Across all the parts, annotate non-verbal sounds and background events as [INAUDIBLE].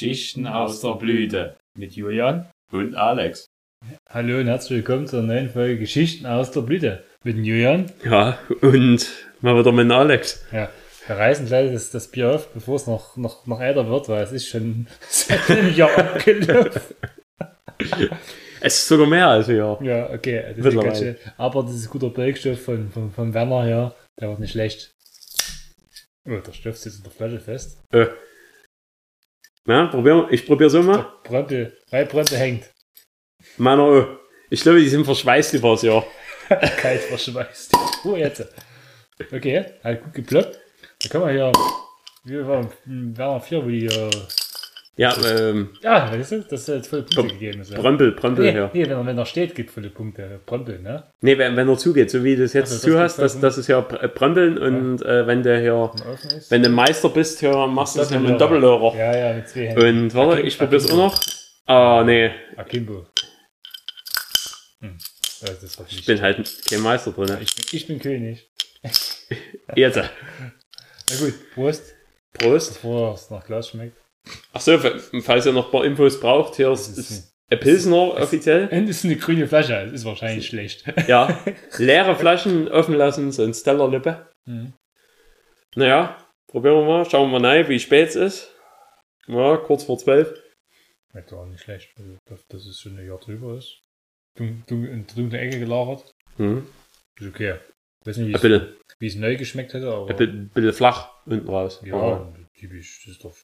Geschichten aus der Blüte mit Julian und Alex. Hallo und herzlich willkommen zur neuen Folge Geschichten aus der Blüte mit dem Julian. Ja, und mal wieder mit Alex. Ja, wir reißen gleich das, das Bier auf, bevor es noch, noch, noch älter wird, weil es ist schon [LAUGHS] seit einem Jahr abgelaufen. Es ist sogar mehr als ein Jahr. Ja, okay. Das ist ganz schön. Aber das ist guter Berichtstoff von, von, von Werner her. Der wird nicht schlecht. Oh, der Stoff sitzt in der Flasche fest. Äh. Na, probier, ich probier so mal. Brömpel, weil Brömpel hängt. Meiner, oh. ich glaube, die sind verschweißt über das Jahr. Kalt verschweißt. Oh, jetzt. Okay, hat gut geploppt. Da kann man hier, wie war Werner 4, wo die äh, ja, ähm. Ja, weißt du, dass jetzt volle Punkte gegeben ist. Ja. Prömpel, Prömpel, nee, ja. Nee, wenn er, wenn er steht, gibt volle Punkte. Prömpel, ne? Nee, wenn, wenn er zugeht, so wie du es jetzt also, zu hast, das, das ist ja Prömpeln und ja. äh, wenn du hier, wenn du Meister bist, hier machst du das ja mit Doppellörer. Ja, ja, mit zwei Händen. Und warte, Akim, ich probier's auch noch. Ah, nee. Akimbo. Hm. Also ich bin halt kein Meister drin. Ich bin, ich bin König. [LAUGHS] jetzt. Na gut, Prost. Prost. Bevor es nach Glas schmeckt. Achso, falls ihr noch ein paar Infos braucht, hier ist, ist ein Pilsner es, offiziell. Und [LAUGHS] ist eine grüne Flasche, das ist wahrscheinlich schlecht. Ja, leere Flaschen offen lassen, so ein Stellerlippe. Mhm. Naja, probieren wir mal, schauen wir mal rein, wie spät es ist. Ja, kurz vor zwölf. Schmeckt auch nicht schlecht, also, dass es schon ein Jahr drüber ist. in der dunklen Ecke gelagert. Mhm. Ist okay. Ich weiß nicht, wie es neu geschmeckt hätte, aber. Ein bisschen flach unten raus. Ja, aber typisch. Das ist doch.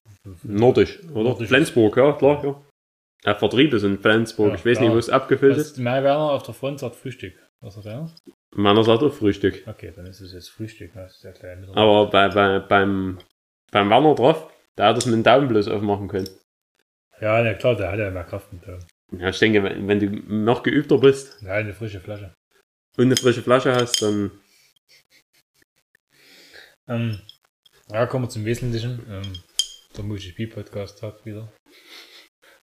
Nordisch, oder? Nordisch. Flensburg, ja, klar, ja. Der Vertrieb ist in Flensburg. Ja, ich weiß nicht, wo es abgefüllt ist. Mein Werner auf der Front sagt Frühstück. Was sagt er? Meiner sagt auch Frühstück. Okay, dann ist es jetzt Frühstück. Das ist ja klein Aber bei, bei, beim, beim Werner drauf, da hat es mit dem Daumen bloß aufmachen können. Ja, ja, klar, der hat ja mehr Kraft mit Daumen. Ja, ich denke, wenn, wenn du noch geübter bist. Ja, eine frische Flasche. Und eine frische Flasche hast, dann. Ähm, ja, kommen wir zum Wesentlichen. Ähm, der MotoGP-Podcast hat wieder.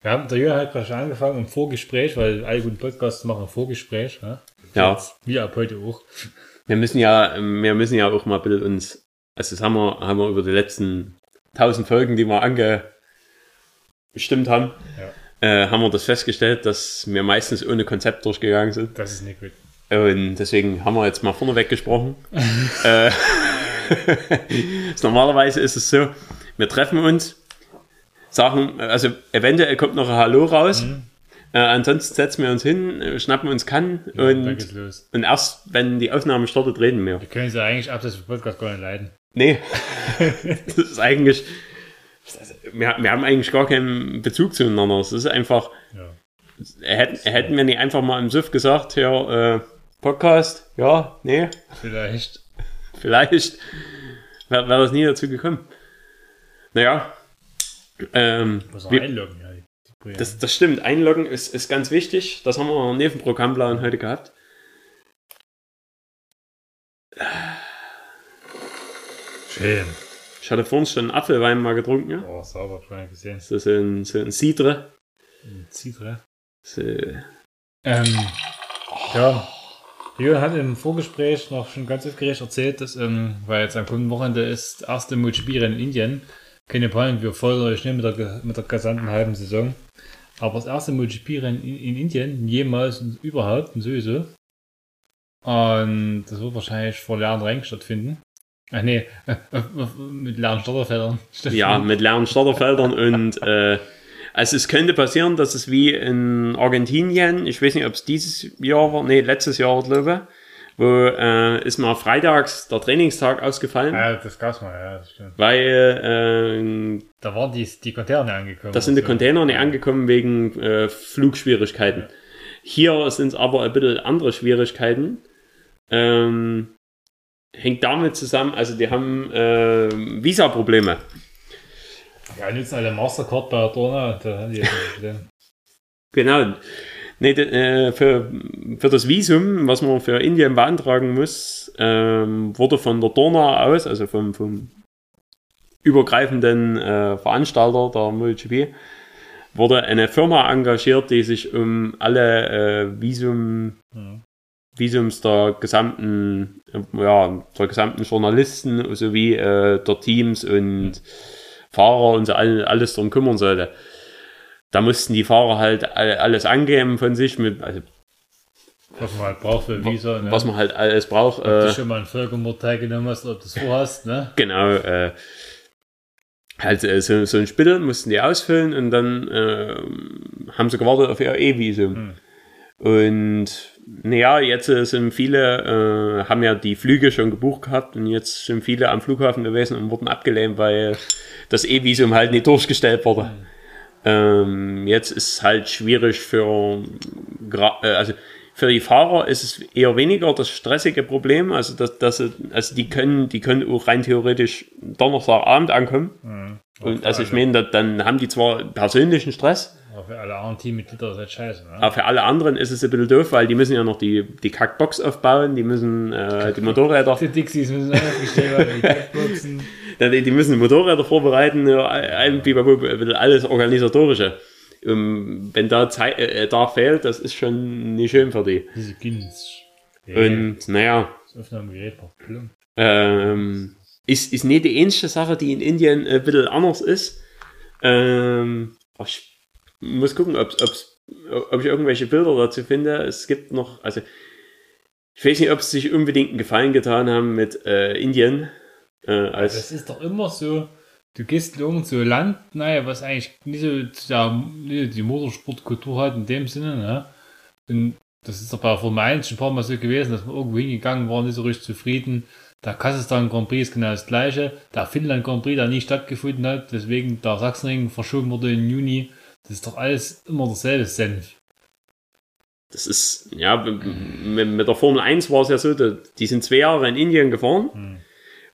Wir haben, der Jürgen hat gerade schon angefangen im Vorgespräch, weil alle guten Podcasts machen ein Vorgespräch. Ja. ja. Wie ab heute auch. Wir müssen ja, wir müssen ja auch mal bitte uns, also das haben wir, haben wir über die letzten tausend Folgen, die wir angebestimmt haben, ja. äh, haben wir das festgestellt, dass wir meistens ohne Konzept durchgegangen sind. Das ist nicht gut. Und deswegen haben wir jetzt mal vorneweg gesprochen. [LAUGHS] äh, [LAUGHS] normalerweise ist es so, wir treffen uns, sagen, also eventuell kommt noch ein Hallo raus. Mhm. Äh, ansonsten setzen wir uns hin, schnappen uns kann ja, und, und erst, wenn die Aufnahme startet, reden wir. Wir können sie eigentlich ab das Podcast gar nicht leiden. Nee, [LAUGHS] das ist eigentlich, wir, wir haben eigentlich gar keinen Bezug zueinander. Es ist einfach, ja. hätten, hätten wir nicht einfach mal im Suff gesagt, ja, äh, Podcast, ja, nee. Vielleicht. Vielleicht wäre wär das nie dazu gekommen. Naja. Ähm, wir, einloggen, ja. Das, das stimmt, einloggen ist, ist ganz wichtig. Das haben wir neben Programmplan heute gehabt. Schön. Ich hatte vorhin schon einen Apfelwein mal getrunken. Ja? Oh, sauber, schon gesehen. Das ist ein, so ein Cidre. Ein Cidre? So. Ähm, ja, Jürgen hat im Vorgespräch noch schon ganz aufgeregt erzählt, dass, ähm, weil jetzt am kommenden Wochenende ist das erste MotoGP-Rennen in Indien. Keine Panik, wir folgen euch nicht mit der, mit der gesamten halben Saison. Aber das erste MotoGP-Rennen in, in, Indien, jemals und überhaupt und sowieso. Und das wird wahrscheinlich vor leeren Rängen stattfinden. Ach nee, [LAUGHS] mit leeren Starterfeldern. Ja, mit leeren Starterfeldern und äh, also es könnte passieren, dass es wie in Argentinien, ich weiß nicht, ob es dieses Jahr war, nee, letztes Jahr, glaube ich, wo äh, ist mal freitags der Trainingstag ausgefallen. Ja, das gab's mal, ja, das stimmt. Weil äh, da waren die, die Container angekommen. Da sind die Container nicht angekommen wegen äh, Flugschwierigkeiten. Ja. Hier sind es aber ein bisschen andere Schwierigkeiten. Ähm, hängt damit zusammen, also die haben äh, Visa-Probleme. Ja, nutzen alle Mastercard bei. Da die [LAUGHS] genau. Nee, äh, für, für das Visum, was man für Indien beantragen muss, ähm, wurde von der Dorna aus, also vom, vom übergreifenden äh, Veranstalter der MotoGP, wurde eine Firma engagiert, die sich um alle äh, Visum, ja. Visums der gesamten, ja, der gesamten Journalisten sowie äh, der Teams und Fahrer und so alles drum kümmern sollte. Da mussten die Fahrer halt alles angeben von sich mit, also was man halt braucht für Visa. Ne? Was man halt alles braucht. Ob äh, du schon mal einen Völkermord teilgenommen hast, ob du es vorhast, ne? Genau, äh, halt äh, so, so ein Spittel mussten die ausfüllen und dann äh, haben sie gewartet auf ihr E-Visum. Hm. Und naja, jetzt äh, sind viele, äh, haben ja die Flüge schon gebucht gehabt und jetzt sind viele am Flughafen gewesen und wurden abgelehnt, weil das E-Visum halt nicht durchgestellt wurde. Hm. Ähm, jetzt ist halt schwierig für, äh, also für die Fahrer ist es eher weniger das stressige Problem. Also, dass, dass, also die können, die können auch rein theoretisch Donnerstagabend ankommen. Mhm. Und also ich meine, dann haben die zwar persönlichen Stress. Aber für alle anderen Teammitglieder ist das scheiße. Ne? Aber für alle anderen ist es ein bisschen doof, weil die müssen ja noch die, die Kackbox aufbauen, die müssen äh, die Motorräder. [LAUGHS] Die Dixies müssen aufgestellt werden, die Kackboxen. [LAUGHS] die, die müssen Motorräder vorbereiten, ja, alles organisatorische ähm, wenn da Zeit, äh, da fehlt, das ist schon nicht schön für die. Diese Gins. Und naja. Ähm, ist, ist nicht die einzige Sache, die in Indien ein bisschen anders ist. Ähm, ich muss gucken, ob's, ob's, ob ich irgendwelche Bilder dazu finde. Es gibt noch, also ich weiß nicht, ob es sich unbedingt einen Gefallen getan haben mit äh, Indien. Äh, als das ist doch immer so du gehst irgendein so Land, naja, was eigentlich nicht so ja, die Motorsportkultur hat in dem Sinne, ne? Und das ist doch bei Formel 1 schon ein paar Mal so gewesen, dass man irgendwo hingegangen war, nicht so richtig zufrieden. Der Kasachstan Grand Prix ist genau das gleiche. Der Finnland Grand Prix, der nie stattgefunden hat, deswegen der Sachsenring verschoben wurde im Juni. Das ist doch alles immer derselbe Senf. Das ist, ja, mit der Formel 1 war es ja so, die sind zwei Jahre in Indien gefahren. Hm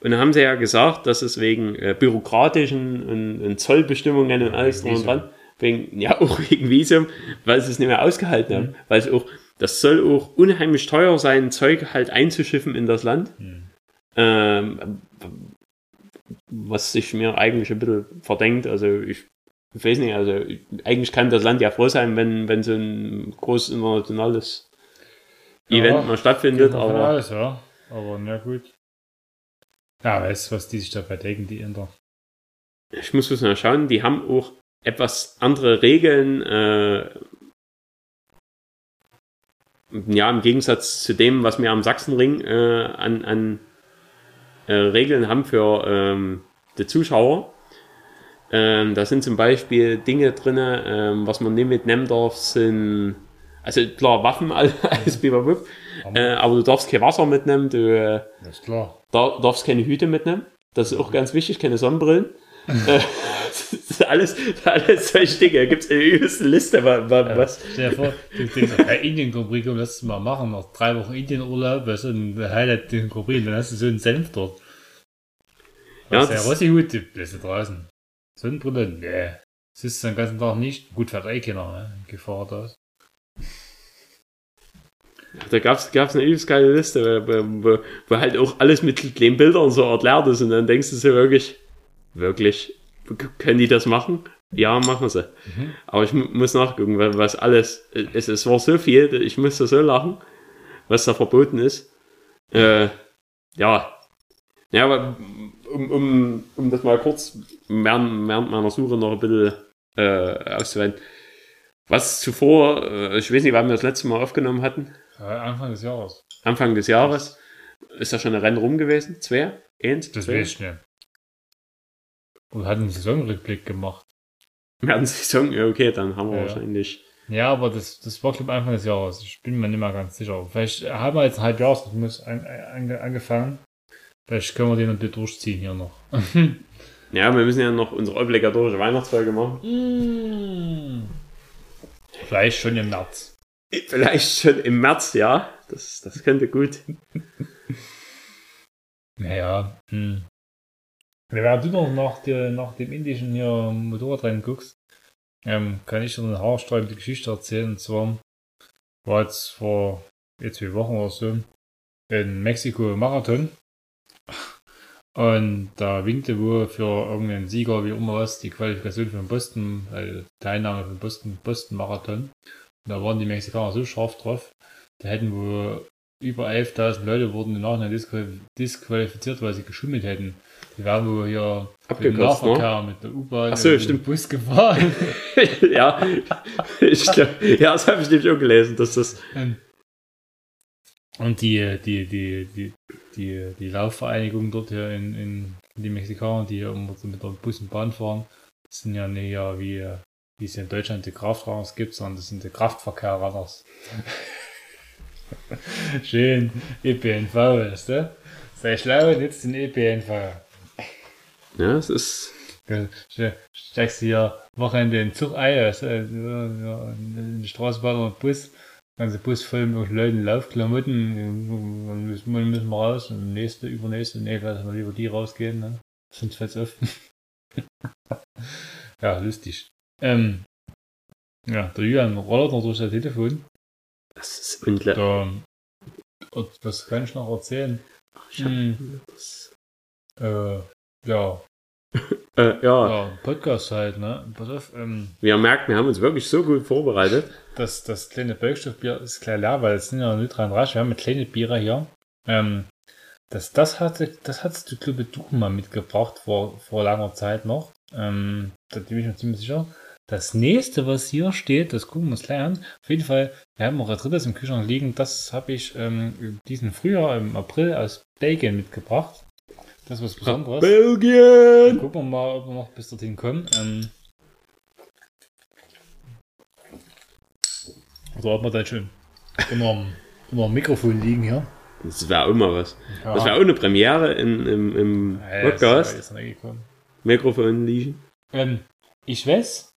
und dann haben sie ja gesagt, dass es wegen äh, bürokratischen und, und, Zollbestimmungen und alles drum und dran, wegen, ja, [LAUGHS] auch wegen Visum, weil sie es nicht mehr ausgehalten haben. Mhm. Weil es auch, das soll auch unheimlich teuer sein, Zeug halt einzuschiffen in das Land. Mhm. Ähm, was sich mir eigentlich ein bisschen verdenkt. Also ich, ich weiß nicht, also ich, eigentlich kann das Land ja froh sein, wenn, wenn so ein großes internationales ja, Event mal stattfindet. Aber, alles, ja. aber na gut. Ja, weißt du, was die sich dabei denken, die Inder? Ich muss mal schauen, die haben auch etwas andere Regeln. Äh, ja, im Gegensatz zu dem, was wir am Sachsenring äh, an, an äh, Regeln haben für ähm, die Zuschauer. Ähm, da sind zum Beispiel Dinge drin, ähm, was man nicht mitnehmen darf, sind also klar Waffen [LAUGHS] als Biberwupp, äh, aber du darfst kein Wasser mitnehmen, du äh, das ist klar. Da, darfst keine Hüte mitnehmen. Das ist auch ganz wichtig, keine Sonnenbrillen. [LAUGHS] [LAUGHS] das ist alles, alles solche Dinge. Da gibt es eine übelste Liste, was. Ja. Stell dir vor, du denkst, ja, Indien Grand Prix, lass es mal machen. Nach drei Wochen Indien Urlaub, weißt du, ein Highlight Grand Prix, dann hast du so einen Senf dort. Ja, ja Rossi-Hut, bist du draußen. Sonnenbrille, nee. Das ist den ganzen Tag nicht. Gut, fährt eh keiner, ne? Gefahr da ist. Da gab es eine übelst geile Liste, wo, wo, wo, halt auch alles mit kleinen Bildern so erklärt ist und dann denkst du so wirklich, wirklich, können die das machen? Ja, machen sie. Mhm. Aber ich muss nachgucken, was alles, es, es war so viel, ich musste so lachen, was da verboten ist. Äh, ja. Ja, aber um, um, um das mal kurz während, während meiner Suche noch ein bisschen äh, auszuwählen. Was zuvor, äh, ich weiß nicht, wann wir das letzte Mal aufgenommen hatten, Anfang des Jahres. Anfang des Jahres. Ist da schon ein Rennen rum gewesen? Zwei? Eins? Das weiß ich nicht. Und hat einen Saisonrückblick gemacht. Wir hatten Saison, ja, okay, dann haben wir ja. wahrscheinlich. Ja, aber das, das war, glaube ich, Anfang des Jahres. Ich bin mir nicht mehr ganz sicher. Vielleicht haben wir jetzt ein an, an, angefangen. Vielleicht können wir den und durchziehen hier noch. [LAUGHS] ja, wir müssen ja noch unsere obligatorische Weihnachtsfolge machen. Mm. Vielleicht schon im März. Vielleicht schon im März, ja. Das, das könnte gut. Naja. Hm. Während du noch nach, der, nach dem indischen hier Motorradrennen guckst, ähm, kann ich dir eine haarsträubende Geschichte erzählen. Und zwar war jetzt vor jetzt zwei Wochen oder so in Mexiko Marathon. Und da winkte wohl für irgendeinen Sieger, wie immer was, die Qualifikation für den Boston, also Teilnahme für den Boston, Boston Marathon. Da waren die Mexikaner so scharf drauf. Da hätten wohl über 11.000 Leute wurden im Nachhinein disqualifiziert, weil sie geschummelt hätten. Die werden wohl hier mit Abgekürzt, ne? Nahverkehr, mit der U-Bahn, so, mit dem. Bus gefahren. [LAUGHS] ja, ich glaub, ja, das habe ich nämlich auch gelesen, dass das. Und die, die, die, die, die, die Laufvereinigung dort hier in, in die Mexikaner, die hier immer so mit der Bus und Bahn fahren, das sind ja nicht ja wie, wie es in Deutschland die Kraftrunners gibt, sondern das sind die Kraftverkehrrunners. [LAUGHS] Schön, ÖPNV, weißt du? Sei schlau, jetzt den ÖPNV. Ja, es ist. Ja, ste- Steigst du hier Wochenende in den Zug ein, weißt du, in die Straßenbahn oder Bus, ganze Bus voll mit Leuten, Laufklamotten, dann müssen wir, müssen wir raus und nächste, übernächste, nee, lassen wir lieber die rausgehen, ne? Sonst fällt's auf. [LAUGHS] ja, lustig. Ähm, ja, der Julian rollert noch durch das Telefon. Das ist unglaublich. Da, was kann ich noch erzählen? Ich hab, Hm, das, äh, ja, [LAUGHS] äh, ja, ja, Podcast halt, ne? Pass auf, ähm, wie ihr merkt, wir haben uns wirklich so gut vorbereitet. das, das kleine Bergstoffbier ist klar leer, weil es sind ja nur 33. Wir haben kleine Biere hier. Ähm, das, das hatte, das hattest du, glaube ich, du mal mitgebracht vor, vor langer Zeit noch. Ähm, da bin ich mir ziemlich sicher. Das nächste, was hier steht, das gucken wir uns gleich an. Auf jeden Fall, wir haben noch ein drittes im Kühlschrank liegen. Das habe ich ähm, diesen Frühjahr im April aus Belgien mitgebracht. Das ist was Besonderes. Belgien! Gucken wir mal, ob wir noch bis dorthin kommen. Ähm, oder ob wir dann schon immer am, immer Mikrofon liegen hier. Das wäre auch mal was. Ja. Das wäre auch eine Premiere in, im, im Ja, Podcast. ist. Mikrofon liegen. Ähm, ich weiß,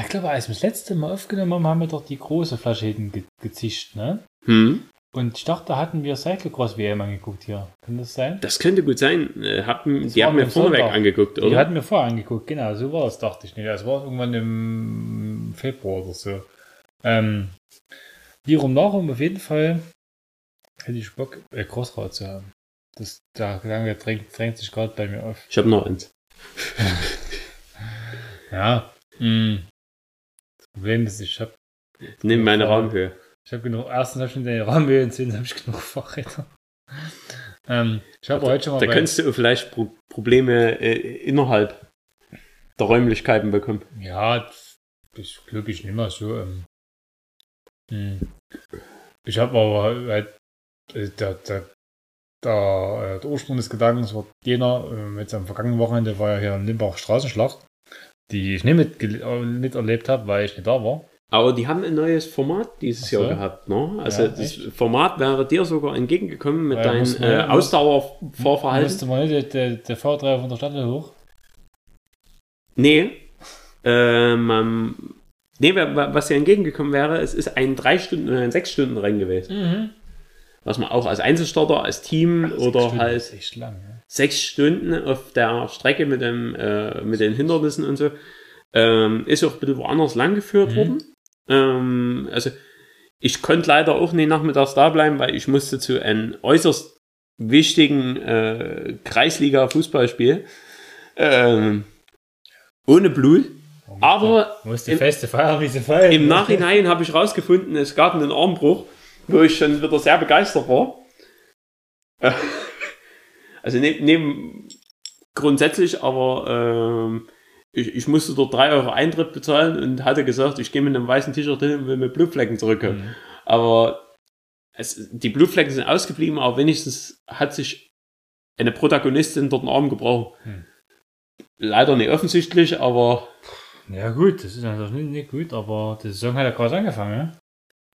ich glaube, als wir das letzte Mal aufgenommen haben, haben wir doch die große Flasche hinten ge gezischt, ne? Hm. Und ich dachte, da hatten wir Cyclocross WM angeguckt hier. Kann das sein? Das könnte gut sein. Äh, Haben, die haben vorneweg Sonntag. angeguckt, Die oder? hatten wir vorher angeguckt, genau, so war es, dachte ich nicht. Das war irgendwann im Februar oder so. Ähm, hierum nachum auf jeden Fall hätte ich Bock, äh, Crossrad zu haben. Das, der Gedanke drängt, drängt sich gerade bei mir auf. Ich habe noch eins. [LAUGHS] Ja. Mh. Das Problem ist, ich habe Nimm meine. Raumhöhe. Ich hab genug, erstens habe ich schon den Rahmenhöhe und zweitens habe ich genug Fahrräder. Ähm, ich habe heute schon mal Da könntest du vielleicht Pro Probleme äh, innerhalb der Räumlichkeiten bekommen. Ja, das glaube ich nicht mehr so. Ähm, hm. Ich habe aber halt, äh, der, der, der, äh, der Ursprung des Gedankens war jener, äh, jetzt am vergangenen Wochenende war ja hier in Limbach Straßenschlacht, die ich nicht mitge- äh, miterlebt habe, weil ich nicht da war. Aber die haben ein neues Format dieses Ach so. Jahr gehabt. Ne? Also Ja, das echt? Format wäre dir sogar entgegengekommen mit deinem äh, Ausdauerfahrverhalten. Musste man nicht der, der, der V3 von der Stadt hoch? Nee. Ähm, ähm, nee, wa- wa- was dir entgegengekommen wäre, es ist ein 3 Stunden oder ein 6 Stunden Rennen gewesen. Mhm. Was man auch als Einzelstarter, als Team oder halt Das ist echt lang. Ja. sechs Stunden auf der Strecke mit, dem, äh, mit den Hindernissen und so. Ähm, ist auch ein bisschen woanders langgeführt Mhm. worden. Ähm, also ich konnte leider auch nicht nachmittags da bleiben, weil ich musste zu einem äußerst wichtigen äh, Kreisliga-Fußballspiel ähm, ohne Blut. Aber Musste im- feste feiern, wie sie feiern. im Nachhinein habe ich rausgefunden, es gab einen Armbruch, wo ich schon wieder sehr begeistert war. Äh, [LAUGHS] Also neben, neben grundsätzlich, aber ähm, ich, ich musste dort 3 Euro Eintritt bezahlen und hatte gesagt, ich gehe mit einem weißen T-Shirt hin und will mit Blutflecken zurückkommen. Mhm. Aber es, die Blutflecken sind ausgeblieben, aber wenigstens hat sich eine Protagonistin dort einen Arm gebrochen. Hm. Leider nicht offensichtlich, aber Ja, gut, das ist natürlich nicht, nicht gut, aber die Saison hat ja gerade angefangen, ja?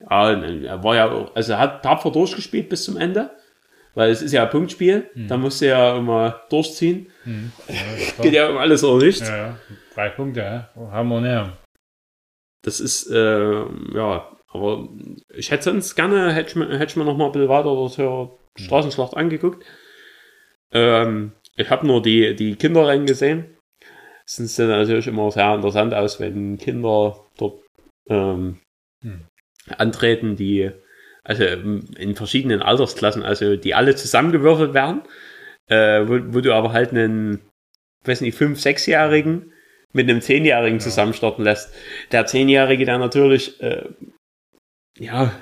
Ja, er war ja auch, also er hat tapfer durchgespielt bis zum Ende, weil es ist ja ein Punktspiel, Hm. da musst du ja immer durchziehen. Mhm. [LAUGHS] Ja, klar. Geht ja um alles oder nichts. ja, ja. Drei Punkte, ja. Haben wir näher. Das ist, äh, ja, aber ich hätte sonst gerne, hätte ich mir, hätte ich mir noch mal ein bisschen weiter das hier Straßenschlacht angeguckt. Ähm, ich habe nur die, die Kinderrennen gesehen. Es sieht natürlich immer sehr interessant aus, wenn Kinder dort ähm, Hm. antreten, die also in verschiedenen Altersklassen, also die alle zusammengewürfelt werden, äh, wo, wo du aber halt einen, weiß nicht, fünf, sechsjährigen mit einem zehnjährigen Ja. zusammenstarten lässt. Der zehnjährige, der natürlich äh, ja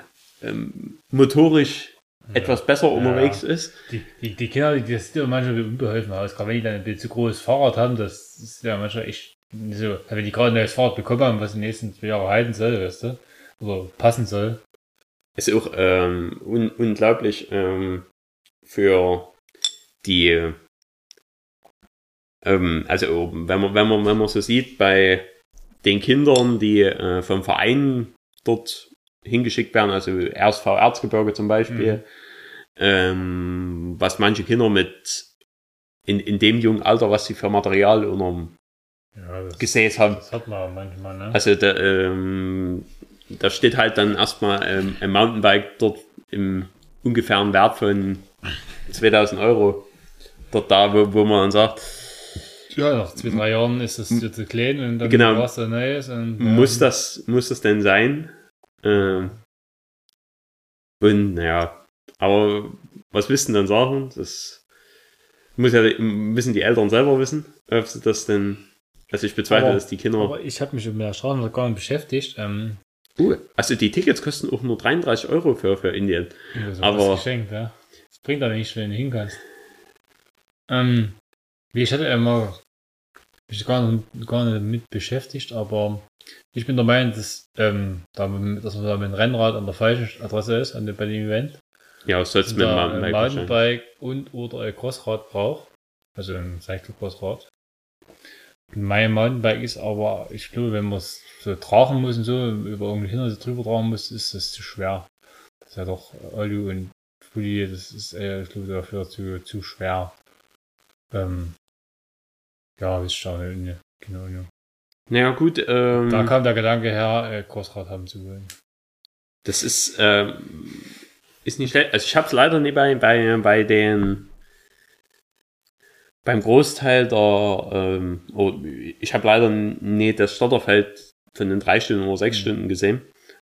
ähm, motorisch etwas besser unterwegs ist. Die, die, die Kinder, die, das sieht ja manchmal wie unbeholfen aus. Gerade wenn die dann ein bisschen zu großes Fahrrad haben, das ist ja manchmal echt so. Wenn die gerade ein neues Fahrrad bekommen haben, was die nächsten zwei Jahre halten soll, weißt du? Oder passen soll. Ist auch ähm, un unglaublich ähm, für die, ähm, also wenn man, wenn man, wenn man so sieht, bei den Kindern, die äh, vom Verein dort hingeschickt werden, also RSV Erzgebirge zum Beispiel, Mhm. ähm, was manche Kinder mit in, in dem jungen Alter, was sie für Material unterm Ja, das, Gesäß haben. das hat man manchmal, ne? Also da, ähm, da steht halt dann erstmal ähm, ein Mountainbike dort im ungefähren Wert von 2000 Euro. Dort da, wo, wo man dann sagt, Ja, nach zwei, drei Jahren ist es zu klein und dann Genau. was da Neues. Und, ja. muss das, muss das denn sein? Ähm, und naja, aber was willst du denn dann sagen? Das muss ja, müssen die Eltern selber wissen, ob sie das denn, also ich bezweifle, Aber- dass die Kinder, Aber ich habe mich mit der Straße gar nicht beschäftigt. Ähm, uh, also die Tickets kosten auch nur 33 Euro für, für Indien. so Aber- geschenkt, ja. Das bringt aber nicht, wenn du hin kannst. Ähm, wie ich hatte immer mich gar nicht, gar nicht mit beschäftigt, aber ich bin der Meinung, dass, ähm, da, dass man da mit dem Rennrad an der falschen Adresse ist, an dem, bei dem Event. Ja, was sollst du mit dem Mountainbike? Mountainbike und oder ein Crossrad braucht. Also ein Cyclocrossrad. Mein Mountainbike ist aber, ich glaube, wenn man es so tragen muss und so, über irgendwie Hindernisse drüber tragen muss, ist das zu schwer. Das ist ja doch Alu und Fully, das ist, äh, ich glaube, dafür zu, zu schwer. Ähm, ja, ist schon, ne, genau, ja. Naja, gut, ähm, Da kam der Gedanke her, äh, Crossrad haben zu wollen. das ist, ähm, ist nicht schlecht. Also ich habe es leider nicht bei, bei, bei den beim Großteil der, ähm, oh, ich habe leider nicht das Starterfeld von den drei Stunden oder sechs Mhm. Stunden gesehen.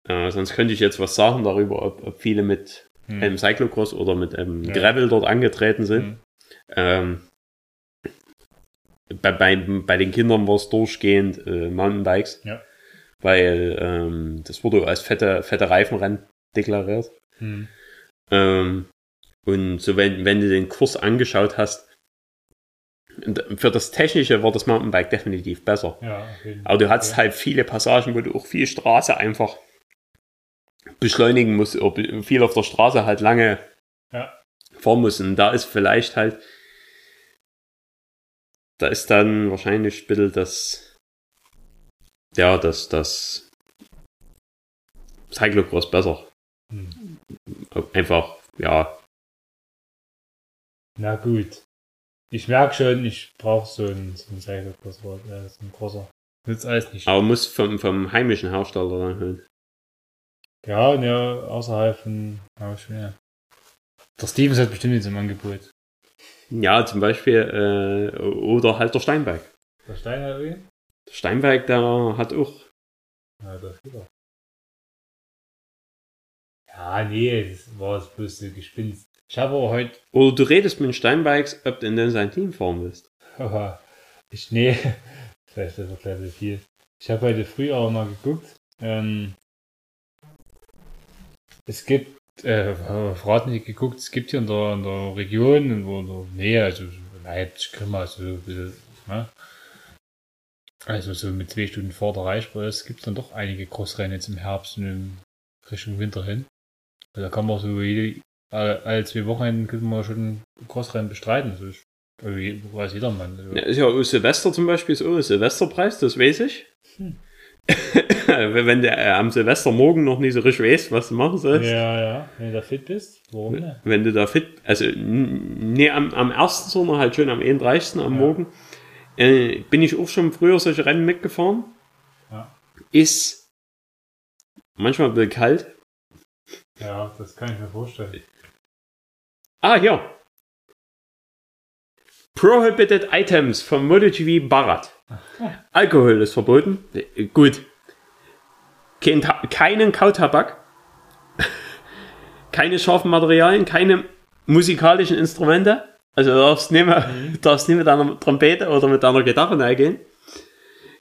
Äh, sonst könnte ich jetzt was sagen darüber, ob, ob viele mit Hm. einem Cyclocross oder mit einem Ja. Gravel dort angetreten sind. Hm. Ähm, bei, bei, bei den Kindern war es durchgehend äh, Mountainbikes, Ja. weil ähm, das wurde als fette, fette Reifenrennen deklariert. Hm. Ähm, und so, wenn, wenn du den Kurs angeschaut hast, für das Technische war das Mountainbike definitiv besser. Ja, Aber du hattest halt viele Passagen, wo du auch viel Straße einfach beschleunigen musst, oder viel auf der Straße halt lange Ja. fahren musst. Und da ist vielleicht halt, da ist dann wahrscheinlich ein bisschen das, ja, das, das Cyclocross besser. Hm. Einfach, ja, Na gut. Ich merke schon, ich brauche so ein, so ein Cyclocross-Rad, äh, so ein großer. Nützt alles nicht. aber muss vom, vom heimischen Hersteller dann holen. Ja, ne, außerhalb von ja, schwer. Der Stevens hat bestimmt jetzt im Angebot. Ja, zum Beispiel, äh, oder halt der Steinberg. Der Stein hat irgendwie? Der Steinberg, der hat auch Ja, der wieder. Ja, nee, das war das bloß so Gespinst. Ich habe aber heute, Oder du redest mit Steinbikes, ob du in denn sein Team fahren willst. haha, ich, nee, [LAUGHS] vielleicht ist das gleich so viel. Ich habe heute früh auch mal geguckt. Ähm, es gibt, äh, [LAUGHS] verraten nicht geguckt, es gibt hier in der, in der Region, wo in der Nähe, also Leipzig, Grimma, so ein bisschen, ne? Also so mit zwei Stunden vor der Reichweite, es gibt dann doch einige Crossrennen jetzt im Herbst und in Richtung Winter hin. Also da kann man so jede, alle, alle zwei Wochenenden können wir schon Crossrennen bestreiten. Also ich, also weiß jedermann. Also, Ja, ist ja auch Silvester zum Beispiel so, ein Silvesterpreis, das weiß ich. Hm. [LAUGHS] Wenn du äh, am Silvestermorgen noch nicht so richtig weißt, was du machen sollst, ja, ja, wenn du da fit bist, warum nicht? wenn du da fit, also nee, am, am 1., sondern halt schon am 31. am Ja. Morgen, äh, bin ich auch schon früher solche Rennen mitgefahren. Ja. Ist manchmal ein bisschen kalt. Ja, das kann ich mir vorstellen. Ah, hier. Prohibited Items vom MotoGP Barat. Alkohol ist verboten. Äh, Gut. Kein keinen Kautabak. [LAUGHS] keine scharfen Materialien, keine musikalischen Instrumente. Also du darfst nicht, mehr, darfst nicht mit deiner Trompete oder mit deiner Gitarre reingehen.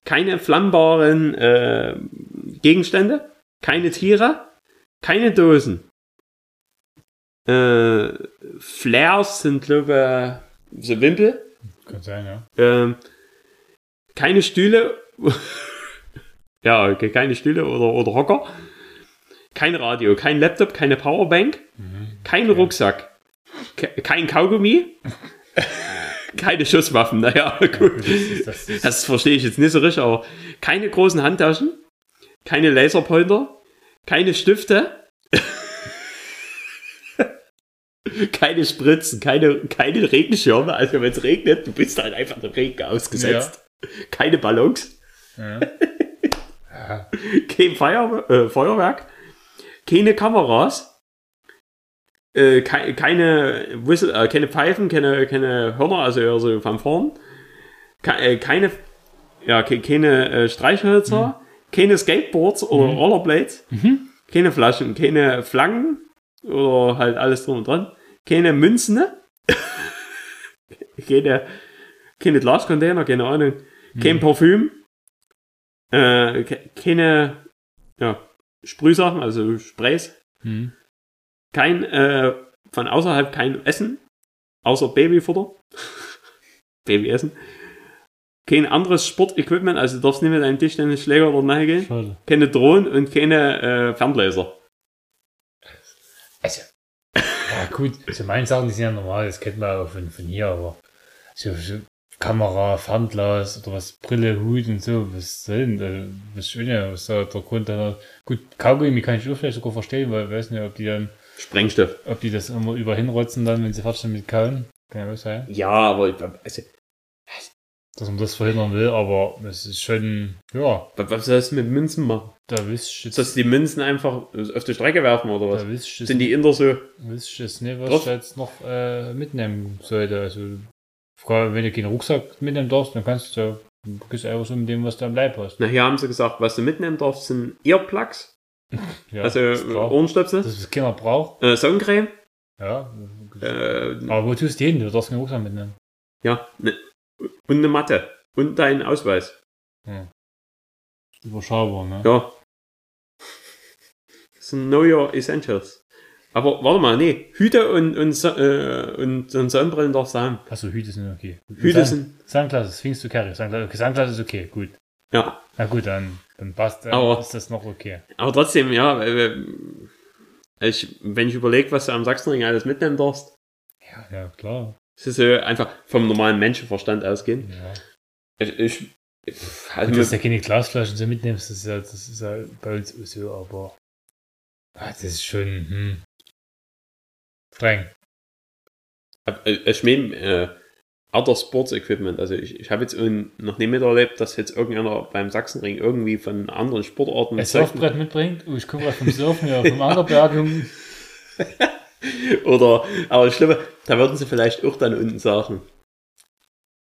Keine flammbaren äh, Gegenstände. Keine Tiere. Keine Dosen. Äh, Flares sind, glaube ich, so Wimpel. Kann sein, ja. Ähm, keine Stühle. [LAUGHS] ja, okay, keine Stühle oder, oder Hocker. Kein Radio, kein Laptop, keine Powerbank. Kein Rucksack. Ke kein Kaugummi. [LAUGHS] keine Schusswaffen. Naja, gut. Das, ist, das, ist, Das verstehe ich jetzt nicht so richtig, aber keine großen Handtaschen, keine Laserpointer, keine Stifte, [LAUGHS] keine Spritzen, keine, keine Regenschirme. Also wenn es regnet, du bist halt einfach dem Regen ausgesetzt. Keine Ballons, ja. Ja. [LAUGHS] kein Feuer, äh, Feuerwerk, keine Kameras, äh, kei- keine, Whistle, äh, keine Pfeifen, keine, keine Hörner, also eher so von vorn, Ke äh, keine, ja, ke keine äh, Streichhölzer, keine Skateboards oder Rollerblades, keine Flaschen, keine Flaggen oder halt alles drum und dran, keine Münzen, [LAUGHS] keine, keine Glascontainer, keine Ahnung, kein Parfüm, äh, ke- keine ja, Sprühsachen, also Sprays, Hm. kein äh, von außerhalb kein Essen, außer Babyfutter, [LAUGHS] Babyessen, kein anderes Sportequipment, also du darfst nicht mit einem Tischtennisschläger oder nachher gehen, Schade. keine Drohnen und keine äh, Fernlaser. Also, ja gut, [LAUGHS] so meine Sachen, die sind ja normal, das kennt man auch von, von hier, aber so, so Kamera, Fernglas oder was, Brille, Hut und so, was soll denn, also, was schön ja, was da der Grund dann, gut, Kaugummi kann ich auch vielleicht sogar verstehen, weil ich weiß nicht, ob die dann, Sprengstoff. ob die das immer über hinrotzen dann, wenn sie fertig sind mit Kauen, kann ja sein, Ja, aber also, dass man das verhindern will, aber es ist schon, ja, was sollst du mit Münzen machen? da wisst ich jetzt, Sollst du die Münzen einfach auf die Strecke werfen oder was? da ich jetzt, Sind die Inder so? wisst ich jetzt nicht, was Drauf? ich jetzt noch äh, mitnehmen sollte, also, wenn du keinen Rucksack mitnehmen darfst, dann kannst du, du gehst einfach so mit dem, was du am Leib hast. Na, hier haben sie gesagt, was du mitnehmen darfst, sind Earplugs, [LAUGHS] Ja, also. Ohrenstöpsel, Das ist keiner braucht. äh, Sonnencreme, Ja. äh, Aber wo tust du hin? Du darfst keinen Rucksack mitnehmen. ja, ne, und eine Matte und deinen Ausweis. Überschaubar, ne? Ja. Das sind Know Your Essentials. Aber warte mal, nee, Hüte und, und, äh, und, und Sonnenbrillen du haben. Achso, Hüte sind okay. Hüte sind, Sandglas, Sphinx to carry. Sandglas, okay, ist okay, gut. ja, Na gut, dann, dann passt, dann Aber- ist das noch okay. aber trotzdem, ja, äh, ich, wenn ich überlege, was du am Sachsenring alles mitnehmen darfst, Ja, ja, klar. Es ist einfach vom normalen Menschenverstand ausgehen. Ja. Ich, ich, also dass du mit, keine Glasflaschen so mitnimmst, das ist ja, das ist ja bei uns auch so, aber ah, das ist schon, hm, streng. äh, ich meine, äh, Other Sports Equipment, also ich, ich habe jetzt noch nie miterlebt, dass jetzt irgendeiner beim Sachsenring irgendwie von anderen Sportarten Ein Surfbrett mitbringt, oh, ich komme gerade vom Surfen, ja, vom [LAUGHS] Angerberg. [LAUGHS] [LAUGHS] Oder, aber glaube, da würden sie vielleicht auch dann unten sagen,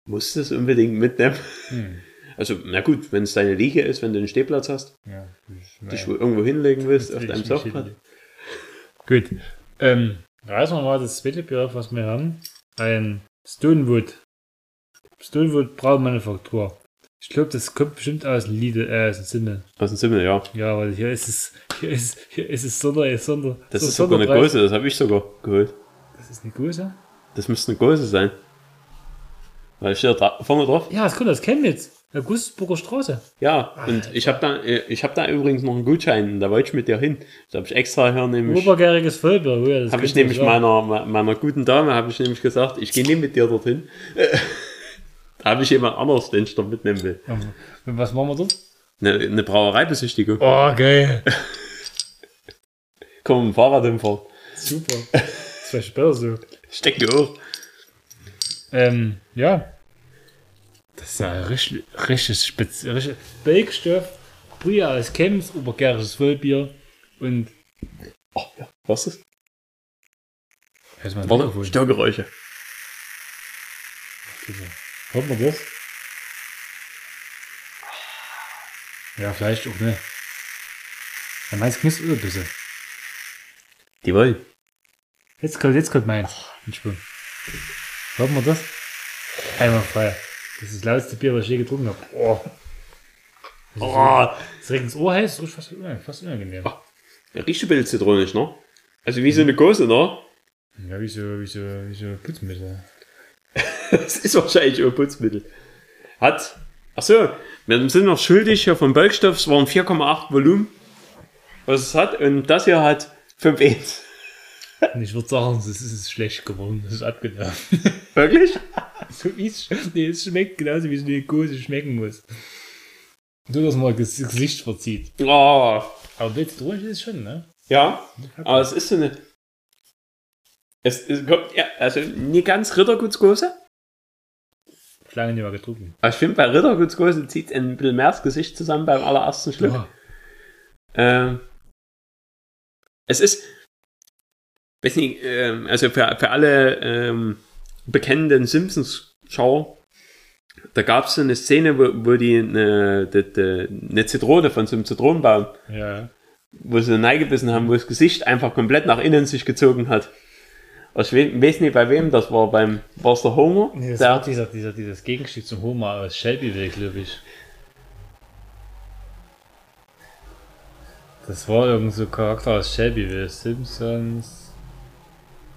musst du es unbedingt mitnehmen? Hm, [LAUGHS] Also, na gut, wenn es deine Liege ist, wenn du einen Stehplatz hast, ja, ich, dich wo irgendwo hinlegen willst, auf deinem Surfbrett. Gut. Ähm, reißen wir mal das zweite Bier auf, was wir haben. Ein Stonewood. Stonewood Braumanufaktur. Ich glaube, das kommt bestimmt aus Lidl, äh, aus dem Sinne. Aus dem Zimmel, ja. Ja, weil hier ist es, hier ist, hier ist es Sonder, Sonder. Das so ist sogar eine. Größe, das habe ich sogar geholt. Das ist eine Größe? Das müsste eine Größe sein. Weil steht da vorne drauf. Ja, das kommt aus Chemnitz. Der Gustavsburger Straße. Ja, und ich habe da, äh, ich habe da übrigens noch einen Gutschein, da wollte ich mit dir hin. Da habe ich extra hier nämlich, Obergäriges Vollbier. Oh ja, habe ich nämlich meiner, meiner guten Dame, habe ich nämlich gesagt, ich gehe nicht mit dir dorthin. [LAUGHS] da habe ich jemand anderes, den ich da mitnehmen will. Und was machen wir dort? Eine, eine Brauereibesichtigung. Oh, geil. [LAUGHS] Komm mit dem Fahrrad hinfahren. Super. Das wäre besser so. Steck dir hoch. Ähm, ja. Das ist ja richtig, richtig spitz. Richtig Belgstoff, Brühe aus Chemnitz, obergärisches Vollbier und. Oh, ja. Was ist? Mal Warte? Störgeräusche. Hört man das? Ja, vielleicht auch ne. Ja, meins knistert auch ein bisschen. Die wollen. Jetzt kommt, jetzt kommt meins. Entspannt. Hört man das? Einmal frei. Das ist das lauteste Bier, was ich je getrunken habe. Oh. Oh, Das regt ins Ohr heiß, das ist fast, unangenehm, fast unangenehm. der riecht ein bisschen zitronisch, ne? Also wie so eine Gose, ne? Ja, wie so, wie so, wie so Putzmittel. Das ist wahrscheinlich auch Putzmittel. Hat, ach so, wir sind noch schuldig hier vom Bulkstoff, es waren 4,8 Volumen, was es hat, und das hier hat 5,1. Und ich würde sagen, es ist, schlecht geworden, es ist abgelaufen. [LAUGHS] Wirklich? so wie es, nee, es schmeckt genauso, wie es eine Gose schmecken muss. So, dass man das Gesicht verzieht. Oh, Aber du ist es schon, ne? ja, aber es ist so eine, es, es kommt, ja, also nie ganz Rittergutsgose, Lange nicht mehr getrunken. aber ich finde bei Rittergutsgose zieht ein bisschen mehr das Gesicht zusammen beim allerersten Schluck. Ja. Ähm, es ist, weiß nicht, ähm, also für, für alle ähm, bekennenden Simpsons-Schauer, da gab es so eine Szene, wo, wo die eine, die, die, eine Zitrone von so einem Zitronenbaum, Ja. wo sie neigebissen haben, wo das Gesicht einfach komplett nach innen sich gezogen hat. Ich we- weiß nicht bei wem das war, beim, war es der Homer? Nee, das der, war dieser, dieser, dieses Gegenstück zum Homer aus Shelbyville, glaube ich. Das war irgend so Charakter aus Shelbyville. Simpsons.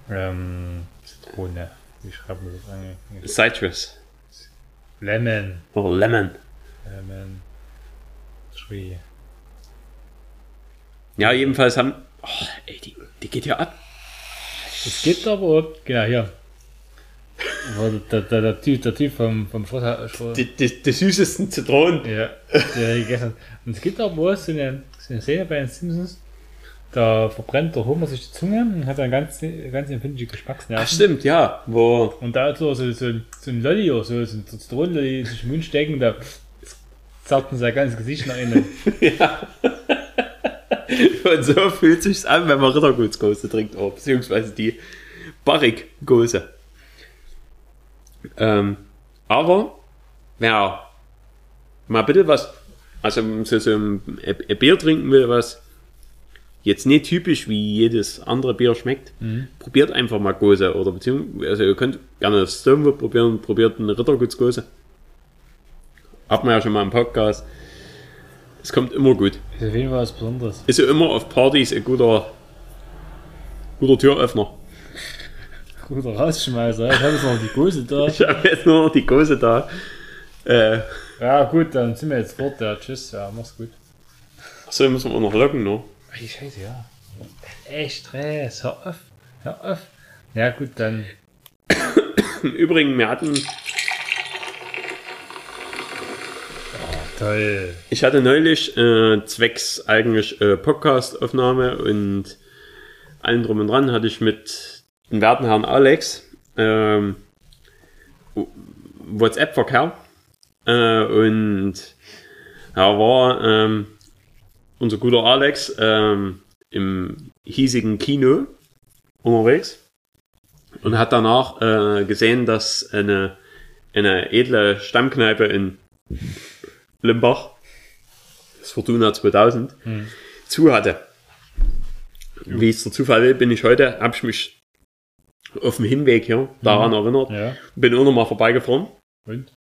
Ähm. Zitrone. Wie schreibt man das eigentlich? Citrus. Lemon. Oder Lemon. Lemon. Tree. Ja, jedenfalls haben, oh, ey, die, die geht ja ab. Es gibt aber, genau, hier. Der, der, der, Typ, der Typ vom, vom. Schloss Die, die, die süßesten Zitronen. Ja, der gegessen. Und es gibt aber wohl so eine, so eine Szene bei den Simpsons, da verbrennt der Homer sich die Zunge und hat dann ganz, ganz empfindliche Ach, Geschmacksnerven. stimmt, ja. Wo, Und da hat so, so, so, so ein Lolli oder so, so ein Zitronenlolli sich im Mund stecken, da zerrt ihm sein ganzes Gesicht nach innen. [LAUGHS] ja. [LAUGHS] Und so fühlt sich's an, wenn man Rittergutsgose trinkt, oh, beziehungsweise die Barrick-Gose. Ähm, aber, wer mal bitte was, also so, so ein, ein Bier trinken will, was jetzt nicht typisch wie jedes andere Bier schmeckt, probiert einfach mal Gose oder beziehungsweise, also ihr könnt gerne das Stonewood probieren, probiert eine Rittergutsgose. Hat man ja schon mal im Podcast. Es kommt immer gut. Ist auf jeden Fall was Besonderes. Ist ja immer auf Partys ein guter, guter Türöffner. Guter Rausschmeißer. Ich habe jetzt noch die Gose da. Ich habe jetzt nur noch die Gose da. Äh, Ja, gut, dann sind wir jetzt fort. Ja, tschüss. Ja, mach's gut. so müssen wir noch locken, ne? Ey, Scheiße, ja. Echt Stress. Hör auf. Hör auf. Ja, gut, dann. Im Übrigen, wir hatten, Toll. ich hatte neulich äh, zwecks eigentlich äh, Podcast-Aufnahme und allem drum und dran hatte ich mit dem werten Herrn Alex ähm, WhatsApp-Verkehr äh, und er war ähm, unser guter Alex ähm, im hiesigen Kino unterwegs und hat danach äh, gesehen, dass eine, eine edle Stammkneipe in Limbach, das Fortuna 2000, zu hatte. Wie es der Zufall will, bin ich heute, habe ich mich auf dem Hinweg hier daran erinnert, Ja. bin auch noch mal vorbeigefahren. Und?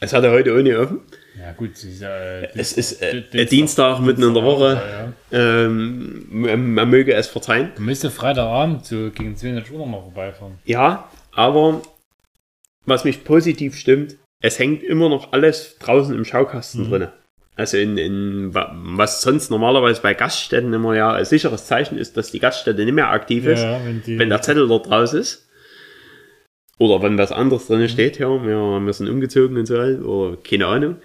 Es hatte heute ohne offen. Ja, gut, es ist ja. Äh, Es ist äh, Dienstag- Dienstag mitten in der Woche. Ja. Ähm, man, möge es verzeihen. Du müsstest Freitagabend so gegen 22 Uhr nochmal vorbeifahren. Ja, aber was mich positiv stimmt, es hängt immer noch alles draußen im Schaukasten drinne. Also in, in wa- was sonst normalerweise bei Gaststätten immer ja ein sicheres Zeichen ist, dass die Gaststätte nicht mehr aktiv ist, Ja, wenn die. wenn der Zettel dort raus ist. Oder wenn was anderes drin steht, ja, wir, wir sind umgezogen und so, oder keine Ahnung.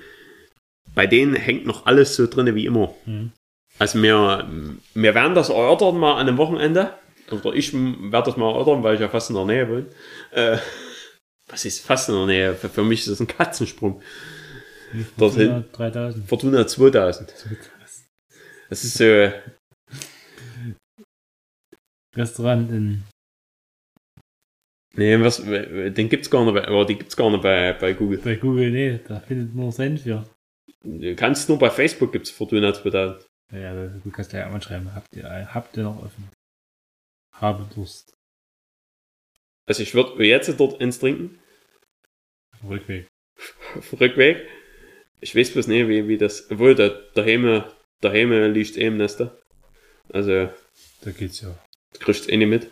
Bei denen hängt noch alles so drinne wie immer. Mhm. Also wir, wir werden das erörtern mal an einem Wochenende. Oder ich werde das mal erörtern, weil ich ja fast in der Nähe wohne. Äh, was ist fast in der Nähe? Für, für mich ist das ein Katzensprung. Dorthin. Ja, 3000. Fortuna 2000. Das ist so, Restaurant in. nee, was, den gibt's gar nicht bei, aber die gibt's gar nicht bei, bei Google. Bei Google, nee, da findet nur Senf für. Du kannst nur bei Facebook gibt's Fortuna 2000. Ja, du kannst ja einmal schreiben. Habt ihr, habt ihr noch offen? Habe Durst. Also ich würde jetzt dort ins Trinken, Rückweg. Rückweg. Ich weiß bloß nicht, wie, wie das, obwohl da, daheim, daheim liegt eh im Nester. Also, Da geht's ja. du kriegst eh nicht mit.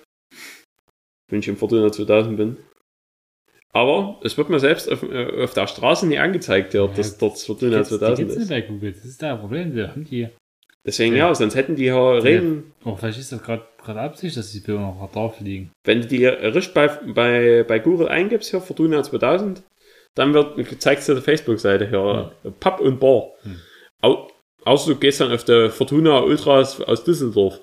wenn ich im Fortuna 2000 bin. Aber es wird mir selbst auf, auf der Straße nie angezeigt, ja, dass dort das Fortuna Jetzt, die 2000 gibt's nicht ist. bei Google. Das ist da ein Problem. Wir haben die. Deswegen Ja. ja, sonst hätten die ja reden, Oh, vielleicht ist das gerade Absicht, dass die Bilder noch drauf liegen. wenn du die richtig bei, bei, bei Google eingibst, hier Fortuna 2000, dann wird, zeigst du die Facebook-Seite hier, Pub und Bar. Hm. Au, außer du gehst dann auf der Fortuna Ultras aus Düsseldorf.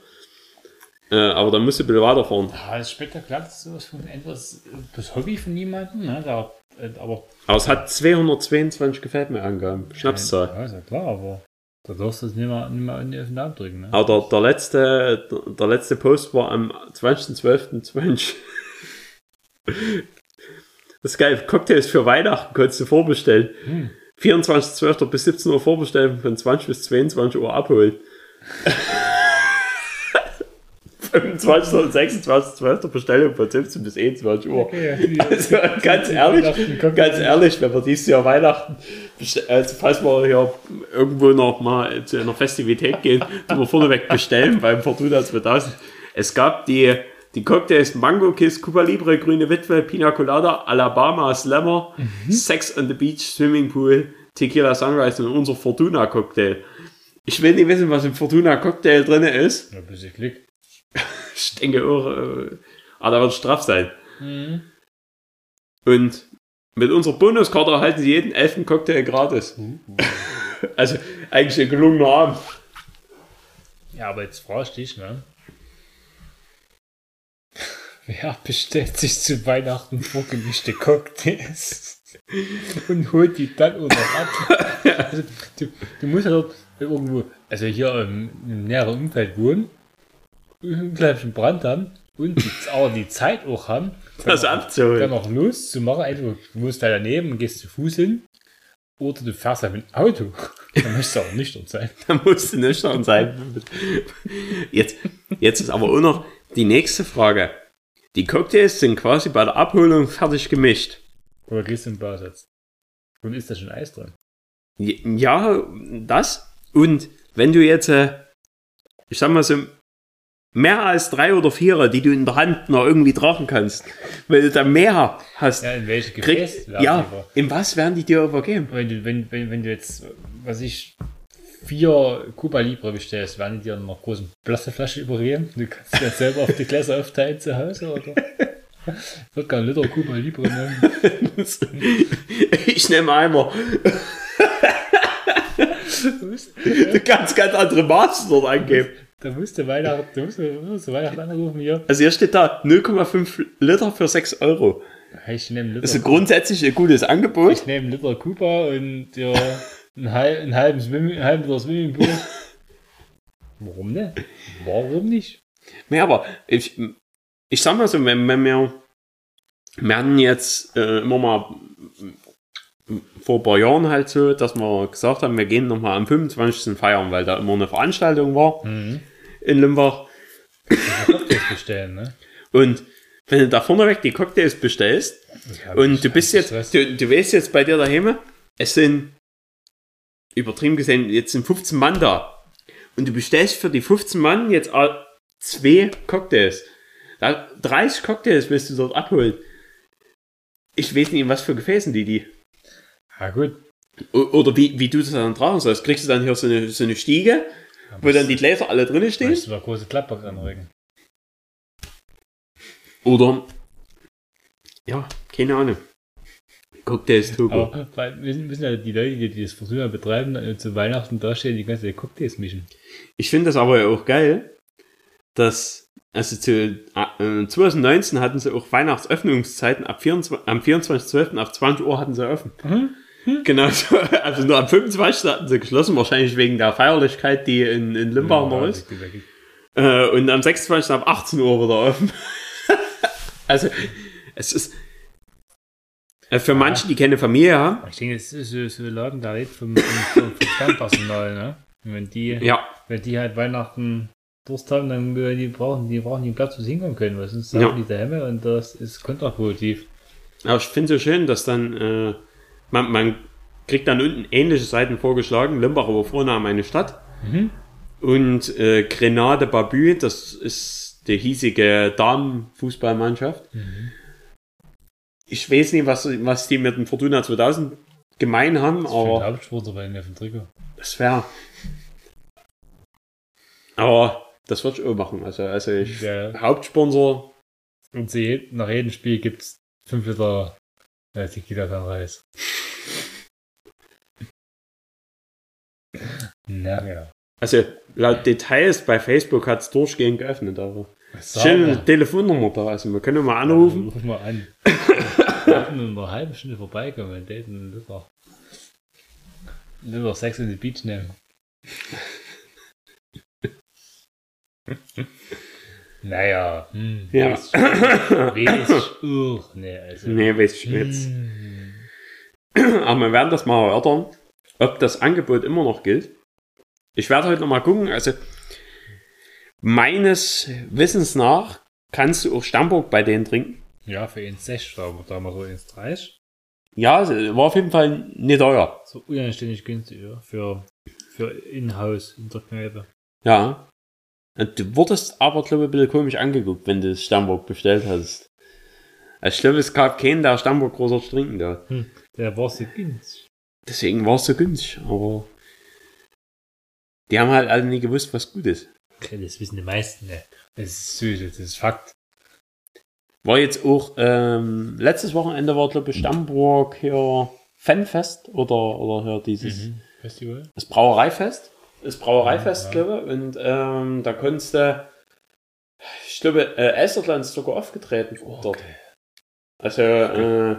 Äh, aber dann musst du bisschen weiterfahren. Ja, das ist spektakulär. Das ist sowas von etwas das Hobby von niemandem. Ne? Da, äh, aber Aber es hat 222 gefällt mir Angaben. Schnapszahl. Ja, ist ja klar, aber da darfst du es nicht mehr, nicht mehr in den Namen drücken. Ne? Aber der, der, letzte, der, der letzte Post war am 20.12.20. Das ist geil. Cocktails für Weihnachten konntest du vorbestellen. Hm. 24.12. bis 17 Uhr vorbestellen, von 20 bis 22 Uhr abholen. 25. und 26.12. Bestellung von 17 bis 21 Uhr. Okay, Also ganz ehrlich, ganz ehrlich, wenn wir dieses Jahr Weihnachten, also falls wir hier irgendwo noch mal zu einer Festivität gehen, tun wir vorneweg bestellen beim Fortuna 2000. Es gab die, die Cocktails Mango Kiss, Cuba Libre, Grüne Witwe, Pina Colada, Alabama Slammer, Sex on the Beach, Swimming Pool, Tequila Sunrise und unser Fortuna Cocktail. Ich will nicht wissen, was im Fortuna Cocktail drin ist. Ja, bisschen Glück. Ich denke auch, äh, aber da wird straff sein. Mhm. Und mit unserer Bonuskarte erhalten Sie jeden elften Cocktail gratis. [LAUGHS] Also eigentlich ein gelungener Abend. Ja, aber jetzt fragst du dich, ne? [LAUGHS] Wer bestellt sich zu Weihnachten vorgemischte Cocktails [LAUGHS] und holt die dann unter ab? Also, du, du musst ja dort irgendwo, also hier im, im näheren Umfeld wohnen, einen kleinen Brand haben und die, aber die Zeit auch haben, [LAUGHS] Das dann abzuholen. auch loszumachen. Entweder du musst da daneben und gehst zu Fuß hin oder du fährst halt mit dem Auto. [LAUGHS] Dann musst du auch nüchtern sein. [LAUGHS] Da musst du nüchtern sein. Jetzt, jetzt ist aber auch noch die nächste Frage. Die Cocktails sind quasi bei der Abholung fertig gemischt. Oder gehst du im Bausatz? Und ist da schon Eis drin? Ja, das. Und wenn du jetzt, äh, ich sag mal so, mehr als drei oder vier, die du in der Hand noch irgendwie tragen kannst, wenn du da mehr hast, Ja, in welche krieg, Gefäß werden ja, in was werden die dir übergeben? Wenn du, wenn, wenn, wenn du jetzt, was ich, vier Cuba Libre bestellst, werden die dir noch großen Plastikflasche übergeben? Du kannst dir selber auf die Gläser aufteilen zu Hause, oder? Wird gar ein Liter Cuba Libre nehmen. Ich nehme Eimer. [LAUGHS] Du kannst ganz andere Maße dort angeben. Da musst du Weihnachten, da musst du, musst du Weihnachten anrufen hier. Also hier steht da 0,5 Liter für 6 Euro. Ich nehme einen Das ist Liter, grundsätzlich ein gutes Angebot. ich nehme einen Liter Cuba und ja, einen, halb, einen halben, Swimming, einen halben Liter Swimmingpool. Warum nicht? Warum nicht? Ja, aber ich, ich sag mal so, wenn, wenn wir, wir hatten jetzt äh, immer mal vor ein paar Jahren halt so, dass wir gesagt haben, wir gehen nochmal am 25. feiern, weil da immer eine Veranstaltung war Mhm. In Limbach. Cocktails bestellen, ne? Und wenn du da vorneweg die Cocktails bestellst und du bist jetzt, du, du weißt jetzt bei dir daheim, es sind übertrieben gesehen, jetzt sind 15 Mann da. Und du bestellst für die 15 Mann jetzt zwei Cocktails. Da- 30 Cocktails willst du dort abholen. Ich weiß nicht, was für Gefäßen die die. Ja, gut. O- Oder wie, wie du das dann tragen sollst. Kriegst du dann hier so eine, so eine Stiege, wo dann die Gläser alle drinnen stehen? Möchtest du da große Klappbox anregen? Oder, ja, keine Ahnung. Cocktails Togo. Aber müssen, müssen ja die Leute, die, das Fortuna betreiben, äh, zu Weihnachten dastehen, die ganze Cocktails mischen. Ich finde das aber auch geil, dass, also zu, äh, 2019 hatten sie auch Weihnachtsöffnungszeiten ab 24, am 24.12. ab 20 Uhr hatten sie offen. Genau, so, [LAUGHS] also nur am 25. hatten sie geschlossen, wahrscheinlich wegen der Feierlichkeit, die in, in Limbach noch ist. Äh, und am 26. ab 18 Uhr wieder offen. [LAUGHS] also, es ist äh, für manche, die keine Familie haben, Ich denke, es ist so, so Laden da lebt vom, vom, vom, Fernpersonal, ne? Und wenn die, ja, wenn die halt Weihnachten Durst haben, dann äh, die brauchen die brauchen den Platz, wo sie hinkommen können, weil sonst Ja. sagen die daheim und das ist kontraproduktiv. Aber ich finde es so schön, dass dann, äh, man, man kriegt dann unten ähnliche Seiten vorgeschlagen. Limbach aber Vorname eine Stadt. Mhm. Und äh, Grenade Babü, das ist die hiesige Damenfußballmannschaft. Ich weiß nicht, was, was die mit dem Fortuna 2000 gemein haben, den aber Hauptsponsor bei den auf dem Trikot. das wäre. Aber das würde ich auch machen. Also, also ich, Ja. Hauptsponsor, Und je, nach jedem Spiel gibt es 5 Liter äh, Tequila von Reis. Naja. also laut Details bei Facebook hat es durchgehend geöffnet, aber Was schön sagen eine Telefonnummer da. Also wir können mal anrufen. Ruf mal an. [LAUGHS] Wir hatten in einer halben Stunde vorbeikommen und daten einen Liter. Liter Sex in the Beach nehmen. [LAUGHS] naja. Hm, Ja. Weiß, [LAUGHS] nee, also. Nee, weiß ich jetzt. Hm. Aber wir werden das mal erörtern, ob das Angebot immer noch gilt. Ich werde heute noch mal gucken. Also meines Wissens nach kannst du auch Stammburg bei denen trinken. Ja, für 1,6 aber da mal so 1,30. Ja, war auf jeden Fall nicht teuer. So unanständig günstig, ja. Für, für In-House in der Kneipe. Ja. Du wurdest aber, glaube ich, ein bisschen komisch angeguckt, wenn du das Stammburg bestellt hast. Also ich glaube, es gab keinen, der Stammburg großartig trinken da. Hm, der war so günstig. Deswegen war es so günstig, aber die haben halt alle nie gewusst, was gut ist. Okay, das wissen die meisten, ne. Das ist so, das ist Fakt. War jetzt auch, ähm, letztes Wochenende war, glaube ich, Stammburg hier Fanfest oder, oder hier dieses, Festival? das Brauereifest. Das Brauereifest, Ja, glaube ich. Und ähm, da konntest du, ich glaube, äh, Elsterland ist sogar aufgetreten dort. Also, äh,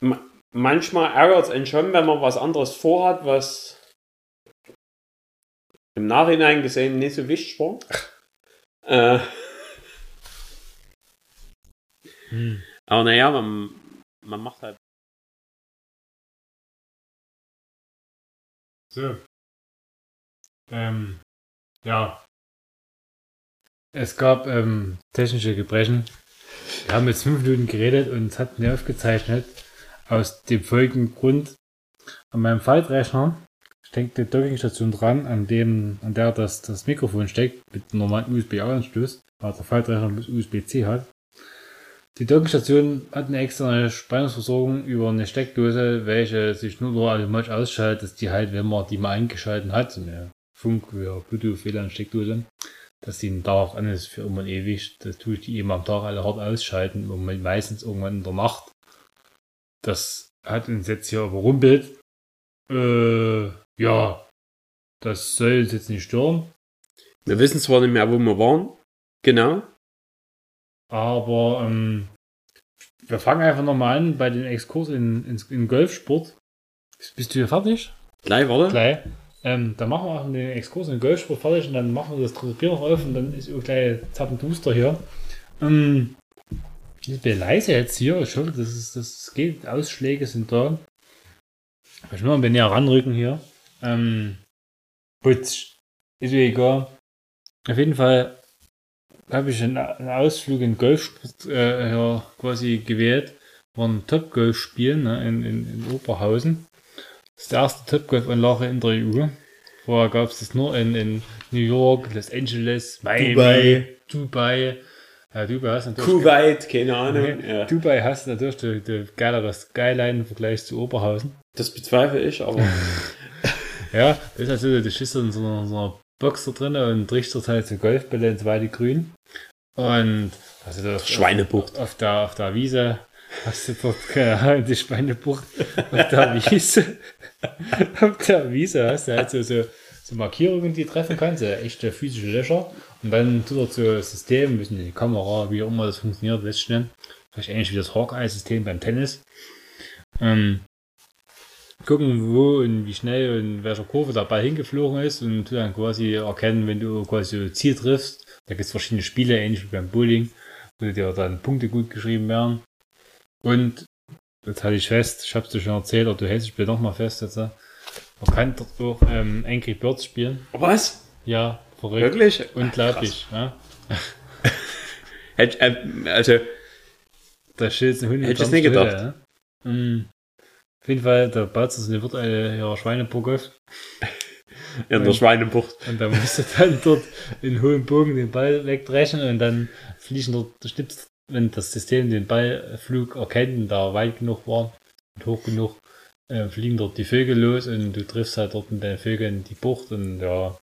ma manchmal ärgert es einen schon, wenn man was anderes vorhat, was im Nachhinein gesehen nicht so wichtig war. äh, Hm. aber naja, man, man macht halt. So. Ähm, ja. Es gab ähm, technische Gebrechen. Wir haben jetzt fünf Minuten geredet und es hat mir aufgezeichnet. Aus dem folgenden Grund. An meinem Faltrechner steckt eine Dockingstation dran, an dem, an der das, das Mikrofon steckt, mit normalen USB-Anschluss, weil der Faltrechner bloß USB-C hat. Die Dockingstation hat eine externe Spannungsversorgung über eine Steckdose, welche sich nur so automatisch ausschaltet, dass die halt, wenn man die mal eingeschaltet hat, so eine Funk- oder Bluetooth-WLAN-Steckdose, dass die dauerhaft an ist für immer und ewig. Das tue ich die eben am Tag alle hart ausschalten und meistens irgendwann in der Nacht. Das hat uns jetzt hier überrumpelt. Äh, ja, das soll uns jetzt nicht stören, Wir wissen zwar nicht mehr, wo wir waren. Genau. aber ähm, wir fangen einfach nochmal an bei den Exkurs in, in, in Golfsport. Bist du hier fertig? Gleich, warte. Gleich. Ähm, dann machen wir auch den Exkurs in den Golfsport fertig und dann machen wir das dritte Bier noch auf und dann ist auch gleich Zappenduster hier. Ähm, ich bin leise jetzt hier. Ich hoffe, das, ist, das geht. Ausschläge sind da. Ich will mal ein bisschen näher ranrücken hier. Ähm, putz. Ist mir egal. Auf jeden Fall habe ich einen, Ausflug in Golfsport äh, quasi gewählt. War ein Top-Golf spielen ne, in, in, in Oberhausen. Das erste Top-Golf-Anlage in der EU. Vorher gab es das nur in, in New York, Los Angeles, Miami, Dubai. Dubai. Ja, Dubai hast natürlich, Kuwait, keine Ahnung. Okay. Ja. Dubai hast du natürlich die, die geilere Skyline im Vergleich zu Oberhausen. Das bezweifle ich, aber [LAUGHS] Ja, das ist also, du schießt in so einer, so einer Box da drin und trichterst halt so Golfbälle ins weite Grün. Und also das Schweinebucht. Auf, auf, der, auf der Wiese hast du dort keine Ahnung, die Schweinebucht. Auf der Wiese. auf der Wiese hast du halt so, so, so Markierungen, die du treffen kannst, so echte physische Löcher. Und dann tut er so System, müssen die Kamera, wie auch immer das funktioniert, schnell. Vielleicht ähnlich wie das Hawkeye-System beim Tennis. Ähm, gucken, wo und wie schnell und in welcher Kurve der Ball hingeflogen ist und tu dann quasi erkennen, wenn du quasi Ziel triffst. Da gibt es verschiedene Spiele, ähnlich wie beim Bowling, wo dir dann Punkte gut geschrieben werden. Und jetzt halte ich fest, ich hab's dir schon erzählt, aber du hältst dich bitte nochmal fest jetzt. äh, Man kann dort auch ähm, Angry Birds spielen. was? Ja, verrückt. Wirklich? Unglaublich. Ja. [LAUGHS] Hätt, äh, also, Da steht ein Hund Hätte ich es nicht der gedacht. Stelle, ja. Mm. Auf jeden Fall, da baut es eine virtuelle ja, Schweineburg auf. [LAUGHS] in der Schweinebucht. Und da musst du dann dort in hohem Bogen den Ball wegdreschen und dann fliegen dort, du schnippst, wenn das System den Ballflug erkennt und da weit genug war und hoch genug, äh, fliegen dort die Vögel los und du triffst halt dort mit deinen Vögeln die Bucht und ja,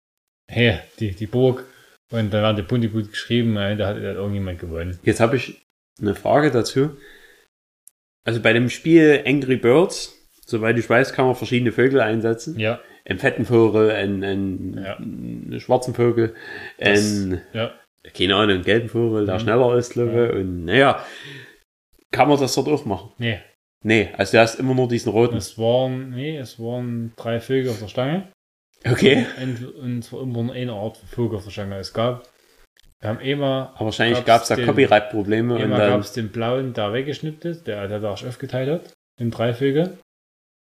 hey, die, die Burg. Und dann werden die Punkte gut geschrieben, äh, da hat, da hat irgendjemand gewonnen. Jetzt habe ich eine Frage dazu. Also bei dem Spiel Angry Birds, soweit ich weiß, kann man verschiedene Vögel einsetzen. Ja, Einen fetten Vogel, einen, einen, Ja. einen schwarzen Vogel, das, einen, ja, keine Ahnung, einen gelben Vogel, der Mhm. schneller ist, glaube ich. Und naja, kann man das dort auch machen? nee, Nee, also du hast immer nur diesen roten. es waren, nee, es waren drei Vögel auf der Stange. Okay. Und, und es war immer nur eine Art Vogel auf der Stange. Es gab, wir haben immer, Aber wahrscheinlich gab es da Copyright-Probleme und immer gab dann. es den blauen, der weggeschnitten ist, der, der da auch aufgeteilt hat, in drei Vögel.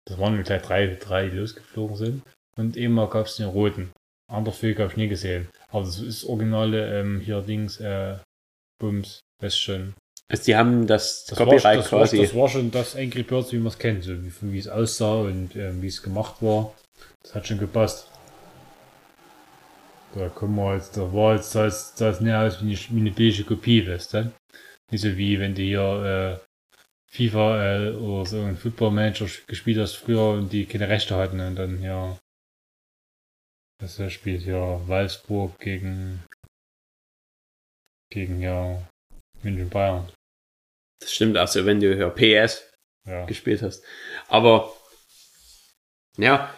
Das waren gleich drei, drei, die losgeflogen sind. Und immer gab es den roten. Andere Vögel habe ich nie gesehen. Aber das ist originale, ähm, hier Dings, äh, Bums, weißt schon. Also die haben das, Das, Copyright war, das, war, quasi. das war schon das Angry Birds, wie man es kennt, so wie, wie es aussah und ähm, wie es gemacht war. Das hat schon gepasst. Da kommen wir jetzt, da war jetzt, das, das näher aus wie eine, wie eine billige Kopie, weißt du? Nicht so wie wenn du hier äh, FIFA äh, oder so ein Football Manager gespielt hast früher und die keine Rechte hatten und dann ja. Das spielt ja Wolfsburg gegen gegen ja München Bayern. Das stimmt, also wenn du hier PS Ja. gespielt hast. Aber, ja,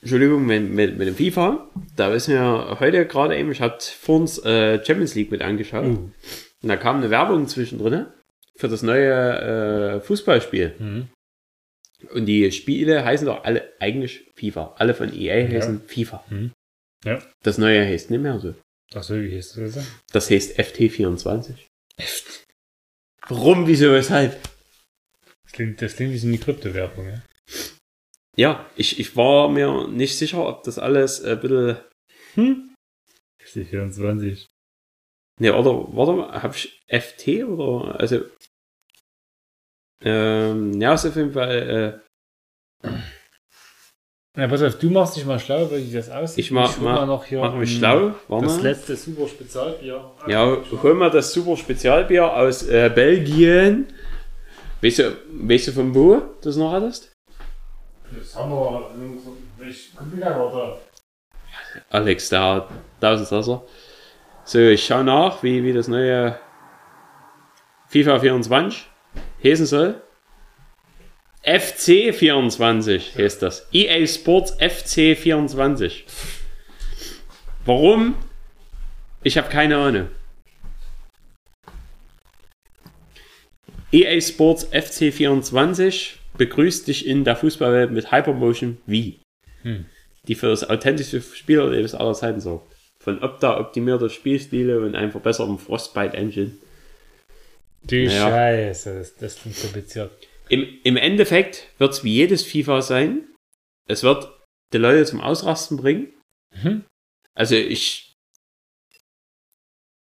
Entschuldigung, mit, mit, mit dem FIFA, da ist mir heute gerade eben, ich hatte vor uns äh, Champions League mit angeschaut Uh. und da kam eine Werbung zwischendrin für das neue äh, Fußballspiel. Mhm. Und die Spiele heißen doch alle eigentlich FIFA. Alle von EA heißen FIFA. Mhm. Ja. Das neue heißt nicht mehr so. Achso, wie hieß das? Das heißt FT24. Warum, wieso, weshalb? Das klingt, das klingt wie so eine Kryptowährung, ja? Ja, ich, ich war mir nicht sicher, ob das alles ein bisschen. Hm? FC24. Ne, oder, warte, hab ich FT oder, also. Ähm, ja, ist auf jeden Fall, äh, Na, pass auf, du machst dich mal schlau, wie das aussieht. Ich mach- hol mach- mal noch hier machen wir ähm, schlau. Das Warte. letzte super Spezialbier. Ja, hol mal das super Spezialbier aus äh, Belgien. Weißt du, weißt du von wo das noch hattest? Das haben wir in unserem welch Computer war Alex, der hat Tausendsasser. So, ich schau nach, wie, wie das neue FIFA 24 heißen soll. FC 24 heißt das. EA Sports FC 24. Warum? Ich habe keine Ahnung. EA Sports FC 24 begrüßt dich in der Fußballwelt mit Hypermotion wie Hm. die für das authentische Spielerlebnis aller Zeiten sorgt. Von Opta optimierter Spielstile und einem verbesserten Frostbite Du Naja. Scheiße, das, das klingt kompliziert. Im, Im Endeffekt wird es wie jedes FIFA sein. Es wird die Leute zum Ausrasten bringen. Mhm. Also ich,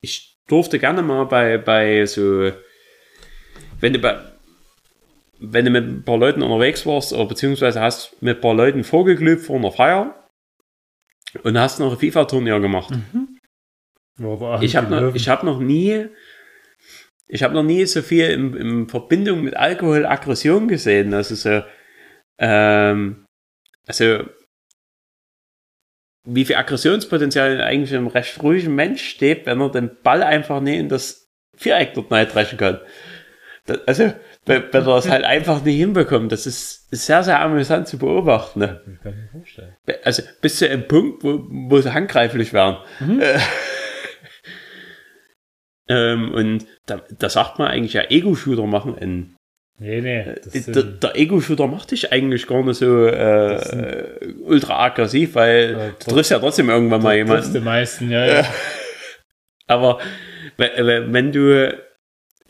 ich durfte gerne mal bei, bei so, wenn du bei, wenn du mit ein paar Leuten unterwegs warst, oder beziehungsweise hast mit ein paar Leuten vorgeglüht vor einer Feier und hast noch ein FIFA-Turnier gemacht. Aber Ich habe noch, ich hab noch nie, ich habe noch nie so viel in, in Verbindung mit Alkohol Aggression gesehen. Also so, ähm, also wie viel Aggressionspotenzial eigentlich im recht ruhigen Mensch steht, wenn er den Ball einfach nicht in das Viereck dort dreschen kann. Das, also, wenn, wenn er es halt [LAUGHS] einfach nicht hinbekommt, das ist, ist sehr, sehr amüsant zu beobachten. Ne? Das. Also bis zu einem Punkt, wo, wo sie handgreiflich werden. Äh, [LAUGHS] ähm, und da, da sagt man eigentlich ja Ego-Shooter machen. In, Nee, nee. Der, sind, der Ego-Shooter macht dich eigentlich gar nicht so äh, ultra aggressiv, weil Ja, du triffst ja trotzdem irgendwann mal das jemanden. die meisten, ja, ja. [LAUGHS] Aber wenn, du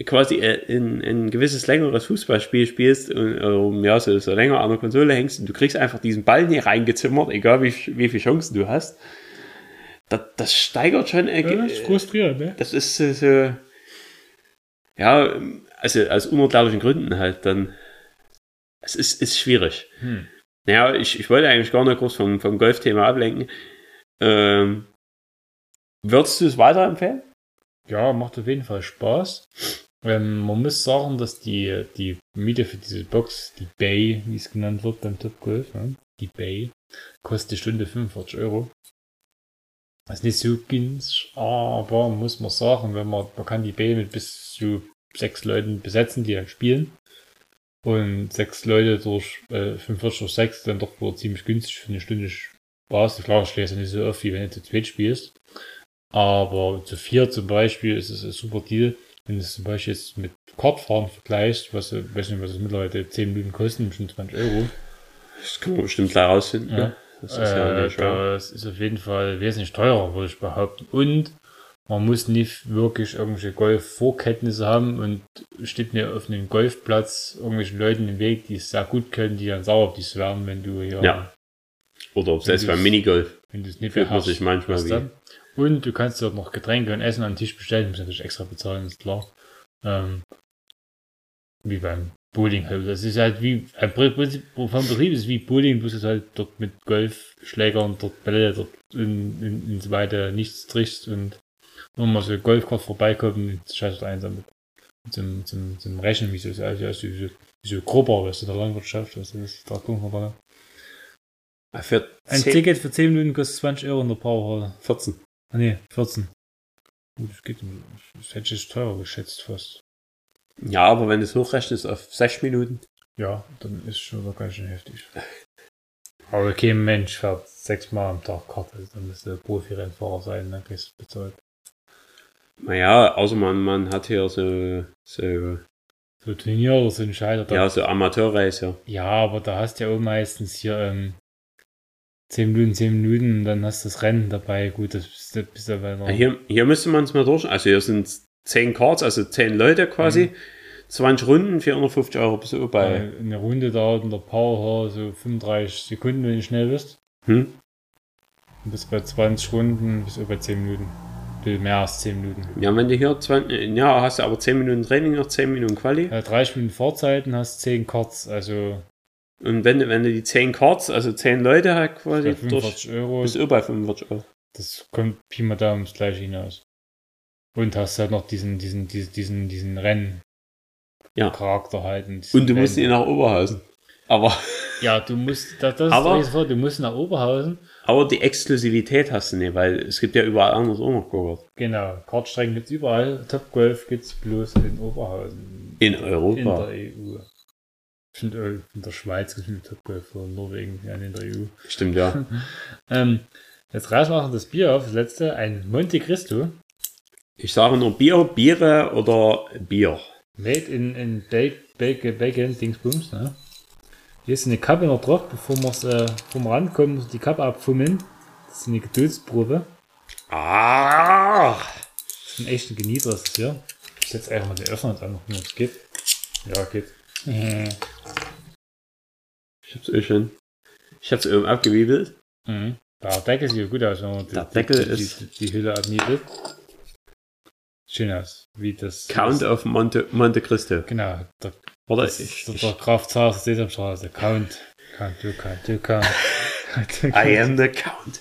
quasi äh, ein, ein gewisses längeres Fußballspiel spielst und ähm, ja, so, so länger an der Konsole hängst und du kriegst einfach diesen Ball nicht reingezimmert, egal wie, wie viele Chancen du hast, das, das steigert schon. Äh, ja das ist frustrierend, ne? das ist so, so ja, also aus unerklärlichen Gründen halt dann. Es ist, ist schwierig. Hm. Naja, ich, ich wollte eigentlich gar nicht groß vom, vom Golfthema ablenken. Ähm, würdest du es weiterempfehlen? Ja, macht auf jeden Fall Spaß. Ähm, man muss sagen, dass die, die Miete für diese Box, die Bay, wie es genannt wird beim Top Golf, ne? die Bay, kostet die Stunde 45 Euro. Das ist nicht so günstig, aber muss man sagen, wenn man, man kann die Bay mit bis zu sechs Leuten besetzen, die dann spielen. Und sechs Leute durch äh, 45 durch 6 dann doch wohl ziemlich günstig für eine Stunde Spaß. Klar, ich ja nicht so oft, wie wenn du zu zweit spielst. Aber zu vier zum Beispiel ist es ein super Deal. Wenn du es zum Beispiel jetzt mit Kartfahren vergleichst, was, weiß nicht, was es mittlerweile 10 Minuten kosten, bestimmt 20 Euro. Das kann man bestimmt gleich rausfinden. Ja. ne? Das ist ja Äh, das ist auf jeden Fall wesentlich teurer, würde ich behaupten. Und man muss nicht wirklich irgendwelche Golf-Vorkenntnisse haben und steht mir auf einem Golfplatz irgendwelchen Leuten im Weg, die es sehr gut können, die dann sauer auf dich werden, wenn du hier, Ja. Oder ob selbst beim Minigolf wenn du es nicht fühlt man sich manchmal wie. Und du kannst dort noch Getränke und Essen an den Tisch bestellen, musst natürlich extra bezahlen, ist klar. Ähm, wie beim Bowling halt. Das ist halt wie, ein Pri- Prinzip vom Betrieb ist wie Bowling, bloß es halt dort mit Golfschlägern, dort Bälle, dort in, in, ins Weite nichts trichst und nur mal so Golfkart vorbeikommen, und scheiße einsam mit. Zum, zum, zum Rechnen, wie so, also, also, wie so, wie so grober, weißt du, der Landwirtschaft, du, das ist da gucken wir da. Für Ein 10, Ticket für 10 Minuten kostet 20 Euro in der Powerhall. 14. Ah nee, 14. Gut, das geht. Das hätte ich teurer geschätzt fast. Ja, aber wenn du es hochrechnest auf 6 Minuten. Ja, dann ist schon wieder ganz schön heftig. Aber kein Mensch fährt sechsmal am Tag Karte. Also dann müsste Profi-Rennfahrer sein, dann kriegst du bezahlt. Naja, außer man, man hat hier so, so, So Turnier oder so ein Scheider. Da, ja, so Amateurrace, ja, aber da hast du ja auch meistens hier ähm, 10 Minuten, 10 Minuten und dann hast du das Rennen dabei. Gut, das bist du, bist du bei einer, Ja, Hier, hier müsste man es mal durch. Also hier sind 10 Cards, also 10 Leute quasi. 20 Runden, 450 Euro bis so bei. äh, eine Runde dauert in der Powerhall so 35 Sekunden, wenn du schnell bist. Hm? Und bis bei 20 Runden, bis über 10 Minuten. Bisschen mehr als 10 Minuten. Ja, wenn du hier 20, ja, hast du aber 10 Minuten Training, noch 10 Minuten Quali. Äh, 30 Minuten Fahrzeiten hast 10 Cards, also Und wenn du, wenn du die 10 Cards, also 10 Leute halt bei quasi durch, 45 Euro. bist du bei 45 Euro. Das kommt Pi mal Daumen das gleiche hinaus. Und hast halt noch diesen, diesen, diesen, diesen, diesen Rennen. Ja. Charakter halten. diesen Und du musst ihn Rennen. nach Oberhausen. Aber, [LAUGHS] Ja, du musst, das, das Aber- ist du musst nach Oberhausen. aber die Exklusivität hast du nicht, weil es gibt ja überall anders auch noch Go-Kart. Genau, Kartstrecken gibt's überall. Top Golf gibt's bloß in Oberhausen. In In Europa. der EU. Stimmt, in der Schweiz gibt es Top Golf oder Norwegen, ja, in der EU. Stimmt, ja. [LAUGHS] Ähm, jetzt reißen wir noch das Bier auf, das letzte, ein Monte Cristo, Ich sage nur Bier, Biere oder Bier. made in, in Bacon, Bacon, Dingsbums, ne? Hier ist eine Kappe noch drauf, bevor, wir's, äh, bevor wir rankommen, muss ich die Kappe abfummeln. Das ist eine Geduldsprobe. Ah! Das ist ein echter Genießer, ist das hier. Ich setze einfach mal den Öffner jetzt an, ob es geht. Ja, geht. [LAUGHS] Ich hab's eh schon. Ich hab's oben abgewiebelt. Mhm. Der Deckel sieht gut aus, wenn man die, Der Deckel die, ist- die, die Hülle abnietet. Schön aus, wie das. Count of Monte, Monte Cristo. Genau, der, Oder? das Ich, ich, der Kraftzahl Sesamstraße. Count. Count, du, count, du, count. [LAUGHS] I am the Count.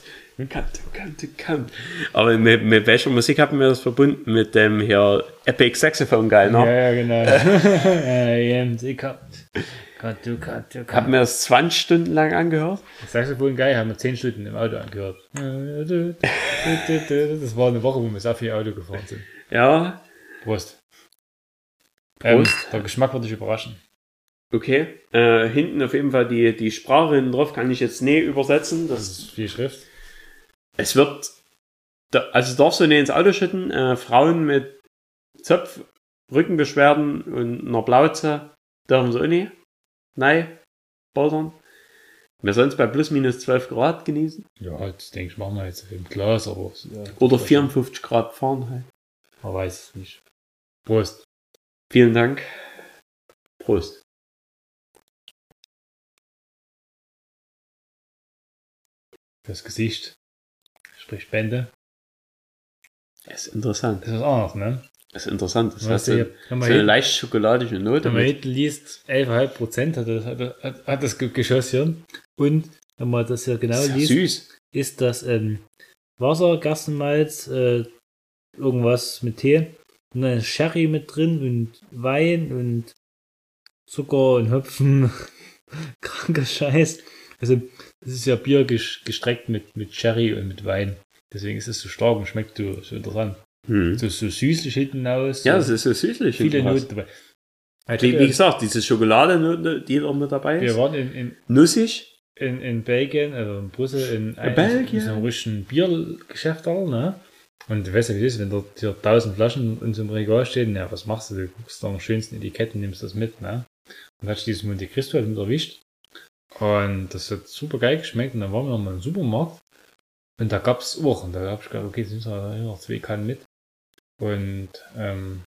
Count, count, count. Aber mit, mit welcher Musik haben wir das verbunden? Mit dem hier Epic Saxophone geil, Ja, ne? ja, genau. [LAUGHS] I am the count. Count, du, count, du, Haben count. wir das 20 Stunden lang angehört? Saxophon geil, haben wir 10 Stunden im Auto angehört. [LAUGHS] Das war eine Woche, wo wir sehr viel Auto gefahren sind. Ja, Prost. Ähm, Prost. der Geschmack wird dich überraschen. okay. Äh, hinten auf jeden Fall die, die Sprache hinten drauf kann ich jetzt nie übersetzen. Das Das, ist viel Schrift. es wird, also darfst du nicht ins Auto schütten. Äh, Frauen mit Zopf, Rückenbeschwerden und einer Plauze dürfen sie auch nicht. Nein, bouldern. Wir sollen es bei plus minus 12 Grad genießen. Ja, das denke ich, machen wir jetzt im Glas, aber ja, Oder 54 Grad Fahrenheit. Man weiß es nicht. Prost. Vielen Dank. Prost. Das Gesicht. Sprich Bände. Das ist interessant. Das ist was anderes, ne? Das ist interessant. Das du, so, hier, so eine leicht schokoladige Note. Wenn man hinten liest, 11,5 Prozent hat, das- hat, hat, hat das Ge- Geschoss hier. Und wenn man das hier genau Sehr liest, süß. ist das ähm, Wasser, Gerstenmalz, äh, irgendwas mit Tee. Und dann ist Sherry mit drin und Wein und Zucker und Hopfen. [LAUGHS] Kranker Scheiß. Also, das ist ja Bier ges- gestreckt mit, mit Sherry und mit Wein. Deswegen ist es so stark und schmeckt so, so interessant. Hm. So, so süßlich hinten aus. Ja, das ist so süßlich. viele. Noten dabei. Ich Wie, wie gesagt, diese Schokoladenote, die da mit dabei wir ist. waren in, in, Nussig. in, in Belgien, also in Brüssel, in, ein, Belgien? in so einem richtigen Biergeschäft da, ne? Und du weißt ja, wie das ist, wenn dort hier tausend Flaschen in so einem Regal stehen, ja, was machst du? Du guckst da am schönsten Etiketten, nimmst das mit, ne? Und hast dieses Monte Cristo halt mit erwischt. Und das hat super geil geschmeckt. Und dann waren wir nochmal im Supermarkt. Und da gab's auch. Und da hab ich gedacht, okay, jetzt müssen wir noch zwei Kannen mit. Und, ähm,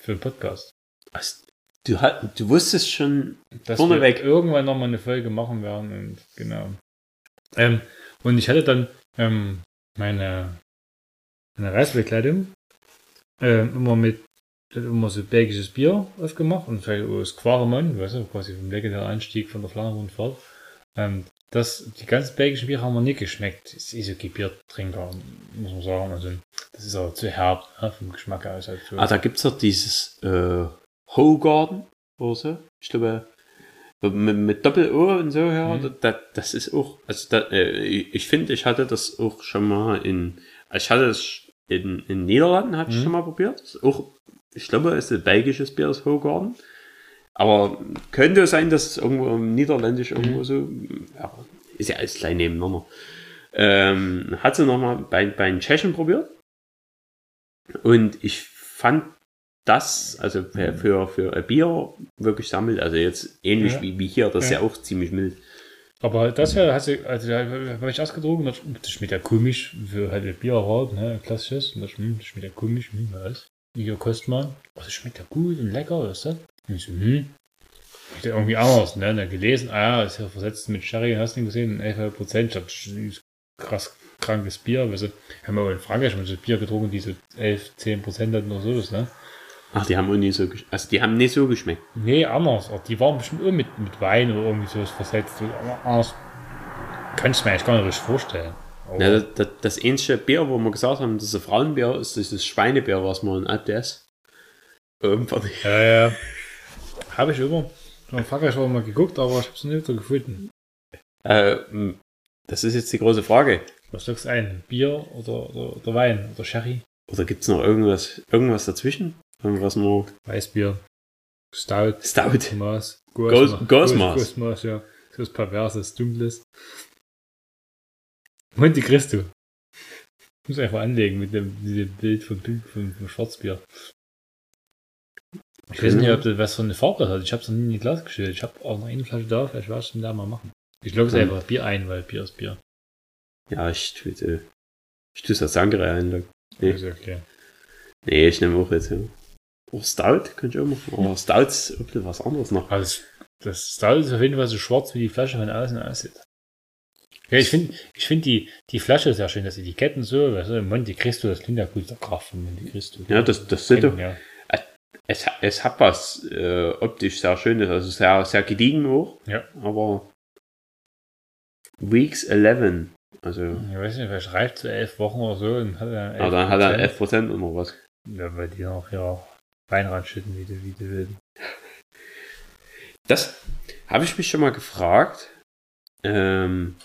für den Podcast. Was? Du, hat, du wusstest schon. dass wir irgendwann nochmal eine Folge machen werden und genau. Ähm, und ich hatte dann ähm, meine, meine Reisbekleidung ähm, immer mit immer so belgisches Bier aufgemacht und vielleicht auch das Quaremont, weißt du, quasi vom legendären Anstieg von der Flandern-Rundfahrt. Ähm, das, die ganzen belgischen Biere haben mir nicht geschmeckt. Das ist so Biertrinker, muss man sagen. Also, das ist auch zu herb ne, vom Geschmack aus. Halt. Ah, da gibt es doch dieses äh, Hogarden oder so. Ich glaube, mit, mit Doppel-O und so, ja. Mhm. Da, das ist auch. Also, da, äh, ich ich finde, ich hatte das auch schon mal in. Ich hatte es in, in Niederlanden, hatte ich Mhm. schon mal probiert. Ist auch, ich glaube, es ist ein belgisches Bier, das Hogarden. Aber könnte sein, dass es irgendwo im Niederländisch irgendwo so. Ja, ist ja alles klein nebeneinander. Ähm, hat sie nochmal bei, bei den Tschechen probiert. Und ich fand das, also für, für, für ein Bier wirklich sammelt, also jetzt ähnlich Ja. wie, wie hier, das ist Ja. ja auch ziemlich mild. Aber das hier, hast du, also habe ich ausgedruckt, das, das schmeckt ja komisch für halt ein Bierrad, ne, klassisches. Und das, hm, das schmeckt ja komisch, hm, was? Hier kostet man. Oh, das schmeckt ja gut und lecker, was ist das? Und ich so, hm. Ist ja irgendwie anders, ne? Dann gelesen, ah ja, ist ja versetzt mit Sherry, hast du nicht gesehen, 11 Prozent. Das ist krass krankes Bier, weißt du. Haben wir in Frankreich mal so Bier getrunken, die so 11, 10 Prozent hatten oder sowas, ne? Ach, die haben auch nicht so, gesch- also die haben nicht so geschmeckt. Nee, anders. Aber Die waren bestimmt auch mit, mit Wein oder irgendwie sowas versetzt. Aber anders kannst du mir eigentlich gar nicht richtig vorstellen. Ja, das, das, das ähnliche Bier, wo wir gesagt haben, das ist ein Frauenbier, ist dieses Schweinebier, was man in ADS irgendwann ja, ja. Habe ich immer. In Frankreich war mal geguckt, aber ich habe es nicht so gefunden. äh, Das ist jetzt die große Frage. Was sagst du ein? Bier oder, oder, oder Wein oder Sherry? Oder gibt es noch irgendwas, irgendwas dazwischen? Irgendwas nur Weißbier. Stout. Stout. Maß. Gos- Gosmaß. Gosmaß, ja. So was Perverses, Dunkles. Monte Cristo. Muss einfach anlegen mit dem, mit dem Bild vom, vom, vom Schwarzbier. Ich weiß nicht, ob das was für eine Farbe hat. Ich habe es noch nie in die Glas gestellt. Ich habe auch noch eine Flasche da. Vielleicht werde ich es da mal machen. Ich glaube, es Hm. einfach Bier ein, weil Bier ist Bier. Ja, ich tue, äh, ich tue das Sangre ein. Nee. Ist okay. Nee, ich nehme auch jetzt, ja. Auch Stout könnte ich auch machen. Aber Stout ist ein bisschen was anderes noch. Also, das Stout ist auf jeden Fall so schwarz, wie die Flasche von außen aussieht. Ja, ich finde ich find die, die Flasche sehr schön, das Etiketten so, weißt du, Monte Cristo, das klingt ja gut, der Kraft von Monte Cristo. Ja, das, das sind doch, ja. es, es hat was äh, optisch sehr schönes, also sehr, sehr gediegen auch. Ja. Aber Weeks 11, also, Ich weiß nicht, vielleicht reicht zu elf Wochen oder so und hat er aber dann hat er 11% oder was. Ja, weil die noch ja Wein ranschütten, wie du, wie du willst. Das habe ich mich schon mal gefragt. Ähm,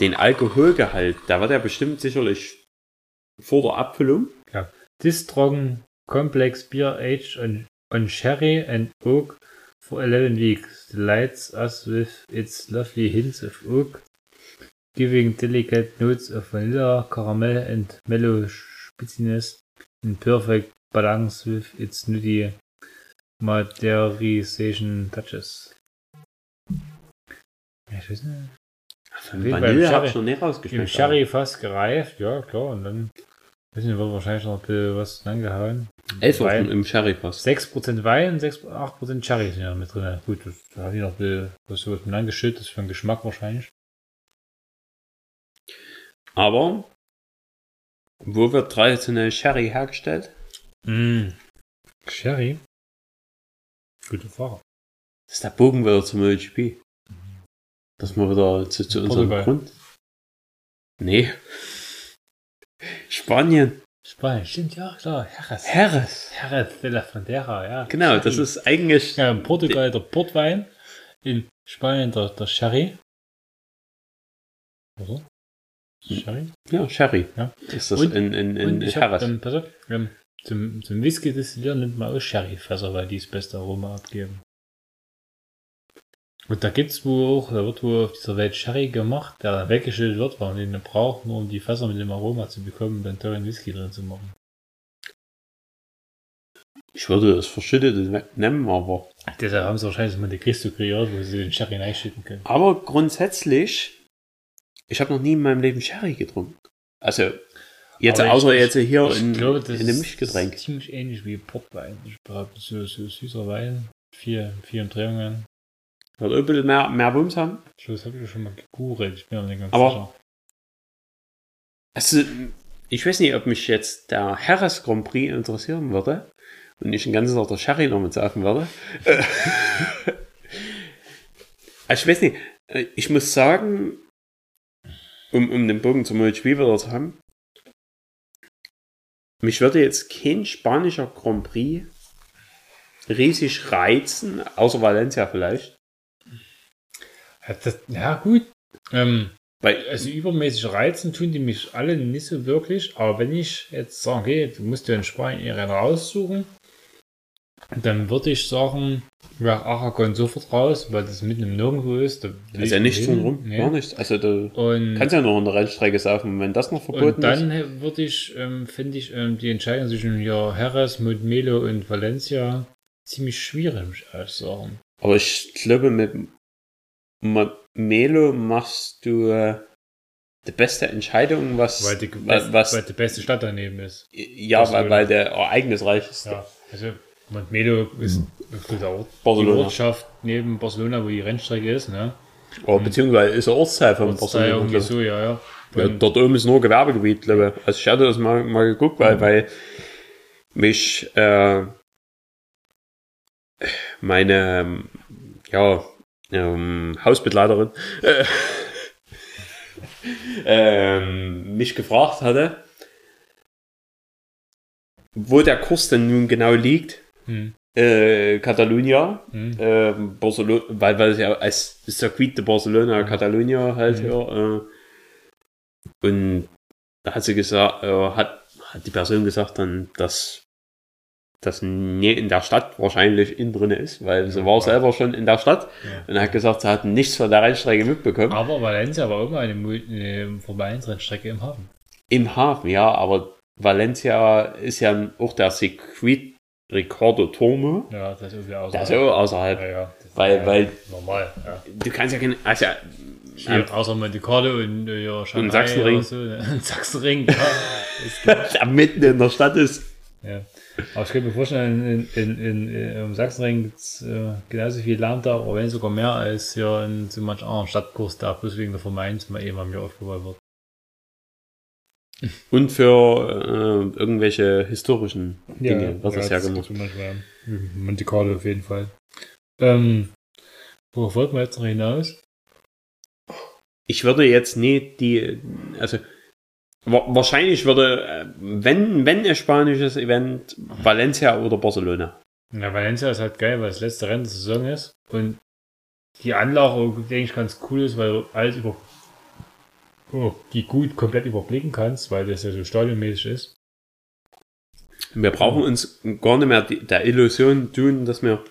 den Alkoholgehalt, da wird er bestimmt sicherlich vor der Abfüllung. This strong complex beer aged on, on sherry and oak for 11 weeks delights us with its lovely hints of oak, giving delicate notes of vanilla, caramel and mellow spitziness in perfect balance with its nutty maderization touches. Ja, ich weiß nicht. Vanille im habe ich Sherry- noch nicht Im rausgeschmeckt. Sherry fast gereift, ja klar, und dann weiß nicht, wird wahrscheinlich noch ein bisschen was angehauen. aber 11 Wein. Im Sherry fast. 6% Wein, 6, 8% Cherry sind ja mit drin. Gut, da habe ich noch ein bisschen was sowas mit angeschüttet, das ist für den Geschmack wahrscheinlich. Aber wo wird traditionell Sherry hergestellt? Mm. Sherry. Gute Frage. Das ist der Bogen wieder zum MotoGP. Dass wir wieder zu, zu unserem Portugal. Grund. Nee. Spanien. Spanien, stimmt, ja, klar. Jerez. Harris. Jerez de la Frontera, ja. Genau, Sherry. das ist eigentlich. Ja, in Portugal der Portwein, in Spanien der, der Sherry. Oder? Sherry? Ja, Sherry. Ja. Ist das Und- in, in, in Und ich hab, ähm, pass auf, ähm, zum, zum Whisky destillieren nimmt man auch Sherryfässer, weil die das beste Aroma abgeben. Und da gibt's wohl auch, da wird wohl auf dieser Welt Sherry gemacht, der dann weggeschüttet wird, weil man den braucht, nur um die Fässer mit dem Aroma zu bekommen und dann tollen Whisky drin zu machen. Ich würde das Verschüttete nehmen, aber. Deshalb haben sie wahrscheinlich mal die Christo kreiert, wo sie den Sherry reinschütten können. Aber grundsätzlich, ich habe noch nie in meinem Leben Sherry getrunken. Also, jetzt Aber außer ich- jetzt hier Ich in, glaube, das in dem ist Mischgetränk. ziemlich ähnlich wie Portwein. Ich behaupte, so, so süßer Wein, vier, vier Umdrehungen. Wird auch ein bisschen mehr, mehr Bums haben. Ich glaube, das habe ich schon mal gegoogelt, ich bin mir nicht ganz Aber- sicher. Also, ich weiß nicht, ob mich jetzt der Harris Grand Prix interessieren würde und ich den ganzen Tag der Sherry noch mit sagen würde. Äh, also, [LAUGHS] ich weiß nicht, äh, ich muss sagen, um, um den Bogen zum MotoGP wieder zu haben, mich würde jetzt kein spanischer Grand Prix riesig reizen, außer Valencia vielleicht. Ja, das, ja gut. Ähm, Weil, also übermäßig reizen tun die mich alle nicht so wirklich. Aber wenn ich jetzt sage, okay, du musst dir in Spanien raussuchen, dann würde ich sagen, ja, Aragon sofort raus, weil das mitten im Nirgendwo ist. Da ist ja ich nichts hin. drum, Nee. gar nichts. Also, du Und, kannst ja noch der Rennstrecke saufen, wenn das noch verboten und dann würde ich, ähm, finde ich, ähm, die Entscheidung zwischen ja, Jerez, Melo und Valencia ziemlich schwierig, muss ich ehrlich sagen. Aber ich glaube, mit Melo machst du äh, die beste Entscheidung, was, Weil die, was weil die beste Stadt daneben ist. ja, weil, weil der ereignisreich ist. Ja, also Montmelo ist der Ort, die Barcelona. Ortschaft neben Barcelona, wo die Rennstrecke ist, ne? Oder beziehungsweise ist er Ortsteil von Ortsteil Barcelona. irgendwie so, ja, ja. Ja, dort oben ist nur Gewerbegebiet, glaube ich. Also ich hatte das mal, mal geguckt, weil, weil mich äh, meine ähm, ja, ähm, Hausbegleiterin äh, [LAUGHS] ähm, mich gefragt hatte, wo der Kurs denn nun genau liegt. Hm, Äh, Catalunya, hm, Barcelona, weil, weil es ja als Circuit de Barcelona, Catalunya halt Mhm. ja. Äh, und da hat sie gesagt, äh, hat, hat die Person gesagt dann, dass das in der Stadt wahrscheinlich innen drin ist, weil sie Ja, war ja. selber schon in der Stadt ja. und hat gesagt, sie hat nichts von der Rennstrecke mitbekommen. Aber Valencia war immer eine, eine Formel-1-Rennstrecke im Hafen. Im Hafen, ja, aber Valencia ist ja auch der Circuit Ricardo Tormo. Ja, das ist irgendwie außerhalb. Der ist ja auch außerhalb. ja, ja, das Weil- ist weil- normal, ja. Du kannst ja keine, also, Hier, außer Monte Carlo und äh, ja, Shanghai Sachsenring. oder So, [LAUGHS] ne? Und Sachsenring, ja. Der [LAUGHS] mitten in der Stadt ist. Ja. Aber ich könnte mir vorstellen, in, in, in, in, im Sachsenring gibt es äh, genauso viel Lärm da, aber wenn sogar mehr als hier in so manch anderen Stadtkurs, da bloß wegen der Formel 1 mal eben am Jahr aufgebaut wird. Und für äh, irgendwelche historischen Dinge wird das ja gemacht. zum Beispiel, ja. Monte Carlo auf jeden Fall. Ähm, worauf wollten wir jetzt noch hinaus? Ich würde jetzt nicht die, also wa wahrscheinlich würde, äh, wenn, wenn ein spanisches Event, Valencia oder Barcelona. Ja, Valencia ist halt geil, weil das letzte Rennen der Saison ist und die Anlage eigentlich ganz cool ist, weil alles über die gut komplett überblicken kannst, weil das ja so stadionmäßig ist. Wir brauchen uns gar nicht mehr der Illusion tun, dass wir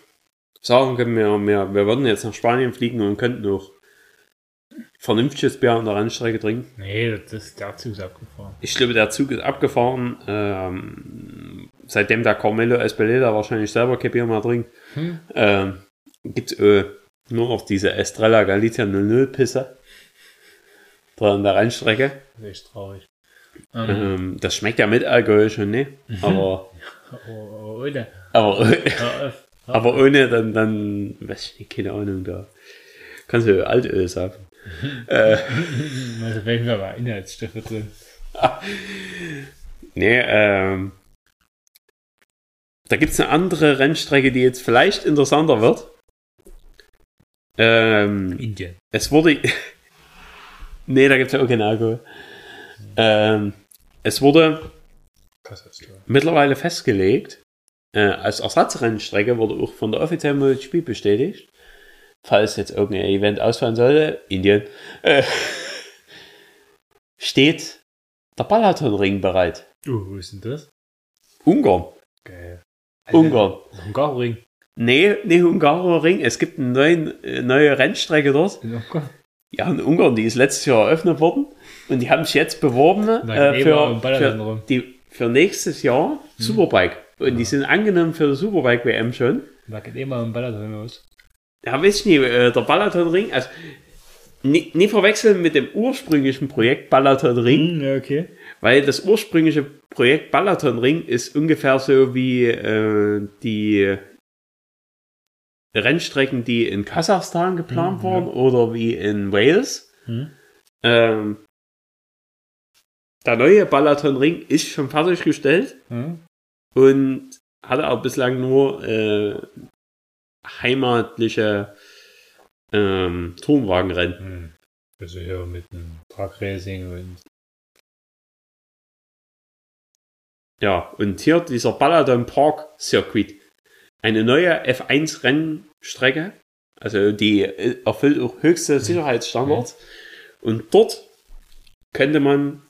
sagen können, wir, wir, wir würden jetzt nach Spanien fliegen und könnten auch vernünftiges Bier an der Rennstrecke trinken. Nee, das der Zug ist abgefahren. Ich glaube, der Zug ist abgefahren. Ähm, seitdem der Carmelo Espeleta wahrscheinlich selber kein Bier mehr trinkt, Hm? ähm, gibt es äh, nur noch diese Estrella Galicia 00 Pisse dran an der Rennstrecke. Das ist traurig. Ähm, Ähm, das schmeckt ja mit Alkohol schon, ne? Aber, oh, oh, ohne. aber, [LAUGHS] aber ohne dann, dann, weiß ich nicht, keine Ahnung, da kannst du Altöl sagen. [LAUGHS] äh, Also wenn wir mal Inhaltsstoffe drin. [LAUGHS] nee, ähm, da gibt es eine andere Rennstrecke, die jetzt vielleicht interessanter wird. Ähm, Indien. es wurde. Nee, da gibt es ja auch kein Alkohol. Ähm, es wurde mittlerweile festgelegt, äh, als Ersatzrennstrecke wurde auch von der offiziellen MotoGP bestätigt, falls jetzt irgendein Event ausfallen sollte, Indien, äh, [LAUGHS] steht der Balatonring bereit. Uh, wo ist denn das? Ungarn. Geil. Ungarn. Ungarn. Nee, nee, Hungaroring. Es gibt eine äh, neue Rennstrecke dort. In Ungarn. Ja, in Ungarn, die ist letztes Jahr eröffnet worden. Und die haben sich jetzt beworben äh, für, für, die, für nächstes Jahr Superbike. Und die sind angenommen für die Superbike-WM schon. Da geht immer ein Balaton los. Ja, weiß ich nicht, äh, der Balatonring, also nie, nie verwechseln mit dem ursprünglichen Projekt Balatonring, ja, okay. weil das ursprüngliche Projekt Balatonring ist ungefähr so wie äh, die Rennstrecken, die in Kasachstan geplant Mhm, wurden oder wie in Wales. Hm? Ähm, der neue Balatonring ist schon fertiggestellt Hm? und hatte auch bislang nur äh, heimatliche ähm, Turmwagenrennen. Hm. Also hier mit einem Truckracing und Ja, und hier dieser Balaton Park Circuit. Eine neue F1 Rennstrecke. Also die äh, erfüllt auch höchste Sicherheitsstandards. Und dort könnte man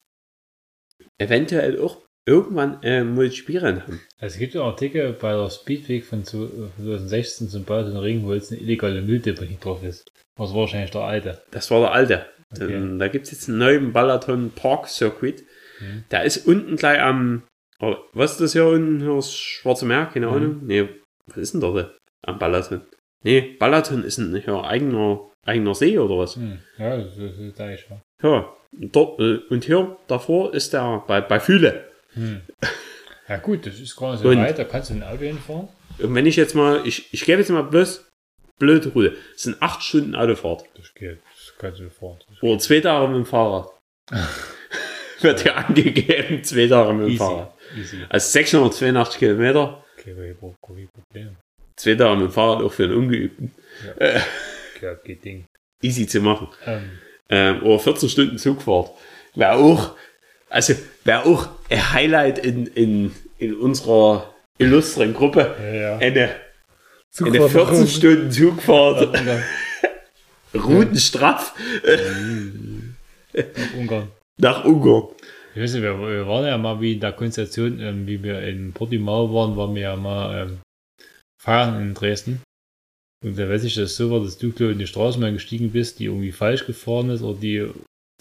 eventuell auch irgendwann äh, MotoGP-Rennen haben. Also es gibt einen Artikel bei der Speedweek von 2016 zum Balaton Ring, wo jetzt eine illegale Mülldeponie drauf ist. Das war wahrscheinlich der alte. Das war der alte. Okay. Ähm, Da gibt es jetzt einen neuen Balaton Park Circuit. Mhm. Der ist unten gleich am. Oh, was ist das hier unten? Das Schwarze Meer? Keine Mhm. Ahnung. Nee, was ist denn dort? Am Balaton. Nee, Balaton ist ein hier, eigener, eigener See oder was? Hm. Ja, das ist, das ist gleich, ja. Ja, und dort, äh, und hier davor ist der bei, bei Fühle. Hm. Ja gut, das ist gar nicht so Und- weit, da kannst du ein Auto hinfahren. Und wenn ich jetzt mal, ich, ich gebe jetzt mal bloß blöde Route. Es sind acht Stunden Autofahrt. Das geht, das kannst du fahren. Oder zwei Tage mit dem Fahrrad. [LAUGHS] Wird ja angegeben, zwei Tage mit dem easy, Fahrrad. easy. Also 682 Kilometer, Okay, kein Problem. Zwei Tage mit dem Fahrrad auch für einen Ungeübten. Okay, das geht Ding. Easy zu machen. Ähm, Ähm, oder 14 Stunden Zugfahrt. Wäre auch, also wäre auch ein Highlight in, in, in unserer illustren Gruppe. ja, ja. Eine, Zugfahrt eine nach 14 Rom. Stunden Zugfahrt. Routenstraff [LAUGHS] [LAUGHS] Nach Ungarn. nach Ungarn. Ich weiß nicht, wir, wir waren ja mal wie in der Konstellation, ähm, wie wir in Portimao waren, waren wir ja mal ähm, feiern in Dresden. Und da weiß ich, dass es so war, dass du glaub, ich, in die Straßenbahn gestiegen bist, die irgendwie falsch gefahren ist, oder die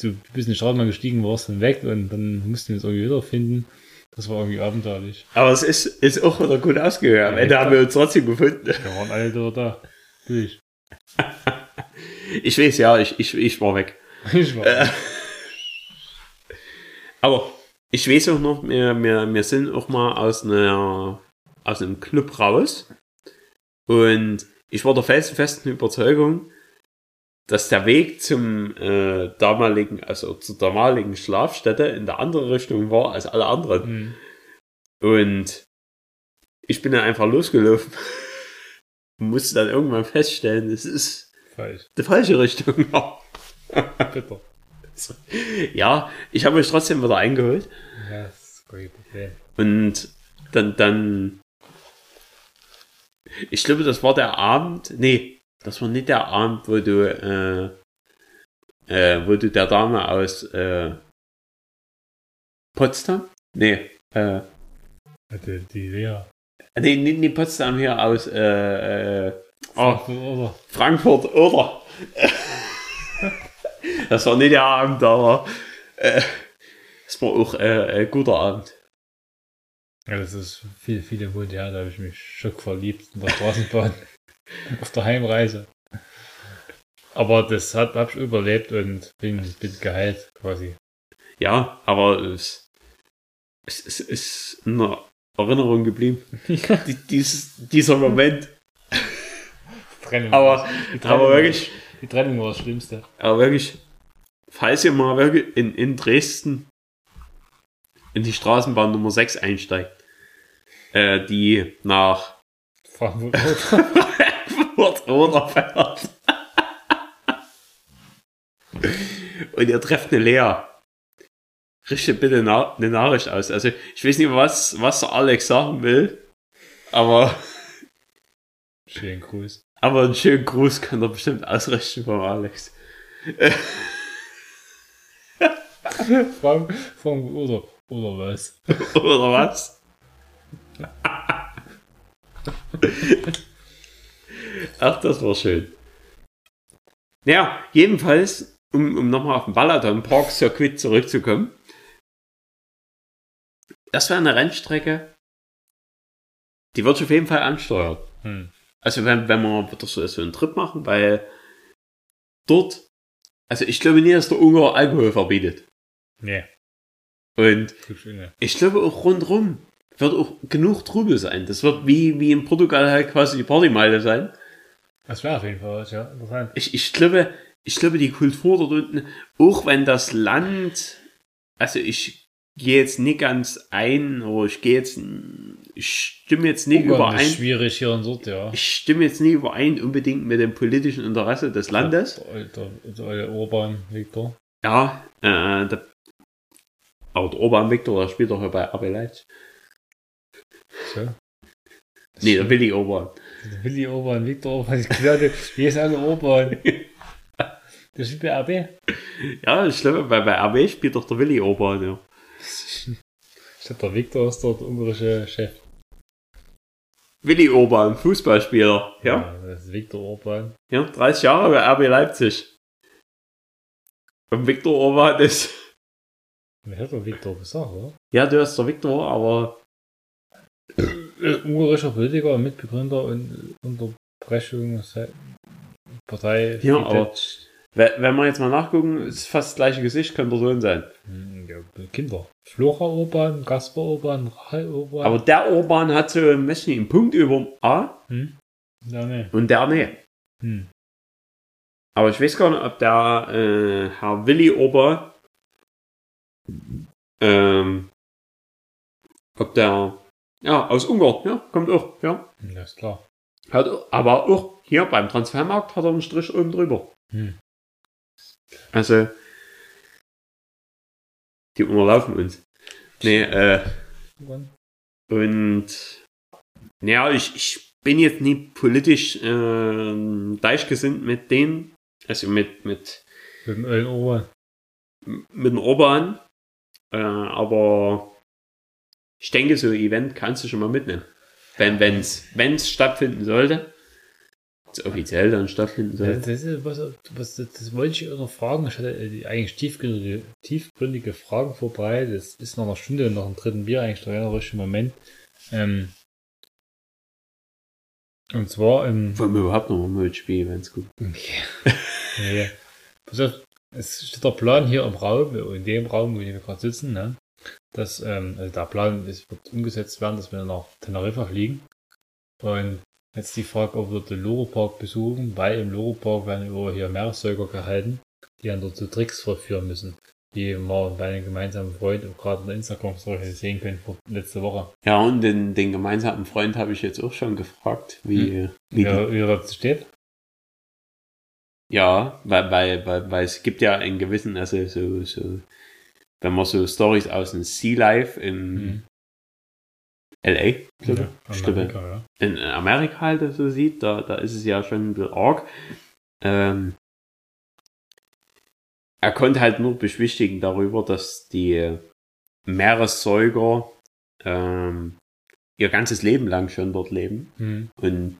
du bist in die Straßenbahn gestiegen, warst dann weg und dann mussten wir uns irgendwie wiederfinden. Das war irgendwie abenteuerlich. Aber es ist, ist auch wieder gut ausgegangen. Am Ende haben wir uns trotzdem gefunden. Wir waren alle da. da. Durch. [LAUGHS] Ich weiß, ja, ich, ich, ich war weg. [LAUGHS] Ich war. Äh. Aber ich weiß auch noch, wir, wir, wir sind auch mal aus, einer, aus einem Club raus. Und ich war der felsen festen Überzeugung, dass der Weg zum äh, damaligen, also zur damaligen Schlafstätte in der andere Richtung war als alle anderen. Hm. Und ich bin dann einfach losgelaufen. Und [LAUGHS] musste dann irgendwann feststellen, das ist Falsch. die falsche Richtung. [LAUGHS] Bitter. ja, ich habe mich trotzdem wieder eingeholt. Ja, das ist kein Problem. Und dann, dann, ich glaube, das war der Abend, nee, das war nicht der Abend, wo du, äh, äh, wo du der Dame aus, äh, Potsdam? Nee, äh, Die, die Lea. nee, nee, nee, Potsdam hier aus, äh, äh, oh, Oder? Frankfurt, oder? [LAUGHS] das war nicht der Abend, aber, äh, es war auch, äh, ein guter Abend. Ja, das ist viel, viele Monate her, da habe ich mich schock verliebt in der Straßenbahn. auf der Heimreise. Aber das hat, hab ich überlebt und bin, bin geheilt quasi. Ja, aber es, es, es ist in der Erinnerung geblieben. [LAUGHS] Die, dieses, dieser Moment. Trennung. Aber, die Trennung, aber wirklich, Die Trennung war das Schlimmste. aber wirklich, falls ihr mal wirklich in, in Dresden in die Straßenbahn Nummer 6 einsteigt, äh, die nach Frankfurt. Oder fährt. Und ihr trefft eine Lea. Richte bitte na eine Nachricht aus. Also, ich weiß nicht, was, was der Alex sagen will, aber, Schönen Gruß. aber einen schönen Gruß kann er bestimmt ausrichten vom Alex. Frank, Frank oder, oder was? Oder was? Ach, das war schön. Ja, jedenfalls, um, um nochmal auf den Balaton Park Circuit zurückzukommen. Das wäre eine Rennstrecke, die wird auf jeden Fall ansteuern. Hm. Also wenn, wenn wir wieder so, so einen Trip machen, weil dort, also ich glaube nicht, dass der Ungar Alkohol verbietet. Nee, Und ich glaube auch rundrum wird auch genug Trubel sein. Das wird wie, wie in Portugal halt quasi die Partymeile sein. Das wäre auf jeden Fall was, ja. Interessant. Ich, ich glaube, ich glaube, die Kultur dort unten, auch wenn das Land, also ich gehe jetzt nicht ganz ein, oder ich gehe jetzt, ich stimme jetzt nicht Ungarn ist überein, schwierig hier und dort, ja. ich stimme jetzt nicht überein unbedingt mit dem politischen Interesse des Landes. Der der Urban Viktor. Ja, äh, der, aber der Orban Viktor, der spielt doch ja bei RB Leipzig. So. Nee, der Willi Orban. Der Willi Urban, Viktor glaube, hier ist alle Urban. Der spielt bei RB. Ja, ich glaube, bei, bei RB spielt doch der Willi Orban, ja. Ich glaube, der Viktor ist dort der ungarische Chef. Willi Orban, Fußballspieler, ja. Das ist Viktor Urban. Ja, 30 Jahre bei RB Leipzig. Und Viktor Orban ist, Wer hat der Viktor gesagt, oder? ja, du hast der Viktor, aber Äh, ungarischer Politiker und Mitbegründer und Unterbrechung der Partei. Ja, aber- we- wenn wir jetzt mal nachgucken, ist fast das gleiche Gesicht, könnte der Sohn sein. Hm, Ja, Kinder. Flora Urban, Gaspar Urban, Rahel Urban. Aber der Orban hat so ein bisschen einen Punkt über dem A Hm? Ja, nee. und der nee. Hm. Aber ich weiß gar nicht, ob der äh, Herr Willi Orban, ähm, ob der, ja, aus Ungarn, ja, kommt auch, ja. Ja, ist klar. Hat, aber auch hier beim Transfermarkt hat er einen Strich oben drüber. Hm. Also, die unterlaufen uns. Nee, äh, und ja, ich, ich bin jetzt nie politisch äh, gleichgesinnt mit denen, also mit, mit, Mit dem Urban. mit dem Orban, äh, aber ich denke, so ein Event kannst du schon mal mitnehmen. Wenn wenn's stattfinden sollte, offiziell dann stattfinden sollte. das, ist was, was, das, wollte ich auch noch fragen. Ich hatte äh, eigentlich tiefgründige, tiefgründige Fragen vorbereitet. Das ist nach einer Stunde und nach dem dritten Bier eigentlich der richtige Moment. Ähm, und zwar im Wollen wir überhaupt noch mal mitspielen, wenn's gut [LAUGHS] Nee. Pass auf, es steht der Plan hier im Raum, in dem Raum, wo wir gerade sitzen, ne? Dass, ähm, also der Plan ist, wird umgesetzt werden, dass wir nach Teneriffa fliegen. Und jetzt die Frage, ob wir den Loro-Park besuchen, weil im Loro-Park werden über hier Meeressäuger gehalten, die dann dort zu Tricks vorführen müssen. Die wir bei einem gemeinsamen Freund und gerade in der Instagram-Story sehen können vor letzte Woche. Ja, und den, den gemeinsamen Freund habe ich jetzt auch schon gefragt, wie, wie Wie, er- wie er dazu steht. ja, weil, weil, weil, weil es gibt ja einen gewissen, also so, so, wenn man so Stories aus dem Sea Life in Mhm. LA, glaube Ja, ich, Amerika, ja. in Amerika halt so sieht, da, da ist es ja schon ein bisschen arg. Ähm, er konnte halt nur beschwichtigen darüber, dass die Meeressäuger ähm, ihr ganzes Leben lang schon dort leben Mhm. und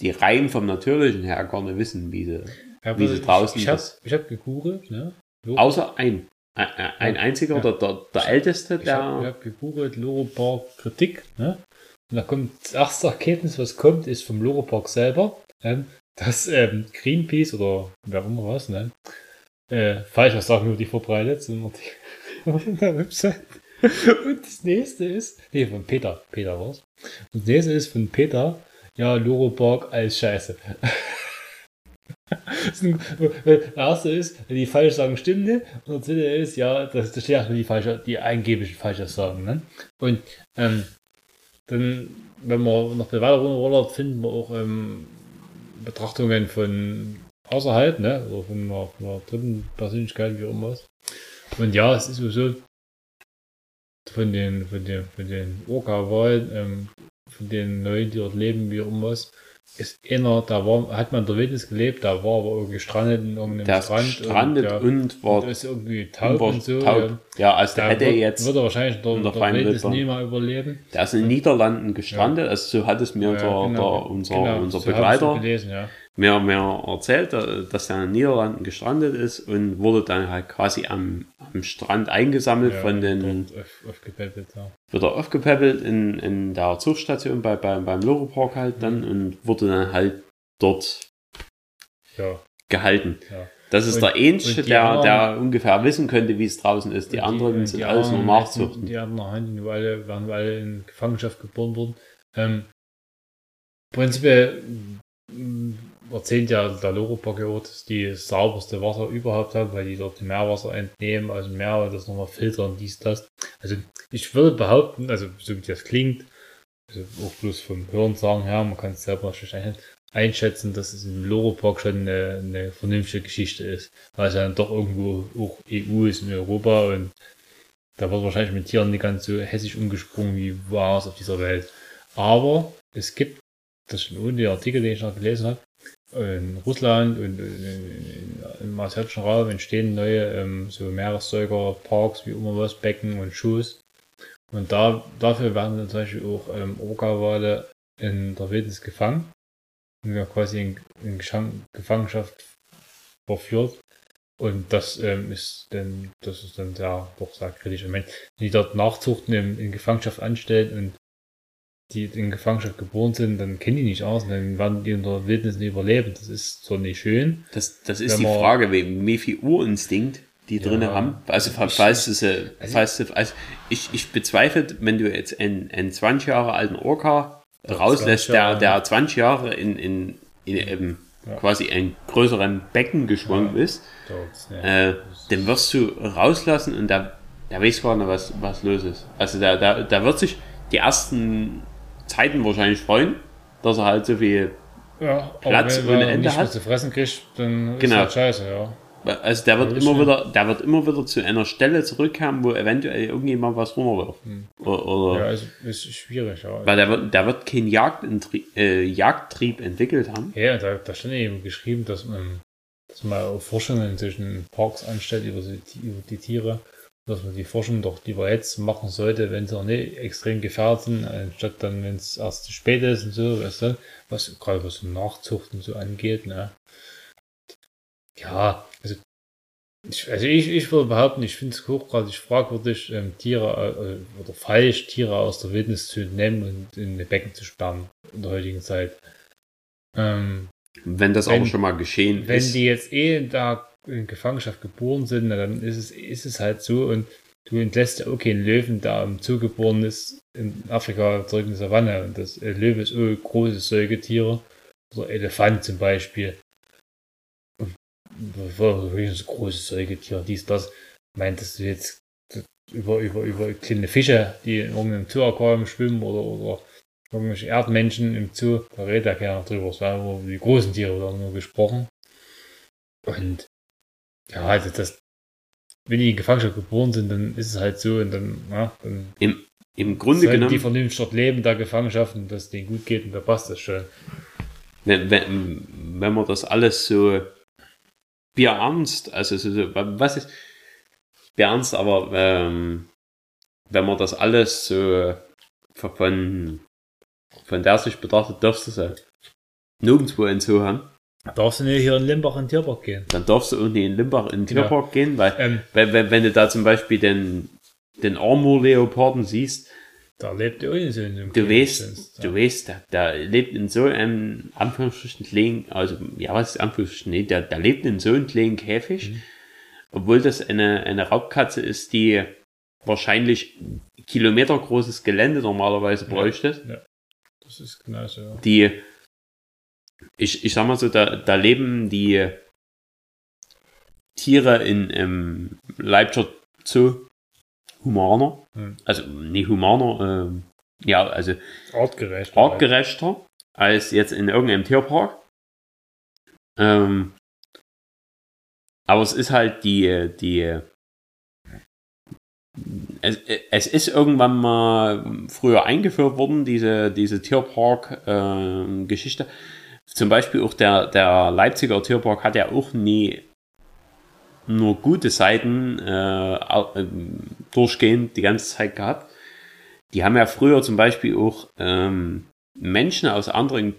die rein vom Natürlichen her gar nicht wissen, wie sie. Ja, Wie sie draußen Ich, ich habe das- ich hab gegoogelt, ne? Lo- Außer ein. Ein, ein einziger, Ja. der, der, der älteste, Ich habe der. hab gegoogelt Loro Park Kritik, ne? Und da kommt das erste Ergebnis, was kommt, ist vom Loro Park selber, ähm, dass ähm, Greenpeace oder wer auch immer was, ne? Äh, falsche Sachen über die verbreitet sind auf die- [LAUGHS] auf der Website. Und das nächste ist, nee, von Peter, Peter war's. Und das nächste ist von Peter, ja, Loro Park als Scheiße. [LAUGHS] Das ist ein- weil Der erste ist, die falsch sagen, stimmt nicht. Und der zweite ist, ja, das, das steht erstmal die falsche, die angeblichen falsche sagen. Ne? Und ähm, dann, wenn man noch weiter runterrollert, finden wir auch ähm, Betrachtungen von außerhalb, ne? Oder von einer, von einer dritten Persönlichkeit, wie auch immer. Und ja, es ist so, von den, von den, von den Orca-Wahlen, ähm, von den Neuen, die dort leben, wie auch immer ist einer, da war, hat man in der Wildnis gelebt, da war aber irgendwie gestrandet in irgendeinem der Strand. Strandet und, und, war und ist irgendwie taub und so. Taub. Ja, also der hätte wird, jetzt. Wird er wahrscheinlich in der, in der, der Wildnis nie mal überleben. Der ist in den Niederlanden gestrandet, ja. also so hat es mir ja, der, genau, der, unser, genau, unser so Begleiter gelesen, ja. mehr, mehr erzählt, dass er in den Niederlanden gestrandet ist und wurde dann halt quasi am, am Strand eingesammelt von den. Auf, aufgepäppelt, ja. Wird er aufgepäppelt in, in der Zugstation bei, bei, beim Loro Park halt dann mhm. und wurde dann halt dort ja. gehalten. Ja. Das ist Und- der Ähnliche, die der, anderen- der ungefähr wissen könnte, wie es draußen ist. Die Und anderen sind die alles nur Nachzuchten. Die anderen Hand, die alle, waren alle in Gefangenschaft geboren worden. Ähm, prinzipiell erzählt ja der Loro-Paket, dass die sauberste Wasser überhaupt haben, weil die dort Meerwasser entnehmen aus dem Meer und das nochmal filtern, dies, das. Also ich würde behaupten, also so wie das klingt, also auch bloß vom Hörensagen her, man kann es selber ein- einschätzen, dass es im Loro-Park schon eine, eine vernünftige Geschichte ist, weil es ja dann doch irgendwo auch EU ist in Europa und da wird wahrscheinlich mit Tieren nicht ganz so hässlich umgesprungen wie woanders auf dieser Welt. Aber es gibt, das schon ohne den Artikel, den ich noch gelesen habe, in Russland und im asiatischen Raum entstehen neue ähm, so Meeressäuger, Parks, wie immer was, Becken und Shoes. Und da, dafür werden dann zum Beispiel auch ähm, Orca-Wale in der Wildnis gefangen und ja quasi in, in Geschang- Gefangenschaft verführt. Und das ähm, ist dann, das ist dann sehr, doch sehr kritisch. Ich meine, die dort Nachzuchten in, in Gefangenschaft anstellen und die in Gefangenschaft geboren sind, dann kennen die nicht aus, dann werden die in der Wildnis nicht überleben. Das ist zwar nicht schön. Das, das ist die man- Frage, wie, viel Urinstinkt die Ja. drinne haben. Also, fa- Ich- falls du sie, Also- falls du, also ich, ich bezweifle, wenn du jetzt einen, einen 20 Jahre alten Orca Ja, rauslässt, 20 der, der 20 Jahre in, in, in eben Ja. quasi ein größeren Becken geschwommen ist, Das, ne, äh, den wirst du rauslassen und der, der weiß gar nicht, was, was los ist. Also der, der, der wird sich die ersten Zeiten wahrscheinlich freuen, dass er halt so viel ja, Platz aber wenn, ohne Ende nicht hat. zu fressen kriegt, dann Genau. ist halt scheiße, ja. Also der wird immer wieder, der wird immer wieder zu einer Stelle zurückkommen, wo eventuell irgendjemand was runterwirft. Oder, oder Ja, ist, ist schwierig, ja. weil der wird, der wird keinen Jagdintri äh, Jagdtrieb entwickelt haben. Ja, da, da stand eben geschrieben, dass man, dass man Forschungen zwischen Parks anstellt über die, über die Tiere, dass man die Forschung doch lieber jetzt machen sollte, wenn sie noch nicht extrem gefährdet sind, anstatt dann, wenn es erst zu spät ist und so, weißt du, was gerade was Nachzucht und so angeht, ne? Ja, also ich, also ich, ich würde behaupten, ich finde es hochgradig fragwürdig, ähm, Tiere äh, oder falsch, Tiere aus der Wildnis zu entnehmen und in die Becken zu sperren in der heutigen Zeit. Ähm, Wenn das Wenn- aber schon mal geschehen wenn ist. die jetzt eh da in Gefangenschaft geboren sind, na, dann ist es, ist es halt so und du entlässt ja okay einen Löwen, der im Zoo geboren ist, in Afrika zurück in die Savanne und das äh, Löwe ist oh, große Säugetiere oder Elefant zum Beispiel. Und so große Säugetiere, dies, das. Meintest du jetzt über, über, über kleine Fische, die in irgendeinem Zoo-Aquarium schwimmen oder, oder irgendwelche Erdmenschen im Zoo, da redet ja keiner drüber. Es war über die großen Tiere da nur gesprochen. Und ja, also das, wenn die in Gefangenschaft geboren sind, dann ist es halt so und dann, ja, dann Im, Im Grunde genommen, die vernünftig dort leben, da Gefangenschaft und dass denen gut geht und da passt das schon. wenn, wenn, wenn man das alles so bierernst, also so, so, was ist bierernst, aber ähm, wenn man das alles so von, von der Sicht betrachtet, darfst du es ja nirgendwo in Zoo haben. Darfst du nicht hier in Limbach in Tierpark gehen? Dann darfst du auch nicht in Limbach in Genau. Tierpark gehen, weil Ähm, wenn, wenn, wenn du da zum Beispiel den, den Armor-Leoparden siehst, da lebt ihr auch nicht so in dem Du weißt, du weißt, der, der lebt in so einem Anführungsstrichen kleinen, also ja, was ist Anführungsstrichen? Nee, der, der lebt in so einem kleinen Käfig, Mhm. obwohl das eine, eine Raubkatze ist, die wahrscheinlich kilometergroßes Gelände normalerweise Ja. bräuchte. Das ist genauso, ja. Die, ich, ich sag mal so, da, da leben die Tiere in im Leipziger Zoo humaner, Hm. also nicht humaner, ähm, ja, also Artgerecht. artgerechter als jetzt in irgendeinem Tierpark. Ähm, aber es ist halt die, die, es, es ist irgendwann mal früher eingeführt worden, diese, diese Tierpark-Geschichte. Zum Beispiel auch der, der Leipziger Tierpark hat ja auch nie nur gute Seiten äh, ähm, durchgehend die ganze Zeit gehabt. Die haben ja früher zum Beispiel auch ähm, Menschen aus anderen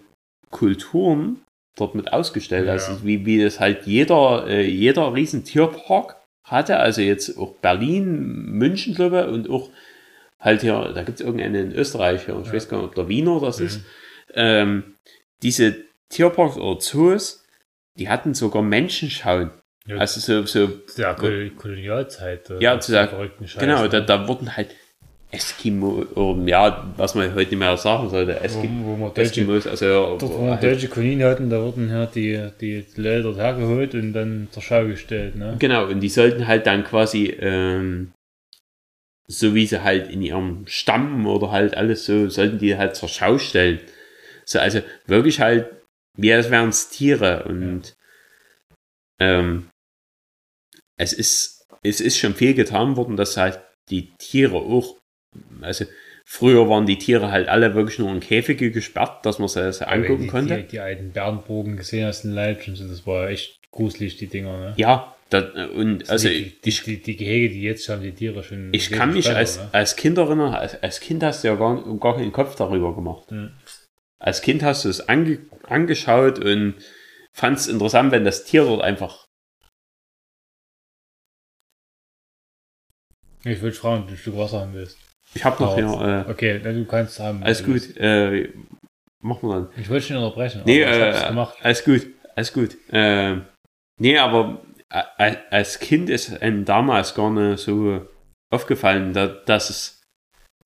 Kulturen dort mit ausgestellt. Ja. Also wie, wie das halt jeder, äh, jeder riesen Tierpark hatte. Also jetzt auch Berlin, München, glaube ich, und auch halt hier, da gibt es irgendeinen in Österreich, hier, ich weiß gar nicht, ob der Wiener das Mhm. ist. Ähm, diese Tierparks oder Zoos, die hatten sogar Menschenschauen. Ja, Also so, so der Kol Kolonialzeit. äh, Ja, zu der- verrückten Scheiß, genau, ne? da, da wurden halt Eskimo, oder, ja, was man heute nicht mehr sagen sollte, Eskimo, wo, wo deutsche, Eskimos, also dort, wo halt, deutsche Kolonien hatten, da wurden ja die, die Leute hergeholt und dann zur Schau gestellt. Ne? genau, und die sollten halt dann quasi, ähm, so wie sie halt in ihrem Stamm oder halt alles so, sollten die halt zur Schau stellen. So, also wirklich halt, wie als wären es Tiere und ähm, es ist, es ist schon viel getan worden, dass halt die Tiere auch, also früher waren die Tiere halt alle wirklich nur in Käfige gesperrt, dass man sie, sie angucken die, konnte. Die, die alten Bärenbogen gesehen hast in Leipzig und so, das war echt gruselig, die Dinger. Ne? Ja, da, und also die, die, die, die Gehege, die jetzt haben, die Tiere schon. Ich kann mich besser, als, ne? als Kind erinnern, als, als Kind hast du ja gar, gar keinen Kopf darüber gemacht. Hm. Als Kind hast du es ange, angeschaut und fand es interessant, wenn das Tier dort einfach. Ich würde fragen, ob du ein Stück Wasser haben willst. Ich habe noch hier. Äh, Okay, du kannst haben. alles gut. Äh, machen wir dann. Ich wollte nicht unterbrechen. Nee, aber ich äh, gemacht. alles gut. Alles gut. Äh, nee, aber äh, als Kind ist einem damals gar nicht so aufgefallen, da, dass es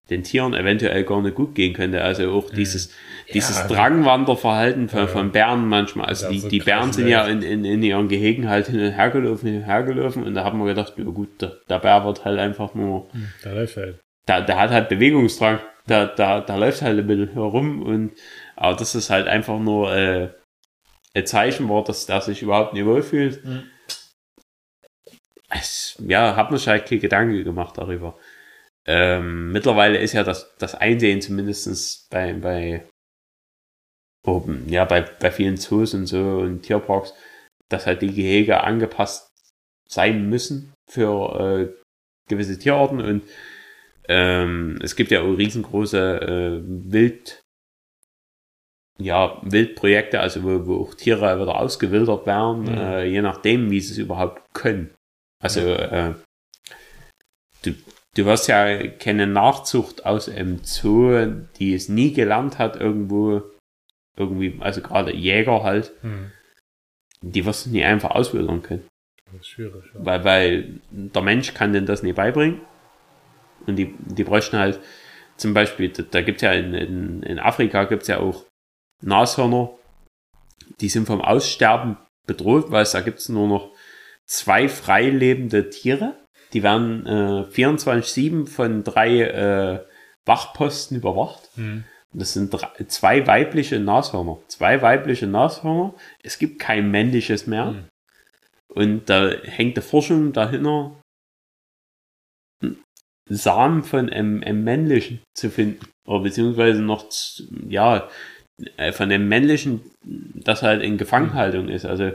den Tieren eventuell gar nicht gut gehen könnte. Also auch dieses, dieses Ja. Drangwanderverhalten von, Ja. von Bären manchmal. Also Ja, die, so die Bären sind ja in, in, in ihren Gehegen halt hin und her gelaufen, hin und her gelaufen und da haben wir gedacht, ja gut, der, der Bär wird halt einfach nur, Hm, Der läuft halt. der, der hat halt Bewegungsdrang, der, der, der läuft halt ein bisschen herum und aber das ist halt einfach nur äh, ein Zeichen war, dass der sich überhaupt nicht wohlfühlt. Mhm. Es, ja, hab mir halt keine Gedanken gemacht darüber. Ähm, mittlerweile ist ja das, das Einsehen zumindestens bei, bei, oben, ja, bei, bei vielen Zoos und so und Tierparks, dass halt die Gehege angepasst sein müssen für äh, gewisse Tierarten und ähm, es gibt ja auch riesengroße äh, Wild, ja, Wildprojekte, also wo, wo auch Tiere wieder ausgewildert werden, Mhm. äh, je nachdem, wie sie es überhaupt können. Also äh, du, du wirst ja keine Nachzucht aus einem Zoo, die es nie gelernt hat, irgendwo, irgendwie, also gerade Jäger halt, Hm. die wirst du nie einfach auswildern können. Das ist schwierig. Ja. Weil, weil der Mensch kann denn das nicht beibringen. Und die, die bräuchten halt zum Beispiel, da, da gibt es ja in, in, in Afrika gibt es ja auch Nashörner, die sind vom Aussterben bedroht, weil es da gibt es nur noch zwei frei lebende Tiere. Die werden äh, 24-7 von drei äh, Wachposten überwacht. Hm. Das sind drei, zwei weibliche Nashörner. Zwei weibliche Nashörner. Es gibt kein männliches mehr. Hm. Und da hängt die Forschung dahinter, Samen von einem, einem männlichen zu finden. Oder beziehungsweise noch, ja, äh, von dem männlichen, das halt in Gefangenhaltung ist. Also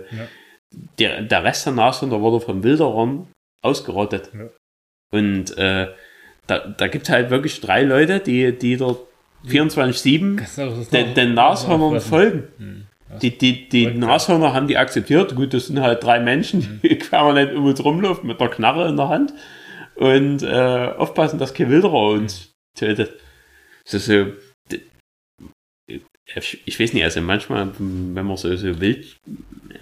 der, der Rest der Nashörner wurde vom Wilderern ausgerottet. Ja. Und äh, da, da gibt es halt wirklich drei Leute, die, die dort 24-7 Kannst du auch das den, den Nashörnern folgen. Hm. Die, die, die. Nashörner haben die akzeptiert. Gut, das sind halt drei Menschen, die [LAUGHS] permanent um uns rumlaufen mit der Knarre in der Hand und äh, aufpassen, dass kein Wilderer uns tötet. Das ist so, ich, ich weiß nicht, also manchmal, wenn man so, so wild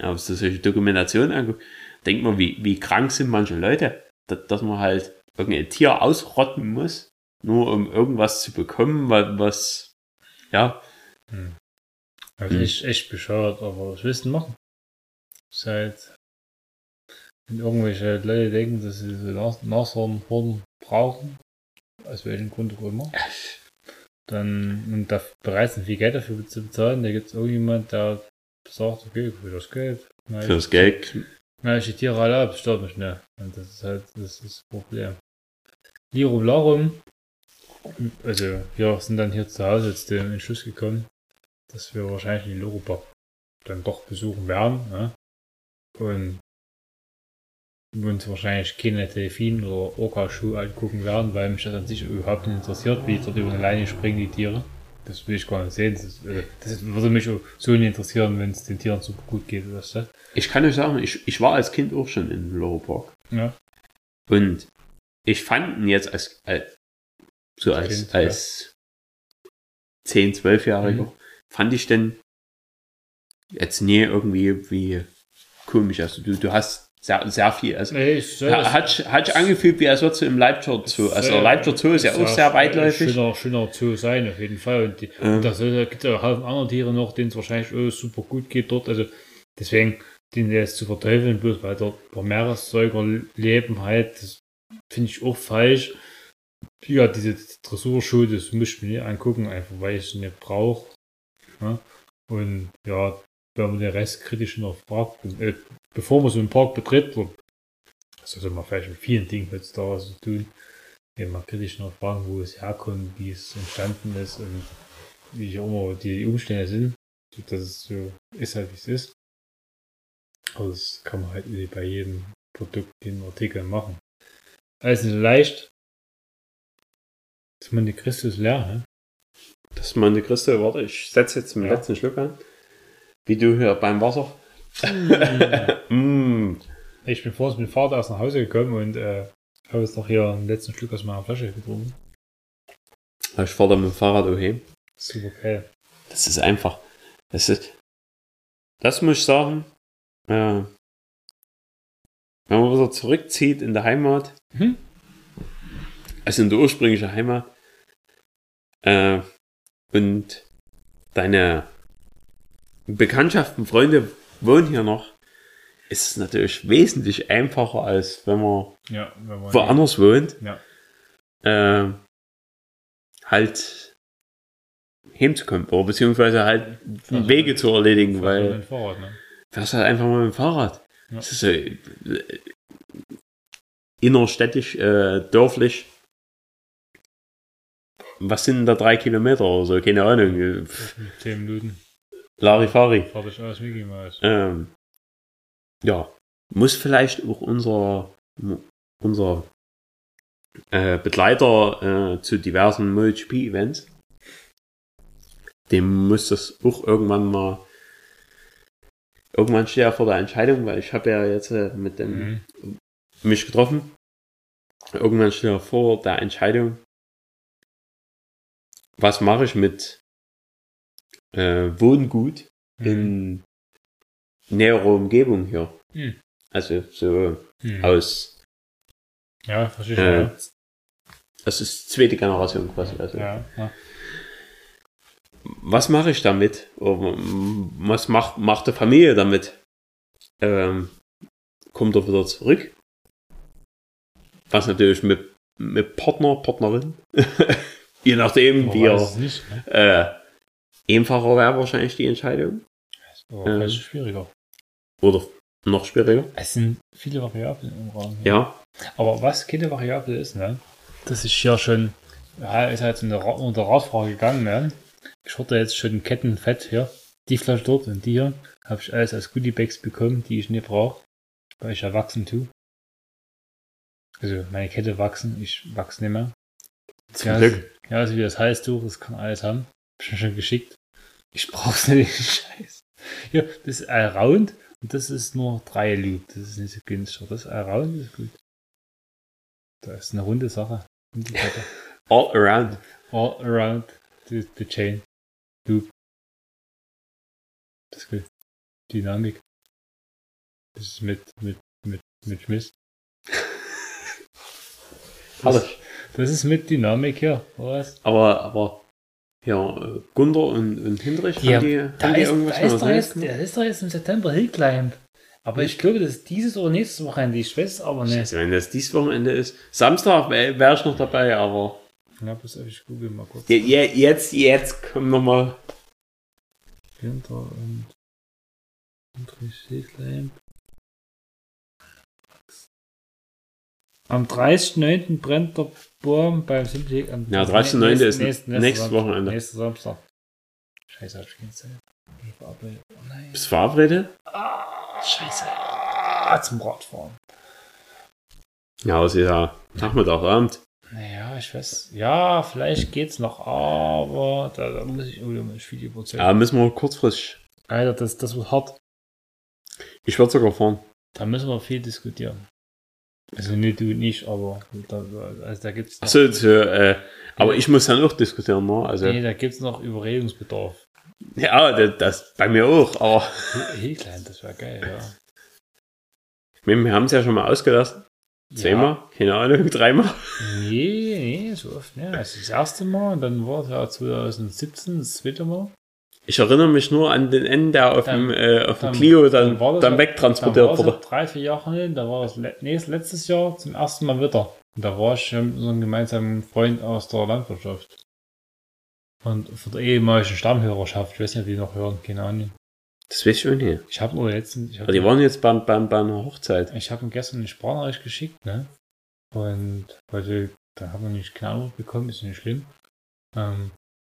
auf so solche Dokumentationen anguckt, denkt man, wie, wie krank sind manche Leute, dass, dass man halt irgendein Tier ausrotten muss, nur um irgendwas zu bekommen, was, was ja, Das Hm. ist echt, bescheuert, aber was willst du machen? Ist halt, wenn irgendwelche Leute denken, dass sie so Nas brauchen, aus welchem Grund auch immer. dann und da bereit sind, viel Geld dafür zu bezahlen, da gibt es irgendjemand, der sagt, okay, für das Geld. Für ich- das Geld. Na, ich die Tiere alle ab, stört mich nicht. Und das ist halt, das ist das Problem. Lirum Larum, also wir sind dann hier zu Hause jetzt dem Entschluss gekommen, dass wir wahrscheinlich den Loropark dann doch besuchen werden. Ne? Und uns wahrscheinlich keine Delfin oder Orca-Schuh angucken werden, weil mich das an sich überhaupt nicht interessiert, wie dort über eine Leine springen die Tiere. Das will ich gar nicht sehen. Das, äh, das würde mich auch so nicht interessieren, wenn es den Tieren super gut geht. Weißt du? Ich kann euch sagen, ich, ich war als Kind auch schon in Loro Park. Ja. Und ich fand ihn jetzt als, als so als, als 10, 12-Jähriger, Mhm. fand ich denn jetzt nie irgendwie wie komisch. Also du, du hast sehr, sehr viel. Also Nee, das- hat, hat sich angefühlt, wie als würdest du im Leipziger Zoo. Also der Leipziger Zoo ist ja auch sehr weitläufig. Schöner, schöner Zoo sein, auf jeden Fall. Und, die, Ähm. und da soll- da gibt es auch Haufen andere Tiere noch, denen es wahrscheinlich oh, super gut geht dort. Also deswegen, den jetzt zu verteufeln, bloß weil dort ein paar Meeressäuger leben halt, das finde ich auch falsch. Ja, diese Dressurschuhe, das muss ich mir nicht angucken, einfach weil ich es nicht brauche. Ja? Und ja, wenn man den Rest kritisch hinterfragt, äh, bevor man so einen Park betritt, das sollte man vielleicht mit vielen Dingen heutzutage so tun, eben mal kritisch hinterfragen, wo es herkommt, wie es entstanden ist und wie auch immer die Umstände sind, dass es so ist halt, wie es ist. Aber das kann man halt nicht bei jedem Produkt, den Artikel machen. Alles nicht so leicht. Das Monte Cristo ist leer, ne? Das ist meine Christe, warte, ich setze jetzt zum Ja. letzten Schluck an. Wie du hier beim Wasser. mm. [LAUGHS] Ich bin vorhin mit dem Vater erst nach Hause gekommen und äh, habe jetzt noch hier einen letzten Schluck aus meiner Flasche getrunken. Ich fahre dann mit dem Fahrrad daheim. Super geil. Das ist einfach. Das ist. Das muss ich sagen. Äh, wenn man wieder zurückzieht in der Heimat, Mhm. also in die ursprüngliche Heimat, äh, und deine Bekanntschaften, Freunde wohnen hier noch, ist es natürlich wesentlich einfacher, als wenn man Ja, wenn man woanders wohnt, Ja. äh, halt hinzukommen, oder beziehungsweise halt Also, Wege zu erledigen, weil weil ein Fahrrad, ne? fährst halt einfach mal mit dem Fahrrad. Ja. Das ist so äh, innerstädtisch, äh, dörflich. Was sind da drei Kilometer oder so? Keine Ahnung. 10 Minuten. Larifari. Fertig aus Mickey Mouse. Ähm, ja, muss vielleicht auch unser, unser äh, Begleiter äh, zu diversen MotoGP-Events, dem muss das auch irgendwann mal, irgendwann steht er vor der Entscheidung, weil ich habe ja jetzt äh, mit dem Mhm. mich getroffen. Irgendwann steht er vor der Entscheidung, was mache ich mit äh, Wohngut in näherer Umgebung hier. Hm. Also so Mhm. aus, Ja, verstehe ich. Äh, ja. das ist zweite Generation quasi. Also, Ja, ja. Was mache ich damit? Was macht, macht die Familie damit? Ähm, kommt er wieder zurück? Was natürlich mit, mit Partner, Partnerin, [LAUGHS] je nachdem, Man wie er es nicht. Ne? äh, einfacher wäre wahrscheinlich die Entscheidung. Ähm. schwieriger. Oder noch schwieriger. Es sind viele Variablen im Raum. Ja. Aber was keine Variable ist, ne? Das ist ja schon, ja, ist halt Ra- unter Radfrage gegangen, ne? Ich hatte jetzt schon Kettenfett hier. Die Flasche dort und die hier. Habe ich alles als Goodiebags bekommen, die ich nicht brauche. Weil ich ja wachsen tue. Also meine Kette wachsen, ich wachse nicht mehr. Zum ja, Glück. Ja, also wie das heißt, du, das kann alles haben. Mir schon geschickt. Ich brauch's nicht, [LAUGHS] Scheiß. Ja, das ist Allround und das ist nur drei Loop. Das ist nicht so günstig. Das Allround ist gut. Da ist eine runde Sache. [LAUGHS] All around. All around the, the chain. Loop. Das ist gut. Dynamik. Das ist mit, mit, mit, mit Schmiss. Das, Herrlich. Das ist mit Dynamik hier, oder was? Aber, aber, ja, Gunther und, und Hindrich, Ja, haben die, Da haben die ist, irgendwas da, ist jetzt, gemacht? da ist doch jetzt im September Hillclimb. Aber ich glaube, das ist dieses oder nächstes Wochenende. Ich weiß aber nicht. Also wenn das dieses Wochenende ist, Samstag wäre wär ich noch dabei, aber Ja, pass auf, ich google mal kurz. Je, je, jetzt, jetzt kommen nochmal. Winter und Unterschiedlich. Am 30.09. brennt der Baum beim Simplek am Ja, 30.09. ist nächstes Samstag. Wochenende. Nächsten Samstag. Scheiße, hab ich keine Zeit. Oh nein. Bist du verabredet? Ah, scheiße. Ah, zum Radfahren. Ja, ist ja Nachmittag, Abend. Naja, ich weiß. Ja, vielleicht geht's noch, aber da, da muss ich irgendwie viel überzeugen. Ja, müssen wir kurzfristig. Alter, das, das wird hart. Ich würde sogar fahren. Da müssen wir viel diskutieren. Also nicht du nicht, aber da, also da gibt's Achso, jetzt, äh, aber ich muss dann auch diskutieren, ne? Also, nee, da gibt's noch Überredungsbedarf. ja, das, das bei mir auch, aber Hey, klein, das wäre geil, ja. meine, wir haben es ja schon mal ausgelassen. Zweimal, keine Ahnung, [LAUGHS] dreimal. Ja. Nee, nee, so oft, ne. Das ist das erste Mal und dann war es ja 2017 das zweite Mal. Ich erinnere mich nur an den Ende, der auf Dann- dem, äh, auf dem dann- Clio dann, dann das dann wegtransportiert da war wurde. drei, vier Jahre hin, da war es le nee, das letztes Jahr zum ersten Mal wieder. Und da war ich mit so einem gemeinsamen Freund aus der Landwirtschaft. Und von der ehemaligen Stammhörerschaft, ich weiß nicht, ob die noch hören, keine Ahnung. Das weiß ich auch nicht. Ich habe nur letztens, ich Aber die waren jetzt beim, beim, bei einer Hochzeit. Ich habe ihm gestern eine Sprachnachricht geschickt, ne? Und heute, da haben wir nicht keine bekommen, ist nicht schlimm. Ähm,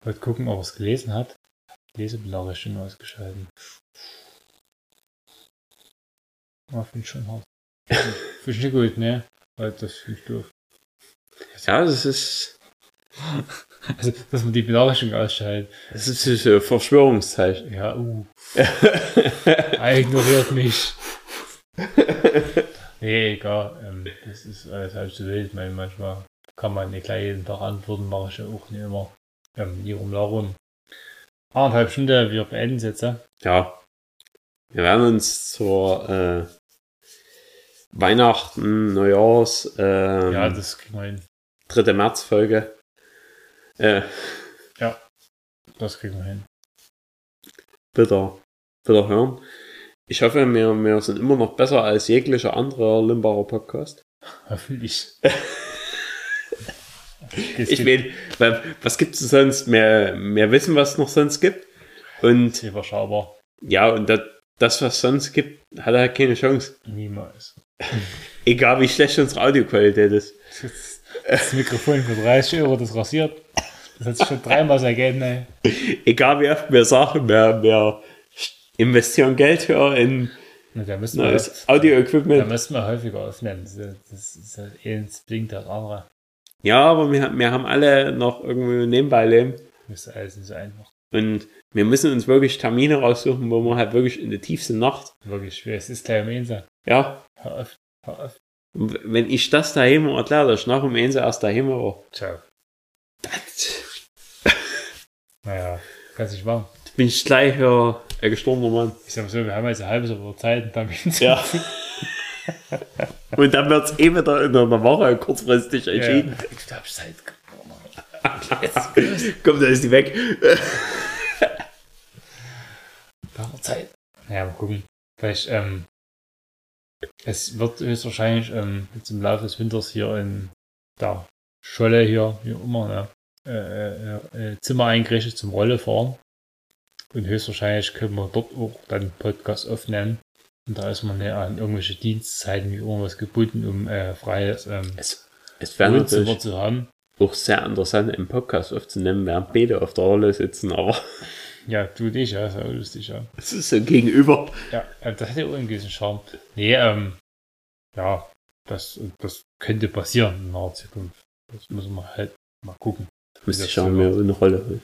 wollte gucken, ob er es gelesen hat. Lesebenachrichtigung ausgeschalten. Ja, finde ich schon hart. [LAUGHS] Finde ich nicht gut, ne? Weil das finde ich doof. Ja, das ist, Also, dass man die Benachrichtigung ausschaltet. das ist so ein Verschwörungszeichen. Ja, uh. [LAUGHS] er ignoriert mich. [LAUGHS] Nee, egal. Ähm, das ist alles halb so wild. Ich meine, manchmal kann man nicht gleich jeden Tag antworten, mache ich ja auch nicht immer. Ähm, hier rum, da rum. Anderthalb Stunden, wir beenden es jetzt. Ja? Ja. Wir werden uns zur äh, Weihnachten, Neujahrs, ähm, ja, das kriegen wir hin. 3. März-Folge. Äh, Das kriegen wir hin. bitte, bitte hören. Ich hoffe, wir, wir sind immer noch besser als jeglicher anderer Limbacher Podcast. Hoffentlich. [LAUGHS] Ich meine, was gibt es sonst? Wir, wir wissen, was es noch sonst gibt. Und überschaubar. ja, und das, das, was es sonst gibt, hat halt keine Chance. Niemals. [LAUGHS] Egal wie schlecht unsere Audioqualität ist. Das Mikrofon für 30 Euro, das rasiert. Das hat sich schon dreimal so ergeben, ey. Egal wie oft wir sagen, wir, wir investieren Geld für in Na, Da müssen wir, neues da Audio-Equipment. müssen wir häufiger öffnen. Das ist, das ja eins blinkt das andere. Ja, aber wir, wir haben alle noch irgendwie nebenbei Leben. Das ist alles nicht so einfach. Und wir müssen uns wirklich Termine raussuchen, wo wir halt wirklich in der tiefsten Nacht, Wirklich schwer. Es ist gleich um Insa. ja, Hör auf. Hör auf. und wenn ich das daheim erkläre, dass ich nach dem Einser erst daheim war, Ciao. das, Naja, kannst nicht machen. bin ich gleich hier ein gestorbener Mann. Ich sag mal so, wir haben jetzt eine halbe Stunde Zeit dann Ja. [LAUGHS] Und dann wird es eh wieder in einer Woche kurzfristig entschieden. Ja. Ich hab Zeit gewonnen. Komm, da ist die weg. Da haben wir Zeit. Naja, mal gucken. Vielleicht, ähm, es wird höchstwahrscheinlich ähm, jetzt im Laufe des Winters hier in der Scholle hier, wie auch immer, ne, äh, äh, äh, Zimmer eingerichtet zum Rolle fahren. Und höchstwahrscheinlich können wir dort auch dann Podcast öffnen. Und da ist man ja an irgendwelche Dienstzeiten wie irgendwas gebunden, um äh, freies ähm, Es, es wäre Wohnzimmer zu haben. auch sehr interessant, im Podcast aufzunehmen, während beide auf der Rolle sitzen, aber Ja, du und ich, ja, ist ja auch lustig, ja. [LAUGHS] es ist so gegenüber. Ja, äh, das hat ja auch einen gewissen Charme. Nee, ähm, ja, das, das könnte passieren in naher Zukunft. Das müssen wir halt mal gucken. Müsste ich so. mir eine Rolle holen.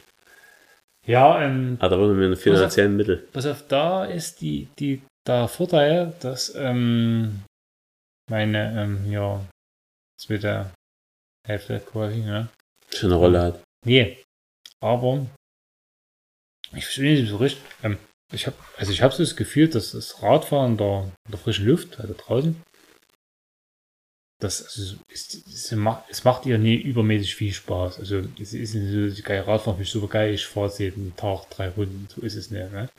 Ja, ähm, Aber da würde mir eine finanziellen Mittel. pass auf, da ist die, die, der Vorteil, dass, ähm, meine, ähm, ja, zweite Hälfte quasi, ne? Schon eine Rolle hat. Nee, aber ich verstehe nicht so richtig. Ähm, ich habe also ich habe so das Gefühl, dass das Radfahren in der, in der frischen Luft, also draußen, das also, es, es, macht, es macht ihr nie übermäßig viel Spaß. Also es ist nicht so geil Radfahren, finde ich super geil. Ich fahre jeden Tag drei Runden, so ist es nicht. Ne?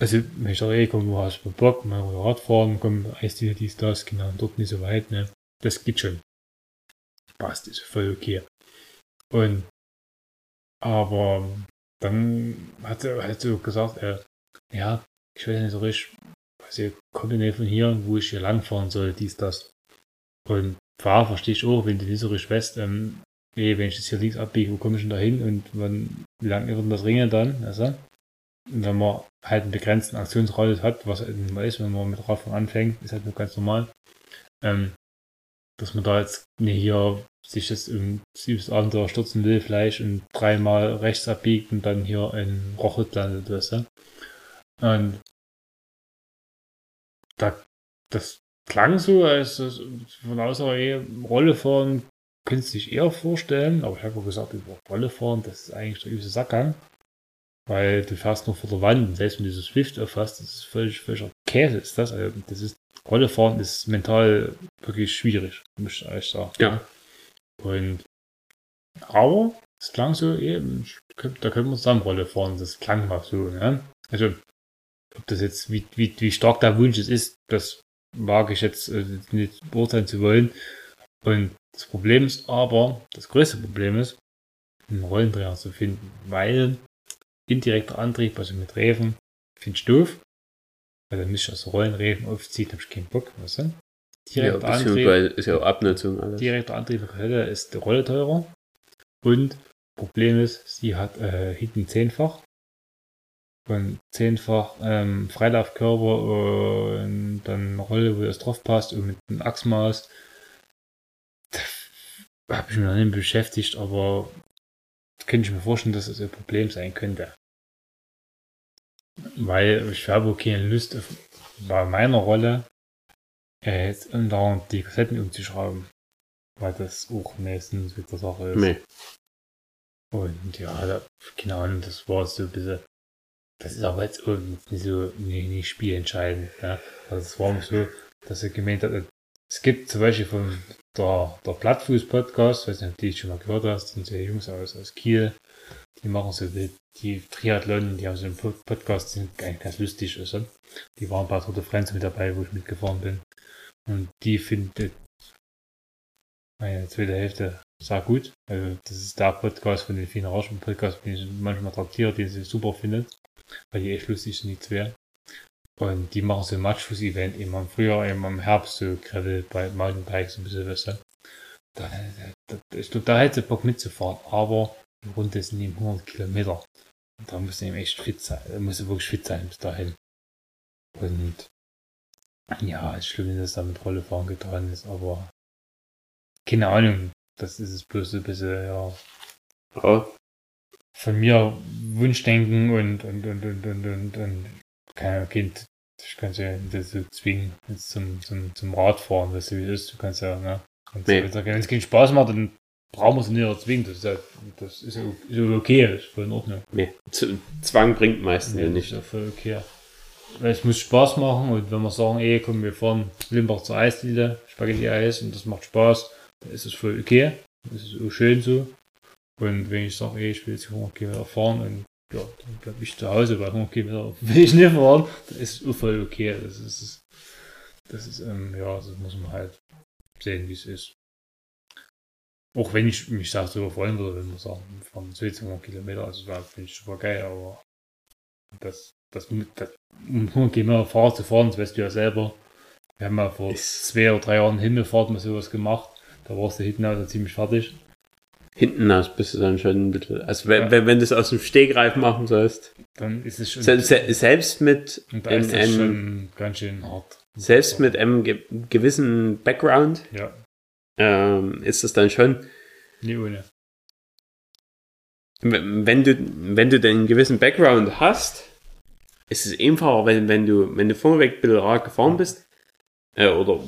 Also wenn ich sage, ey, komm, du hast Bock, mal Radfahren, komm, Eisdiele, dies, das, genau, dort nicht so weit, ne? Das geht schon. passt, ist voll okay. Und aber dann hat er halt so gesagt, äh, ja, ich weiß nicht so richtig, was ich komme nicht von hier, wo ich hier langfahren soll, dies, das. Und Fahrer verstehe ich auch, wenn du nicht so richtig weißt, ähm, nee, wenn ich das hier links abbiege, wo komme ich denn da hin und wann, wie lange wird das Ringen dann, also? Wenn man halt einen begrenzten Aktionsradius hat, was halt immer ist, wenn man mit Radfahren anfängt, ist halt nur ganz normal, ähm, dass man da jetzt nicht hier sich das im Abenteuer stürzen will, Fleisch und dreimal rechts abbiegt und dann hier in Rochut landet, weißt du? Und da, das klang so, als es von außer eh Rolle fahren, könntest du dich eher vorstellen, aber ich habe gesagt, über Rolle fahren, das ist eigentlich der übste Sackgang. Weil du fährst nur vor der Wand und selbst wenn du so Swift auffasst, das ist völlig, völliger Käse ist das. Also das ist, Rolle fahren ist mental wirklich schwierig, muss ich ehrlich sagen. Ja. Und, aber es klang so, eben, da können wir zusammen Rolle fahren, das klang mal so, ne? Also, ob das jetzt, wie, wie, wie stark der Wunsch es ist, das wage ich jetzt äh, nicht beurteilen zu wollen. Und das Problem ist aber, das größte Problem ist, einen Rollendreher zu finden, weil indirekter Antrieb, also mit Reifen, finde ich doof. Weil dann müsste ich also Rollenreifen aufziehen, habe ich keinen Bock, weißt du? Direkter ja, Antrieb, ist ja auch Abnutzung alles. Direkter Antrieb ist die Rolle teurer. Und Problem ist, sie hat äh, hinten zehnfach. Und zehnfach ähm, Freilaufkörper und dann eine Rolle, wo das drauf passt und mit einem Achsmaß. Da habe ich mich noch nicht beschäftigt, aber könnte ich mir vorstellen, dass es ein Problem sein könnte. Weil ich habe keine Lust auf, bei meiner Rolle äh, jetzt andauernd die Kassetten umzuschrauben. Weil das auch meistens mit der Sache ist. Nee. Und ja, da, keine Ahnung, das war so ein bisschen. Das ist aber jetzt nicht so nicht, nicht spielentscheidend. Ja. Also es war so, dass er gemeint hat, es gibt zum Beispiel von der, der Plattfuß-Podcast, weiß nicht, ob die schon mal gehört hast, sind so Jungs aus, aus Kiel, die machen so die, die Triathlon, die haben so einen Podcast, die sind eigentlich ganz lustig. Also. Die waren bei Tour de France mit dabei, wo ich mitgefahren bin. Und die findet meine zweite Hälfte sehr gut. Also das ist der Podcast von den vielen Rauschen Podcast, den ich manchmal traktiere, den sie super findet. Weil die echt lustig sind, die zwei. Und die machen so ein Matchfuß-Event immer im Frühjahr, immer im Herbst, so Gravel bei Mountainbikes ein bisschen was. Da, da, ich glaube, da hätte Bock mitzufahren, aber die Runde sind eben 100 Kilometer. Und da muss eben echt fit sein, da muss wirklich fit sein bis dahin. Und ja, ist schlimm, dass da mit Rollefahren getan ist, aber keine Ahnung, das ist es bloß ein bisschen, ja. ja. Von mir Wunschdenken und, und, und, und, und, und, und kein Kind, ich kann ja nicht so zwingen, jetzt zum, zum, zum Radfahren, weißt du, wie es ist, du kannst ja, ne? Nee. Wenn es keinen Spaß macht, dann brauchen wir es nicht zwingen, das ist ja, das ist ist okay, das ist voll in Ordnung. Nee, Zwang bringt meistens nee, ja nicht. Das ist ja voll okay. Weil es muss Spaß machen und wenn wir sagen, ey, komm, wir fahren Limbach zur Eisdiele, Spaghetti-Eis und das macht Spaß, dann ist es voll okay. Das ist auch schön so. Und wenn ich sage, ey, ich will jetzt 100 Kilometer fahren und ja, dann bleibe ich zu Hause, weil 100 Kilometer will ich [LAUGHS] nicht fahren, dann ist es voll okay. Das ist, das ist, ähm, ja, das muss man halt sehen, wie es ist. Auch wenn ich mich da so freuen würde, wenn wir sagen, von 200 Kilometer, also das finde ich super geil, aber das, das, das um gehen wir Fahrer zu fahren, das weißt du ja selber. Wir haben ja vor ist zwei oder drei Jahren Himmelfahrt mal sowas gemacht. Da warst du hinten also ziemlich fertig. Hinten aus bist du dann schon ein bisschen. Also wenn, ja. wenn, wenn du es aus dem Stegreif machen sollst. Dann ist es schon. Se, se, selbst mit einem, einem ganz schön hart. Selbst mit einem ge gewissen Background ja. ähm, ist es dann schon. Nee, ohne. Wenn du, wenn du den gewissen Background hast, ist es einfacher, wenn, wenn du, wenn du vorweg Rad gefahren bist, äh, oder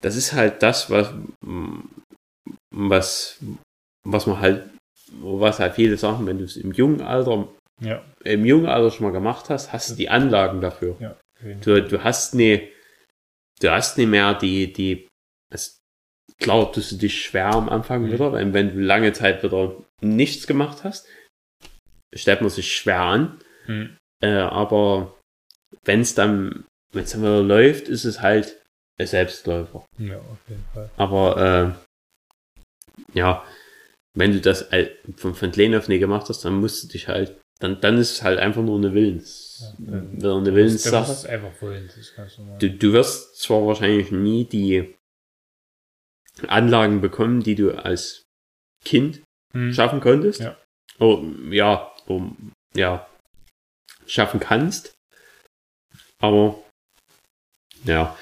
das ist halt das, was, was, was man halt, was halt viele sagen, wenn du es im jungen Alter, ja. im jungen Alter schon mal gemacht hast, hast du die Anlagen dafür. Ja, du, du hast nie, du hast nicht mehr die, die, es, klar tust du dich schwer am Anfang mhm. wieder, wenn, wenn du lange Zeit wieder nichts gemacht hast, stellt man sich schwer an. Mhm. Äh, aber wenn es dann, wenn es dann wieder läuft, ist es halt ein Selbstläufer. Ja, auf jeden Fall. Aber äh, ja, wenn du das von, von klein auf nie gemacht hast, dann musst du dich halt, dann, dann ist es halt einfach nur eine Willens, Ja, dann- wieder eine Willenssache. ganz normal. Du, du wirst zwar wahrscheinlich nie die Anlagen bekommen, die du als Kind Hm. schaffen konntest. Ja. Oh, ja, oh, ja, schaffen kannst. Aber ja,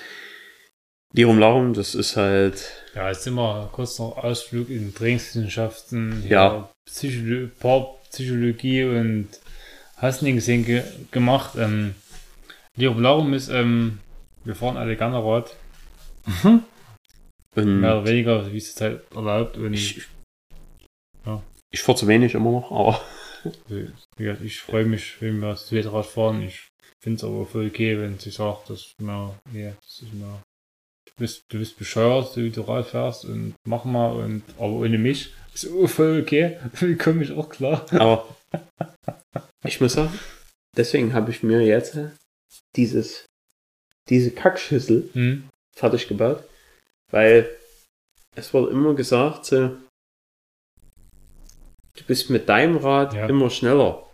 die Rumlaufen, das ist halt, Ja, jetzt immer kurz noch Ausflug in Trainingswissenschaften, Ja. Psycholo Psychologie und hast nicht gesehen ge gemacht. Ähm, die Larum ist, ähm, wir fahren alle gerne Rad, und mehr oder weniger, wie es jetzt halt erlaubt. Und ich, Ja. ich fahre zu wenig immer noch, aber [LAUGHS] gesagt, ich freue mich, wenn wir das Zweirad fahren. Ich finde es aber voll okay, wenn sie sagt, dass mir, ja, das ist mir, bist, du bist bescheuert, so wie du Rad fährst und mach mal und, aber ohne mich ist voll okay. [LAUGHS] Wie komme ich auch klar. Aber ich muss sagen, deswegen habe ich mir jetzt dieses, diese Kackschüssel Hm? fertig gebaut, weil es wurde immer gesagt, so, du bist mit deinem Rad Ja. immer schneller.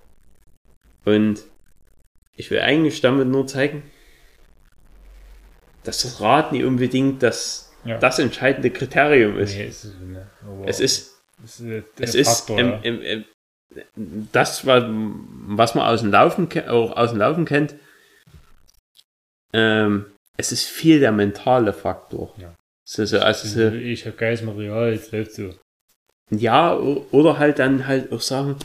Und ich will eigentlich damit nur zeigen, dass das Rad nicht unbedingt das, Ja. das entscheidende Kriterium ist. Nee, ist es, ne. Aber Es ist es ist, es ist im, im, im, das, was, was man aus dem Laufen, auch aus dem Laufen kennt. Ähm, es ist viel der mentale Faktor. Ja. So, so, also, so, ich habe geiles Material, jetzt läuft so. ja, oder halt dann halt auch sagen,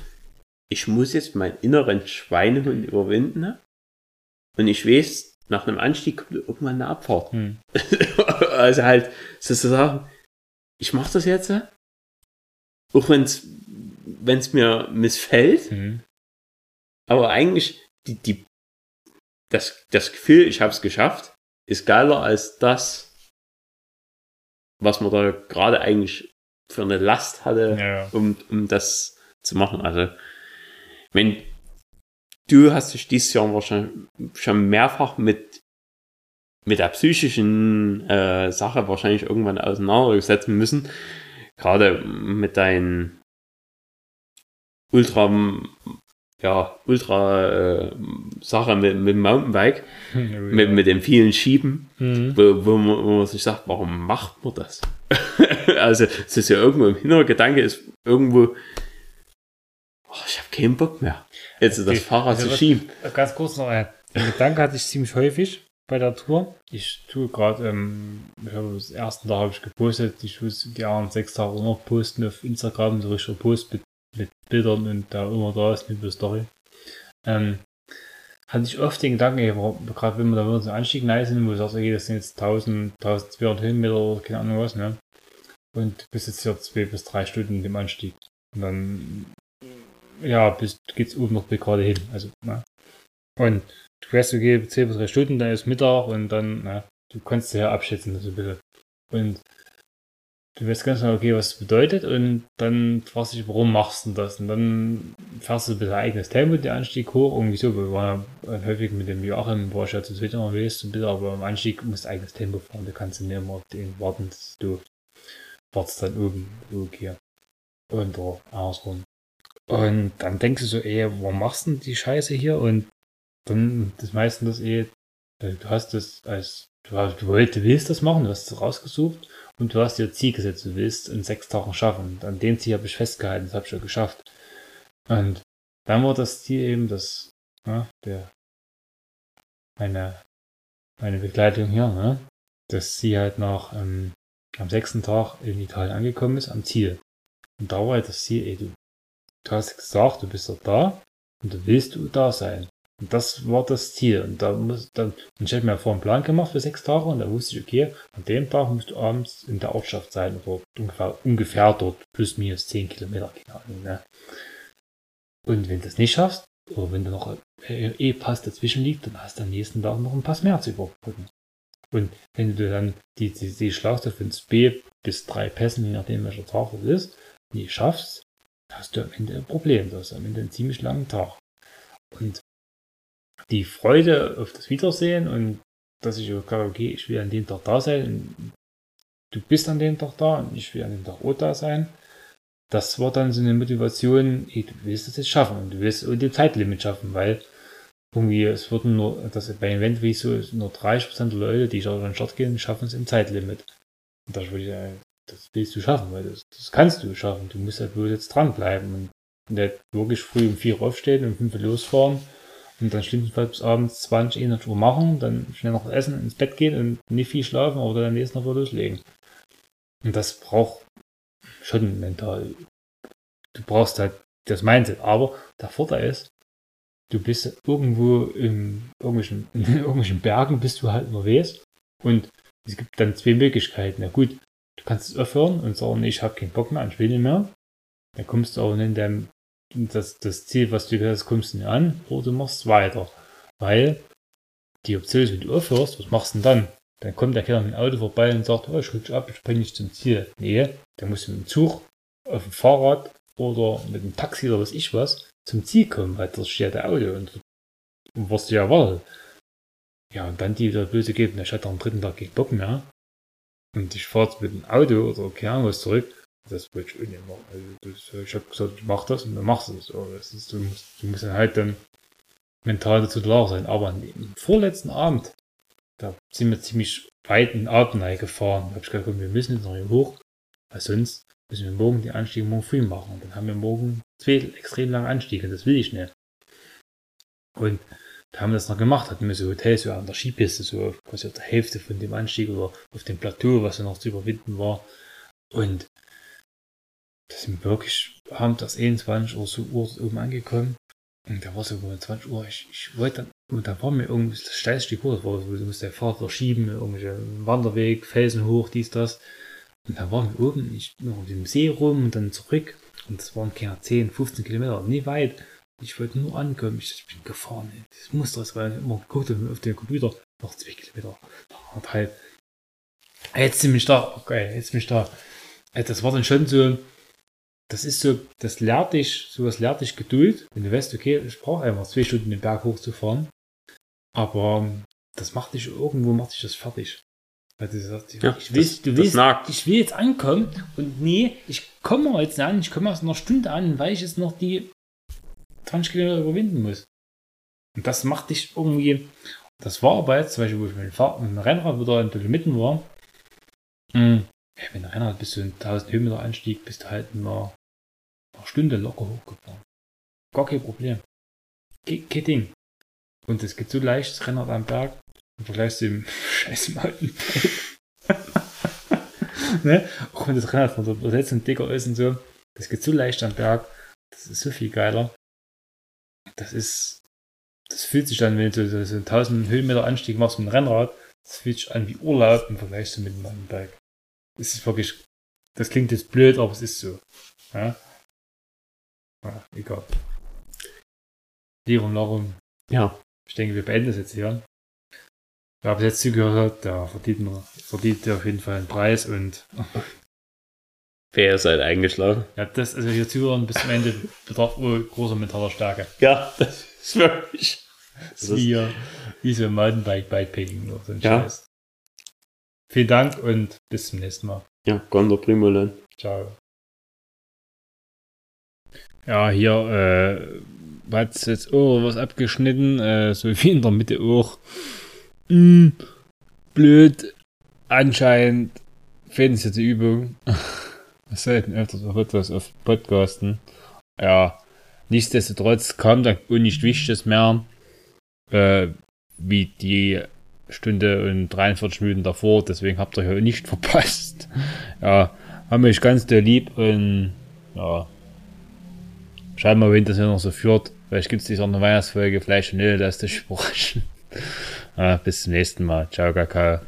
ich muss jetzt meinen inneren Schweinehund überwinden. ne? Und ich weiß, nach einem Anstieg kommt irgendwann eine Abfahrt. Hm. [LAUGHS] also halt sozusagen, ich mache das jetzt, auch wenn es mir missfällt, Hm. aber eigentlich die, die, das, das Gefühl, ich habe es geschafft, ist geiler als das, was man da gerade eigentlich für eine Last hatte, ja. um, um das zu machen. Also, wenn du hast dich dieses Jahr wahrscheinlich schon mehrfach mit, mit der psychischen äh, Sache wahrscheinlich irgendwann auseinandersetzen müssen. Gerade mit deinen Ultra, ja, Ultra äh, Sache mit, mit dem Mountainbike, [LAUGHS] mit, mit den vielen Schieben Hm. wo, wo, man, wo man sich sagt, warum macht man das? [LAUGHS] also es ist ja irgendwo im Hintergedanke ist irgendwo, oh, ich habe keinen Bock mehr, jetzt das Okay. Fahrrad zu schieben. Ganz kurz noch ein den Gedanke hatte ich ziemlich häufig bei der Tour. Ich tue gerade, ähm, ich habe das ersten Tag habe ich gepostet, ich muss die anderen sechs Tage noch posten auf Instagram, so richtiger Post mit, mit Bildern und da immer da ist mit der Story. Ähm, hatte ich oft den Gedanken, ey, gerade wenn wir da wirklich so einen Anstieg rein sind, wo du sagst, okay, das sind jetzt 1000, 1200 Höhenmeter oder keine Ahnung was, ne? Und du bist jetzt hier zwei bis drei Stunden dem Anstieg. Und dann, ja, bis, geht's oben noch gerade hin. Also, ne? Und du weißt, okay, 10 bis 3 Stunden, dann ist Mittag und dann, na, du kannst ja abschätzen, so ein bisschen. Und du weißt ganz genau, okay, was das bedeutet und dann fragst du dich, warum machst du das? Und dann fährst du ein bisschen eigenes Tempo, den Anstieg hoch, irgendwie so, wir waren ja häufig mit dem Joachim, war ich ja zu zweit unterwegs, so ein bisschen, aber am Anstieg musst du eigenes Tempo fahren, du kannst nicht immer auf den warten, du wartest dann oben, okay. Und oder andersrum. Und dann denkst du so, ey, warum machst du denn die Scheiße hier? Und dann das meisten das eh, äh, du hast das als, du, du, willst das machen, du hast es rausgesucht und du hast dir Ziel gesetzt, du willst in sechs Tagen schaffen. Und an dem Ziel habe ich festgehalten, das habe ich ja geschafft. Und dann war das Ziel eben, dass ja, der meine, meine Begleitung hier, ne, dass sie halt nach ähm, am sechsten Tag in Italien angekommen ist, am Ziel. Und da war halt das Ziel, ey, du, du hast gesagt, du bist da und du willst da sein. Und das war das Ziel. Und da muss dann, und ich hätte mir vorher einen Plan gemacht für sechs Tage und da wusste ich, okay, an dem Tag musst du abends in der Ortschaft sein oder ungefähr, ungefähr dort plus minus zehn Kilometer, keine ne? Und wenn du das nicht schaffst, oder wenn du noch äh, eh Pass dazwischen liegt, dann hast du am nächsten Tag noch einen Pass mehr zu überbrücken. Und wenn du dann die, die, die Schlauchste von B bis drei Pässen, je nachdem welcher Tag das ist, nicht schaffst, hast du am Ende ein Problem. Du hast am Ende einen ziemlich langen Tag. Und die Freude auf das Wiedersehen und dass ich gesagt okay, ich will an dem Tag da sein. Du bist an dem Tag da und ich will an dem Tag auch da sein. Das war dann so eine Motivation, ey, du willst das jetzt schaffen und du willst und dem Zeitlimit schaffen, weil irgendwie, es würden nur, das bei Event wie so, nur 30% der Leute, die schon an den Start gehen, schaffen es im Zeitlimit. Und da würde ich sagen, das willst du schaffen, weil das, das kannst du schaffen. Du musst halt bloß jetzt dranbleiben und nicht wirklich früh um 4 Uhr aufstehen und 5 Uhr losfahren und dann schlimmstenfalls bis abends 20, 21 Uhr machen, dann schnell noch essen, ins Bett gehen und nicht viel schlafen, aber dann nächsten Tag loslegen. Und das braucht schon mental. Du brauchst halt das Mindset. Aber der Vorteil ist, du bist irgendwo in irgendwelchen, [LAUGHS] in irgendwelchen Bergen, bist du halt unterwegs und es gibt dann zwei Möglichkeiten. Na gut, du kannst es aufhören und sagen, ich habe keinen Bock mehr, ich will nicht mehr. Dann kommst du auch in deinem, das, das Ziel, was du hast, kommst du nicht an oder du machst weiter. Weil die Option ist, wenn du aufhörst, was machst du denn dann? Dann kommt der Kerl mit dem Auto vorbei und sagt, oh, ich rutsch ab, ich bringe dich zum Ziel. Nee, der muss mit dem Zug, auf dem Fahrrad oder mit dem Taxi oder was ich was zum Ziel kommen, weil das steht der Auto und, und was du ja erwartet. Ja, und dann die wieder böse geben, ich hatte am dritten Tag keinen Bock mehr. Und ich fahre jetzt mit dem Auto oder keine Ahnung was zurück. Das wollte ich auch nicht machen. Also das, ich habe gesagt, ich mach das und dann machst du es. Das ist, du, musst, du musst dann halt dann mental dazu klar sein. Aber am vorletzten Abend, da sind wir ziemlich weit in Adenei gefahren. Da habe ich gesagt, wir müssen jetzt noch hier hoch, weil sonst müssen wir morgen die Anstiege morgen früh machen. Dann haben wir morgen zwei extrem lange Anstiege. Das will ich nicht. Und da haben wir das noch gemacht, hatten wir so Hotels so an der Skipiste, so quasi auf der Hälfte von dem Anstieg oder auf dem Plateau, was ja noch zu überwinden war. Und da sind wir wirklich abends erst 21 Uhr so Uhr oben angekommen. Und da war so um 20 Uhr, ich, ich wollte dann, und da war mir irgendwie das steilste Kurs, das war, du musst der Fahrt verschieben, irgendwelche Wanderweg, Felsen hoch, dies, das. Und da waren wir oben, ich noch auf dem See rum und dann zurück. Und das waren keine 10, 15 Kilometer, nie weit. Ich wollte nur ankommen. Ich, ich bin gefahren. Ey. Das muss das, ich immer geguckt auf den Computer. Noch zwei Kilometer. Noch halb. Jetzt sind wir da. Okay, jetzt bin ich da. Das war dann schon so. Das ist so, das lehrt dich, sowas lehrt dich Geduld, wenn du weißt, okay, ich brauche einfach zwei Stunden den Berg hochzufahren. Aber das macht dich irgendwo, macht dich das fertig. Sagst, ja, ich, will, das, du willst, ich will jetzt ankommen und nee, ich komme jetzt an, ich komme aus einer Stunde an, weil ich jetzt noch die 20 Kilometer überwinden muss. Und das macht dich irgendwie. Das war aber jetzt, zum Beispiel, wo ich mit dem, Rennrad wieder in Dolomiten war. Mh, ja, mit dem Rennrad bist du in 1000 Höhenmeter Anstieg, bist du halt in einer, einer Stunde locker hochgefahren. Gar kein Problem. Ke kein Ding. Und es geht so leicht, das Rennrad am Berg, im Vergleich zu dem [LAUGHS] scheiß Mountainbike. [LAUGHS] ne? Auch wenn das Rennrad von der Übersetzung dicker ist und so, das geht so leicht am Berg, das ist so viel geiler das ist, das fühlt sich an, wenn du so einen 1000 Höhenmeter Anstieg machst mit dem Rennrad, das fühlt sich an wie Urlaub im Vergleich zu mit dem Mountainbike. Das ist wirklich, das klingt jetzt blöd, aber es ist so. Ja, ja egal. Lieber darum. Ja. Ich denke, wir beenden das jetzt hier. Wer bis jetzt zugehört hat, der verdient, verdient auf jeden Fall einen Preis und Wer seid eingeschlafen? Ja, das, also hier zuhören bis zum Ende bedarf wohl großer mentaler Stärke. Ja, das ist wirklich. Das ist wie, wie so ein Mountainbike Bikepacking oder so ein ja. Scheiß. Vielen Dank und bis zum nächsten Mal. Ja, Gondor Primolen. Ciao. Ja, hier äh, hat es jetzt auch was abgeschnitten, äh, so wie in der Mitte auch. Mm, blöd. Anscheinend fehlt uns jetzt die Übung [LAUGHS] selten öfters auf etwas auf Podcasten. Ja, nichtsdestotrotz kam dann auch nicht Wichtiges mehr, äh, wie die Stunde und 43 Minuten davor, deswegen habt ihr hier nicht [LAUGHS] verpasst. Ja, haben mich ganz der lieb und ja, schauen wir mal, wenn das hier noch so führt. Vielleicht gibt es diese eine Weihnachtsfolge, vielleicht schnell, dass das überraschen. [LAUGHS] Ja, bis zum nächsten Mal. Ciao, Kakao.